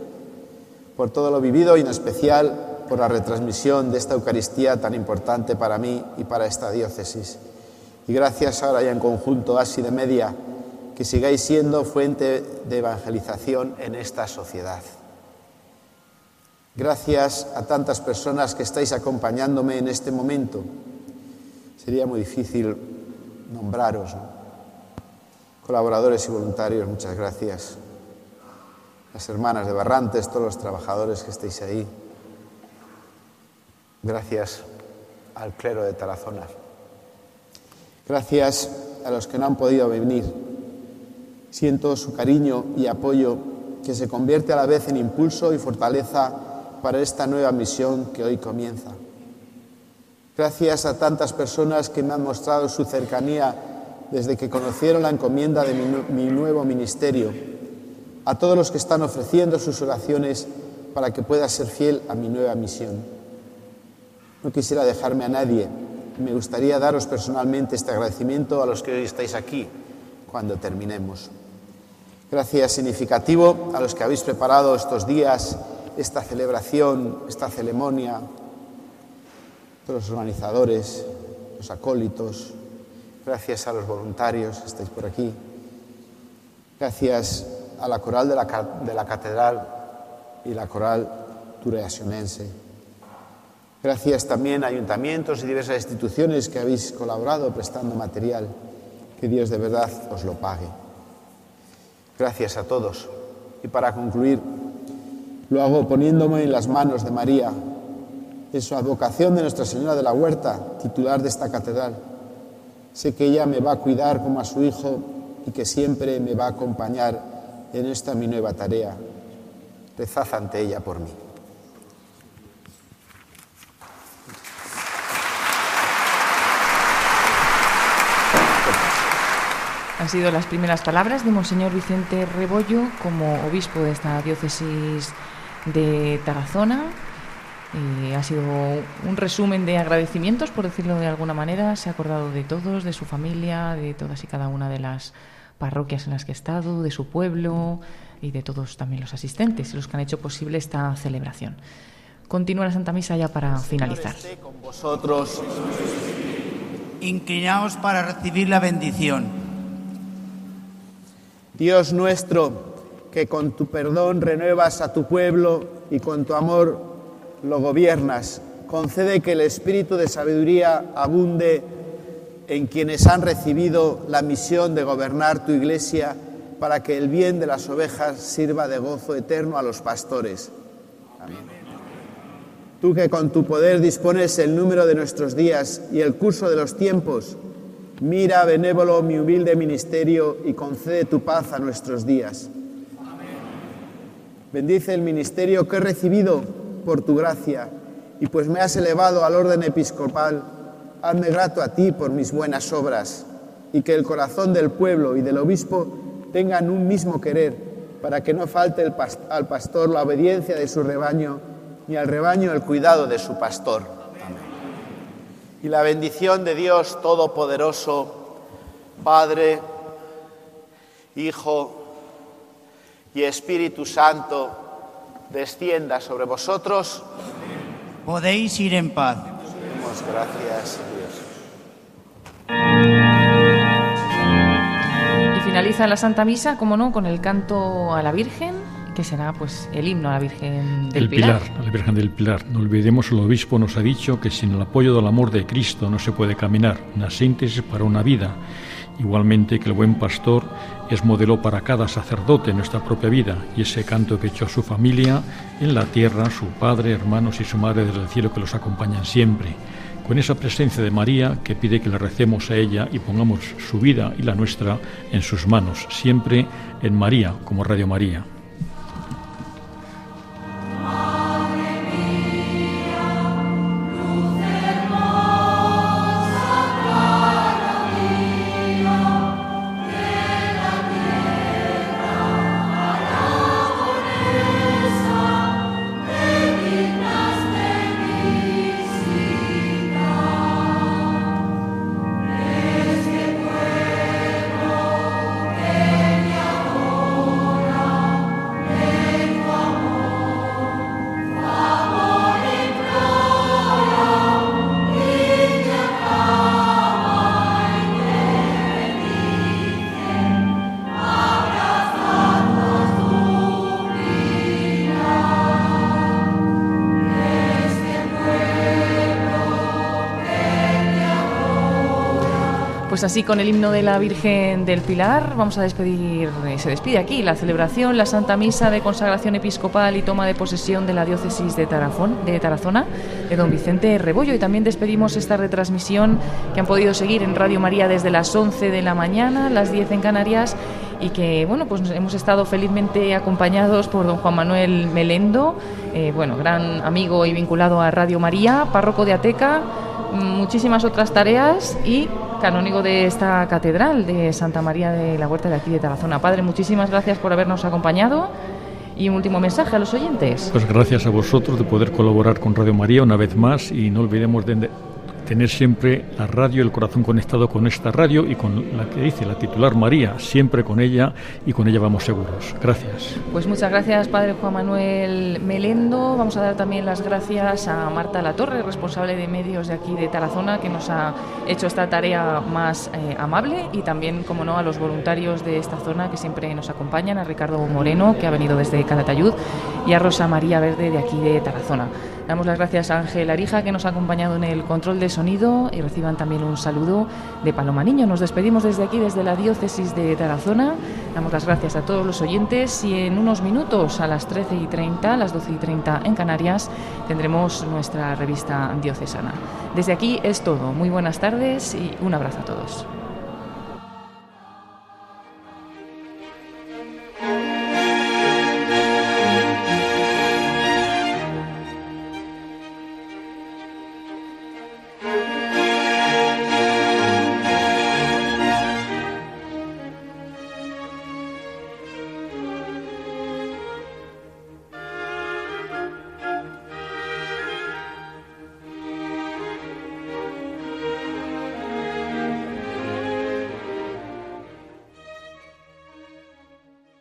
por todo lo vivido y en especial por la retransmisión de esta Eucaristía tan importante para mí y para esta diócesis. Y gracias ahora ya en conjunto Asi de Media, que sigáis siendo fuente de evangelización en esta sociedad. Gracias a tantas personas que estáis acompañándome en este momento. Sería muy difícil nombraros. Colaboradores y voluntarios, muchas gracias. Las hermanas de Barrantes, todos los trabajadores que estáis ahí. Gracias al clero de Tarazona. Gracias a los que no han podido venir. Siento su cariño y apoyo que se convierte a la vez en impulso y fortaleza para esta nueva misión que hoy comienza. Gracias a tantas personas que me han mostrado su cercanía desde que conocieron la encomienda de mi, nuevo ministerio. A todos los que están ofreciendo sus oraciones para que pueda ser fiel a mi nueva misión. No quisiera dejarme a nadie. Me gustaría daros personalmente este agradecimiento a los que hoy estáis aquí cuando terminemos. Gracias significativo a los que habéis preparado estos días, esta celebración, esta ceremonia, todos los organizadores, los acólitos, gracias a los voluntarios que estáis por aquí, gracias a la coral de la, de la catedral y la coral tureasionense. Gracias también a ayuntamientos y diversas instituciones que habéis colaborado prestando material. Que Dios de verdad os lo pague. Gracias a todos. Y para concluir, lo hago poniéndome en las manos de María, en su advocación de Nuestra Señora de la Huerta, titular de esta catedral. Sé que ella me va a cuidar como a su hijo y que siempre me va a acompañar en esta mi nueva tarea. Rezad ante ella por mí. Han sido las primeras palabras de Monseñor Vicente Rebollo como obispo de esta diócesis de Tarazona. Eh, ha sido un resumen de agradecimientos, por decirlo de alguna manera. Se ha acordado de todos, de su familia, de todas y cada una de las parroquias en las que ha estado, de su pueblo y de todos también los asistentes y los que han hecho posible esta celebración. Continúa la Santa Misa ya para finalizar. con vosotros. Inclinaos para recibir la bendición. Dios nuestro, que con tu perdón renuevas a tu pueblo y con tu amor lo gobiernas, concede que el espíritu de sabiduría abunde en quienes han recibido la misión de gobernar tu iglesia para que el bien de las ovejas sirva de gozo eterno a los pastores. Amén. Tú que con tu poder dispones el número de nuestros días y el curso de los tiempos, Mira, benévolo, mi humilde ministerio y concede tu paz a nuestros días. Bendice el ministerio que he recibido por tu gracia y pues me has elevado al orden episcopal, hazme grato a ti por mis buenas obras y que el corazón del pueblo y del obispo tengan un mismo querer para que no falte al pastor la obediencia de su rebaño ni al rebaño el cuidado de su pastor. Y la bendición de Dios Todopoderoso, Padre, Hijo y Espíritu Santo, descienda sobre vosotros. Podéis ir en paz. Demos gracias a Dios. Y finaliza la Santa Misa, como no, con el canto a la Virgen, que será pues el himno a la Virgen del el Pilar. a la Virgen del Pilar. No olvidemos, el obispo nos ha dicho que sin el apoyo del amor de Cristo no se puede caminar, una síntesis para una vida. Igualmente que el buen pastor es modelo para cada sacerdote en nuestra propia vida y ese canto que echó su familia en la tierra, su padre, hermanos y su madre desde el cielo que los acompañan siempre. Con esa presencia de María que pide que le recemos a ella y pongamos su vida y la nuestra en sus manos, siempre en María como Radio María. Así con el himno de la Virgen del Pilar. Vamos a despedir, eh, se despide aquí la celebración, la Santa Misa de consagración episcopal y toma de posesión de la diócesis de, Tarafón, de Tarazona de don Vicente Rebollo. Y también despedimos esta retransmisión que han podido seguir en Radio María desde las 11 de la mañana, las 10 en Canarias y que bueno pues hemos estado felizmente acompañados por don Juan Manuel Melendo, eh, bueno gran amigo y vinculado a Radio María, párroco de Ateca, muchísimas otras tareas y canónigo de esta catedral de Santa María de la Huerta de aquí de Tarazona. Padre, muchísimas gracias por habernos acompañado. Y un último mensaje a los oyentes. Pues gracias a vosotros de poder colaborar con Radio María una vez más y no olvidemos de tener siempre la radio, el corazón conectado con esta radio y con la que dice la titular María, siempre con ella y con ella vamos seguros. Gracias. Pues muchas gracias, Padre Juan Manuel Melendo. Vamos a dar también las gracias a Marta Latorre, responsable de medios de aquí de Tarazona, que nos ha hecho esta tarea más eh, amable y también, como no, a los voluntarios de esta zona que siempre nos acompañan, a Ricardo Moreno, que ha venido desde Calatayud, y a Rosa María Verde de aquí de Tarazona. Damos las gracias a Ángel Arija, que nos ha acompañado en el control de sonido, y reciban también un saludo de Paloma Niño. Nos despedimos desde aquí, desde la diócesis de Tarazona. Damos las gracias a todos los oyentes y en unos minutos, a las 13 y 30, a las 12 y 30 en Canarias, tendremos nuestra revista diocesana. Desde aquí es todo. Muy buenas tardes y un abrazo a todos.